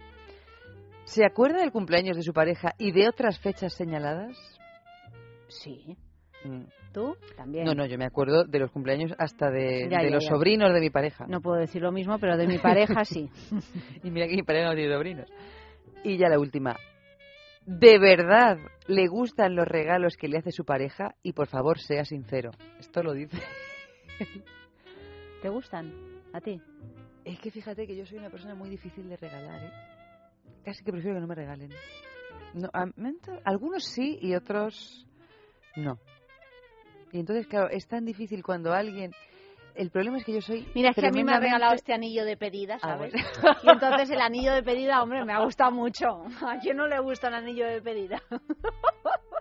¿Se acuerda del cumpleaños de su pareja y de otras fechas señaladas? Sí. Mm. ¿Tú? También. No, no, yo me acuerdo de los cumpleaños hasta de, Ya, de ya, los ya. sobrinos de mi pareja. No puedo decir lo mismo, pero de mi pareja sí. y mira que mi pareja no tiene sobrinos. Y ya la última. ¿De verdad le gustan los regalos que le hace su pareja? Y por favor, sea sincero. Esto lo dice. ¿Te gustan? ¿A ti? Es que fíjate que yo soy una persona muy difícil de regalar, ¿eh? Casi que prefiero que no me regalen. No, a- algunos sí y otros no. Y entonces, claro, es tan difícil cuando alguien... El problema es que yo soy... Mira, es que a mí me ha regalado este anillo de pedida, Ah, ¿sabes? bueno. Y entonces el anillo de pedida, hombre, me ha gustado mucho. ¿A quién no le gusta el anillo de pedida?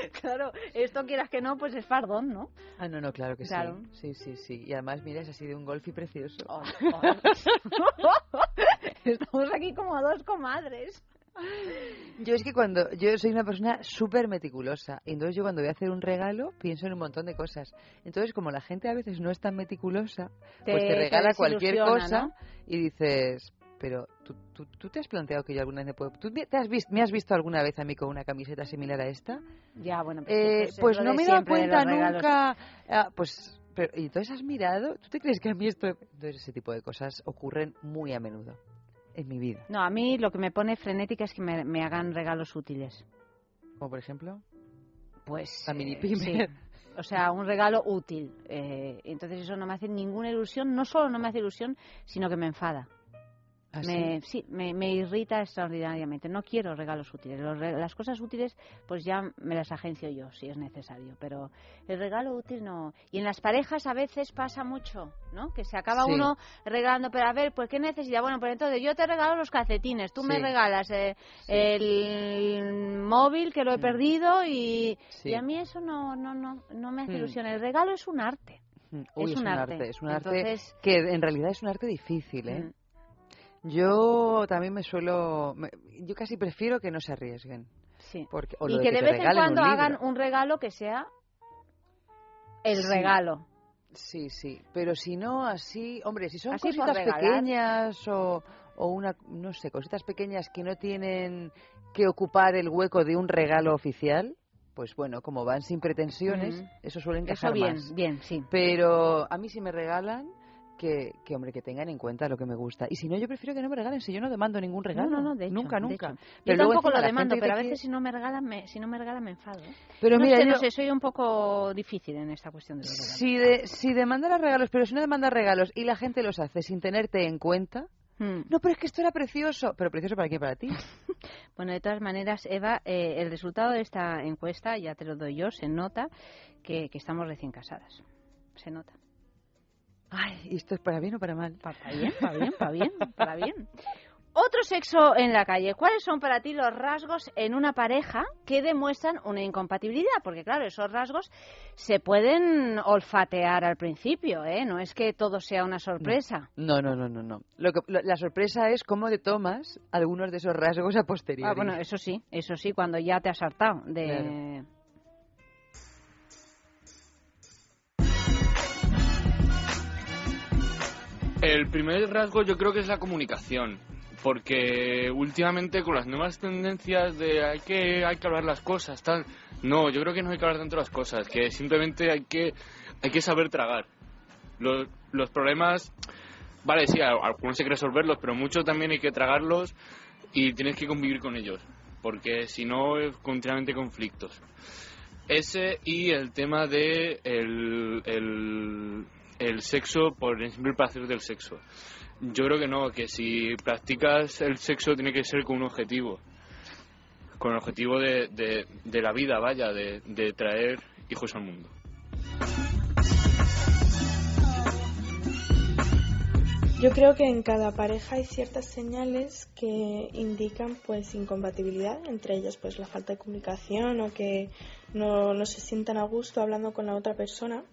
claro, esto quieras que no, pues es fardón, ¿no? Ah, no, no, claro que Claro. sí. Sí, sí, sí. Y además, mira, es así de un golfi precioso. Estamos aquí como dos comadres. Yo es que cuando yo soy una persona súper meticulosa, entonces yo cuando voy a hacer un regalo pienso en un montón de cosas. Entonces como la gente a veces no es tan meticulosa, Te- pues te regala cualquier cosa ¿no? y dices, pero ¿tú, tú, tú te has planteado que yo alguna vez me puedo... ¿Tú me, te has visto, me has visto alguna vez a mí con una camiseta similar a esta? Ya, bueno, pues, Eh, pues no me he dado cuenta nunca. Ah, pues pero, ¿y entonces has mirado? ¿Tú te crees que a mí esto... Entonces ese tipo de cosas ocurren muy a menudo en mi vida. No, a mí lo que me pone frenética es que me, hagan regalos útiles. ¿Como por ejemplo? Pues... La mini eh, O sea, un regalo útil. Eh, entonces eso no me hace ninguna ilusión. No solo no me hace ilusión, sino que me enfada. ¿Ah, me, sí, me, me, irrita extraordinariamente. No quiero regalos útiles. las cosas útiles, pues ya me las agencio yo, si es necesario. Pero el regalo útil no. Y en las parejas a veces pasa mucho, ¿no? Que se acaba uno regalando, pero a ver, pues ¿qué necesidad? Bueno, pues entonces yo te regalo los calcetines, tú me regalas eh, el móvil que lo he mm. perdido y, y, a mí eso no, no, no, no me hace mm. ilusión. El regalo es un arte. Mm. es, un arte. Es un arte que en realidad es un arte difícil, ¿eh? Yo también me suelo. yo casi prefiero que no se arriesguen. Sí. Porque, y que, de vez en cuando hagan un regalo que sea el regalo. Sí, sí. Pero si no, así. Hombre, si son cositas pequeñas o, o una. No sé, cositas pequeñas que no tienen que ocupar el hueco de un regalo oficial pues bueno, como van sin pretensiones, eso suele encajar eso bien, más. bien, sí. Pero a mí si me regalan, que, que, hombre, que tengan en cuenta lo que me gusta. Y si no, yo prefiero que no me regalen, si yo no demando ningún regalo. No, no, de Nunca, nunca. Pero yo tampoco lo demando, pero a veces si no me regalan, me, si no me regalan me enfado. ¿eh? Pero no mira, sé, yo... no sé, soy un poco difícil en esta cuestión de los regalos. Si, de, si regalos, pero si no demandas regalos y la gente los hace sin tenerte en cuenta, hmm. No, pero es que esto era precioso. ¿Pero precioso para qué? Para ti. bueno, de todas maneras, Eva, eh, el resultado de esta encuesta, ya te lo doy yo, se nota que, que estamos recién casadas. Se nota. Ay, ¿y esto es para bien o para mal? Para bien, para bien, para bien, para bien. Otro sexo en la calle. ¿Cuáles son para ti los rasgos en una pareja que demuestran una incompatibilidad? Porque claro, esos rasgos se pueden olfatear al principio, ¿eh? No es que todo sea una sorpresa. No, no, no, no, no. Lo que, la sorpresa es cómo te tomas algunos de esos rasgos a posteriori. Ah, bueno, eso sí, eso sí, cuando ya te has hartado de... El primer rasgo yo creo que es la comunicación, porque últimamente con las nuevas tendencias de hay que hay que hablar las cosas, tal, no, yo creo que no hay que hablar tanto las cosas, que simplemente hay que hay que saber tragar. Los, los problemas, vale, sí, algunos hay que resolverlos, pero muchos también hay que tragarlos y tienes que convivir con ellos, porque si no es continuamente conflictos. Ese y el tema de el, el el sexo por el simple placer del sexo. Yo creo que no, que si practicas el sexo tiene que ser con un objetivo, con el objetivo de, de, la vida, vaya, de, de traer hijos al mundo. Yo creo que en cada pareja hay ciertas señales que indican pues incompatibilidad, entre ellas pues la falta de comunicación o que no, no se sientan a gusto hablando con la otra persona.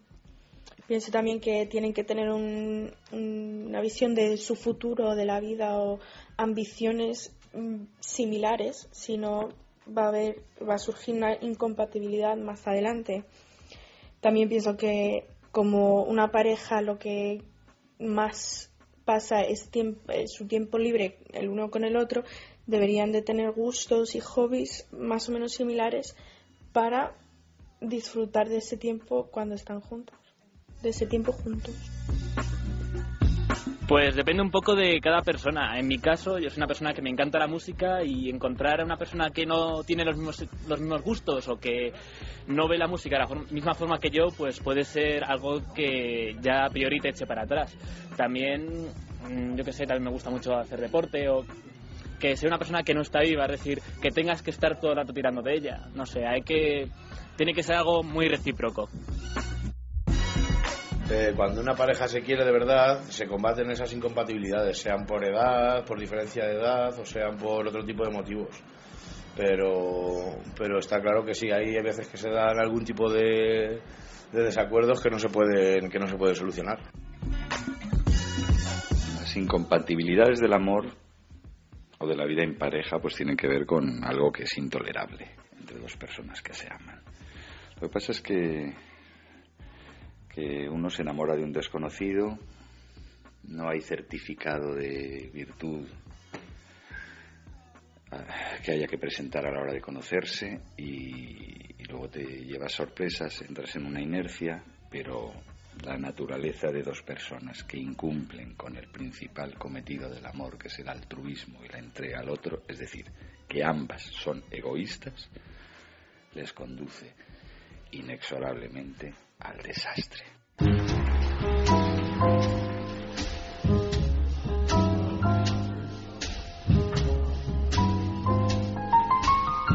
Pienso también que tienen que tener una visión de su futuro, de la vida o ambiciones mm, similares, si no va a haber, va a surgir una incompatibilidad más adelante. También pienso que como una pareja lo que más pasa es, su tiempo libre el uno con el otro, deberían de tener gustos y hobbies más o menos similares para disfrutar de ese tiempo cuando están juntos ese tiempo juntos? Pues depende un poco de cada persona. En mi caso, yo soy una persona que me encanta la música y encontrar a una persona que no tiene los mismos, los mismos gustos o que no ve la música de la misma forma que yo, pues puede ser algo que ya a priori te eche para atrás. También, mm, yo que sé, también me gusta mucho hacer deporte o que sea una persona que no está viva, es decir, que tengas que estar todo el rato tirando de ella. No sé, hay que. Tiene que ser algo muy recíproco. Eh, cuando una pareja se quiere de verdad, se combaten esas incompatibilidades, sean por edad, por diferencia de edad o sean por otro tipo de motivos. Pero, pero está claro que sí, hay veces que se dan algún tipo de, de desacuerdos que no se pueden, que no se puede solucionar. Las incompatibilidades del amor o de la vida en pareja pues tienen que ver con algo que es intolerable entre dos personas que se aman. Lo que pasa es que uno se enamora de un desconocido, no hay certificado de virtud ah, que haya que presentar a la hora de conocerse y, luego te llevas sorpresas, entras en una inercia, pero la naturaleza de dos personas que incumplen con el principal cometido del amor, que es el altruismo y la entrega al otro, es decir, que ambas son egoístas, les conduce inexorablemente al desastre.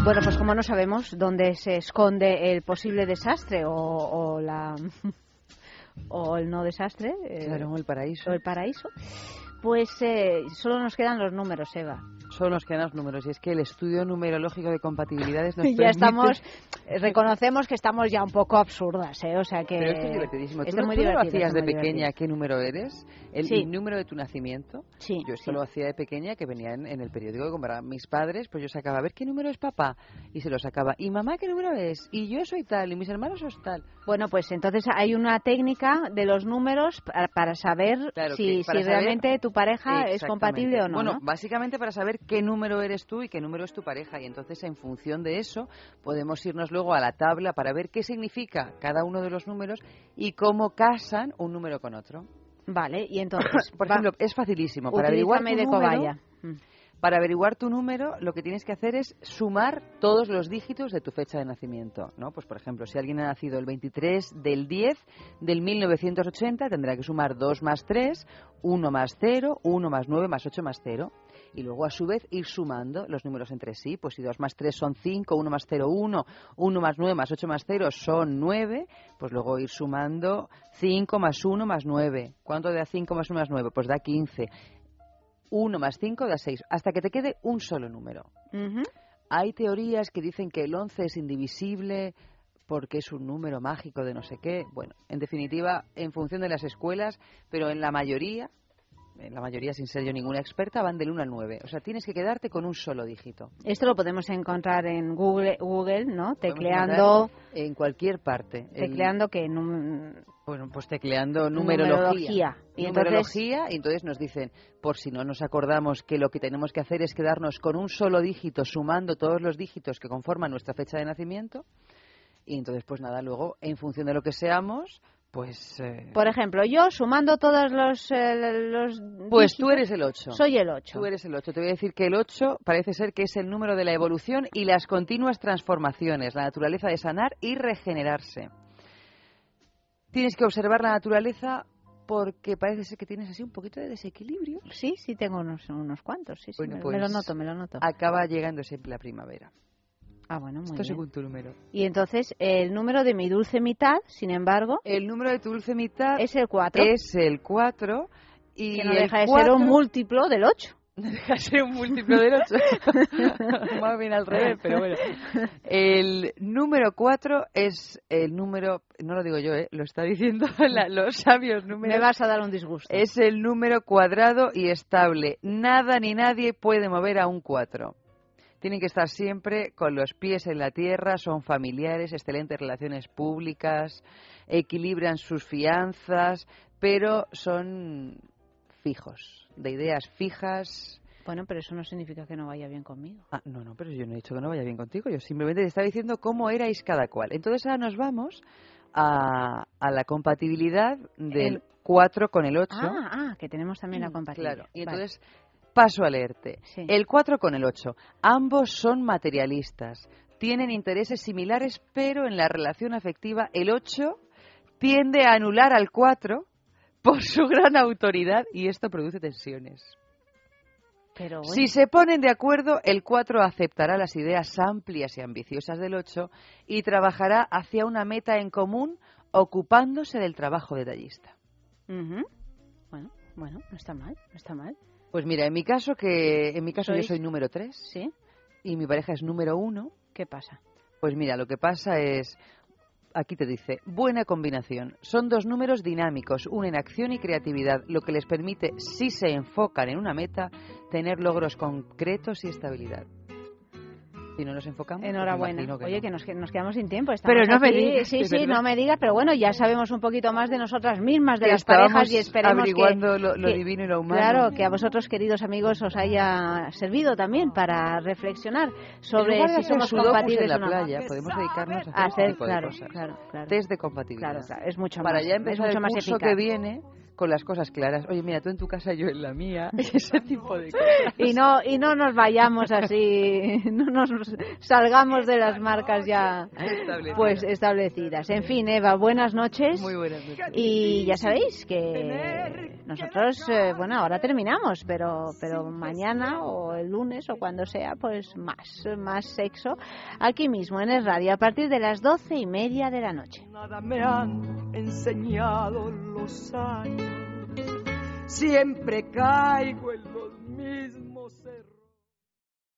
Bueno, pues como no sabemos dónde se esconde el posible desastre o, la o el no desastre, eh, claro, el paraíso, o el paraíso, pues eh, solo nos quedan los números, Eva solo nos quedan los números. Y es que el estudio numerológico de compatibilidades nos Ya estamos, eh, reconocemos que estamos ya un poco absurdas, ¿eh? O sea que... Pero es divertidísimo. ¿Tú, muy lo hacías de pequeña qué número eres? El, número de tu nacimiento. Sí. Yo esto lo hacía de pequeña, que venía en, el periódico que compraban mis padres, pues yo sacaba, a ver qué número es papá. Y se lo sacaba. ¿Y mamá qué número es? Y yo soy tal, y mis hermanos son tal. Bueno, pues entonces hay una técnica de los números para, saber si, si realmente tu pareja es compatible o no. Bueno, básicamente para saber qué número eres tú y qué número es tu pareja. Y entonces, en función de eso, podemos irnos luego a la tabla para ver qué significa cada uno de los números y cómo casan un número con otro. Vale, y entonces, por ejemplo, es facilísimo. Para averiguar tu número, mm. Para averiguar tu número, lo que tienes que hacer es sumar todos los dígitos de tu fecha de nacimiento, ¿no? Pues por ejemplo, si alguien ha nacido el 23 del 10 del 1980, tendrá que sumar 2 más 3, 1 más 0, 1 más 9 más 8 más 0 y luego a su vez ir sumando los números entre sí. Pues si 2 más 3 son 5, 1 más 0, 1, 1 más 9 más 8 más 0 son 9, pues luego ir sumando 5 más 1 más 9. ¿Cuánto da 5 más 1 más 9? Pues da 15. 1 más 5 da 6, hasta que te quede un solo número. Hay teorías que dicen que el 11 es indivisible porque es un número mágico de no sé qué. Bueno, en definitiva, en función de las escuelas, pero en la mayoría, la mayoría sin ser yo ninguna experta, van del 1 al 9. O sea, tienes que quedarte con un solo dígito. Esto lo podemos encontrar en Google, Google ¿no? Tecleando... En cualquier parte. Tecleando que... Bueno, pues tecleando numerología. Y numerología, y entonces nos dicen, por si no nos acordamos que lo que tenemos que hacer es quedarnos con un solo dígito, sumando todos los dígitos que conforman nuestra fecha de nacimiento. Y entonces, pues nada, luego, en función de lo que seamos, pues. Eh, por ejemplo, yo sumando todos los. Eh, los pues tú eres el 8. Soy el 8. Tú eres el 8. Te voy a decir que el 8 parece ser que es el número de la evolución y las continuas transformaciones, la naturaleza de sanar y regenerarse. Tienes que observar la naturaleza porque parece ser que tienes así un poquito de desequilibrio. Sí, sí, tengo unos, unos cuantos. Sí, sí, me, lo pues noto, me lo noto. Acaba llegando siempre la primavera. Ah, bueno, muy Esto según tu número. Y entonces, el número de mi dulce mitad, sin embargo... El número de tu dulce mitad... Es el 4. Es el 4. Y que no deja de ser un múltiplo del 8. Deja de ser un múltiplo del 8. Más bien al revés, pero bueno. El número 4 es el número, no lo digo yo, ¿eh? lo está diciendo los sabios números. Me vas a dar un disgusto. Es el número cuadrado y estable. Nada ni nadie puede mover a un 4. Tienen que estar siempre con los pies en la tierra, son familiares, excelentes relaciones públicas, equilibran sus fianzas, pero son fijos, de ideas fijas. Bueno, pero eso no significa que no vaya bien conmigo. Ah, no, no, pero yo no he dicho que no vaya bien contigo. Yo simplemente te estaba diciendo cómo erais cada cual. Entonces ahora nos vamos a, la compatibilidad del 4 con el 8. Ah, ah, que tenemos también la mm, compatibilidad. Claro, y entonces paso a leerte. El 4 con el 8. Ambos son materialistas. Tienen intereses similares, pero en la relación afectiva el 8 tiende a anular al 4 por su gran autoridad y esto produce tensiones. Pero Si se ponen de acuerdo, el 4 aceptará las ideas amplias y ambiciosas del 8 y trabajará hacia una meta en común ocupándose del trabajo detallista. Bueno, bueno, no está mal, no está mal. Pues mira, en mi caso que en mi caso yo soy número 3. Sí. Y mi pareja es número 1. ¿Qué pasa? Pues mira, lo que pasa es aquí te dice, buena combinación. Son dos números dinámicos, unen acción y creatividad, lo que les permite, si se enfocan en una meta, tener logros concretos y estabilidad. Si no nos enfocamos. Pues Enhorabuena. Oye, que nos, nos, quedamos sin tiempo. pero no me digas. Sí, sí, no me digas, pero bueno, ya sabemos un poquito más de nosotras mismas, de las parejas y esperemos averiguando lo, divino y lo humano. Claro, que a vosotros, queridos amigos, os haya servido también para reflexionar sobre si somos compatibles en la o no. playa, podemos dedicarnos a hacer, este claro, de cosas. claro, claro. Test de compatibilidad. Claro, claro, es mucho para más, ya empezar es mucho el más curso eficaz. que viene con las cosas claras. Oye, mira, tú en tu casa, yo en la mía, ese tipo de cosas. Y no, y no nos vayamos así, no nos salgamos de las marcas ya establecidas. pues establecidas. En fin, Eva, buenas noches. Muy buenas noches. Y ya sabéis que nosotros, eh, bueno, ahora terminamos, pero, pero mañana o el lunes o cuando sea, pues más, más sexo aquí mismo en el radio a partir de las doce y media de la noche. Nada me han enseñado los años. Siempre caigo en los mismos errores.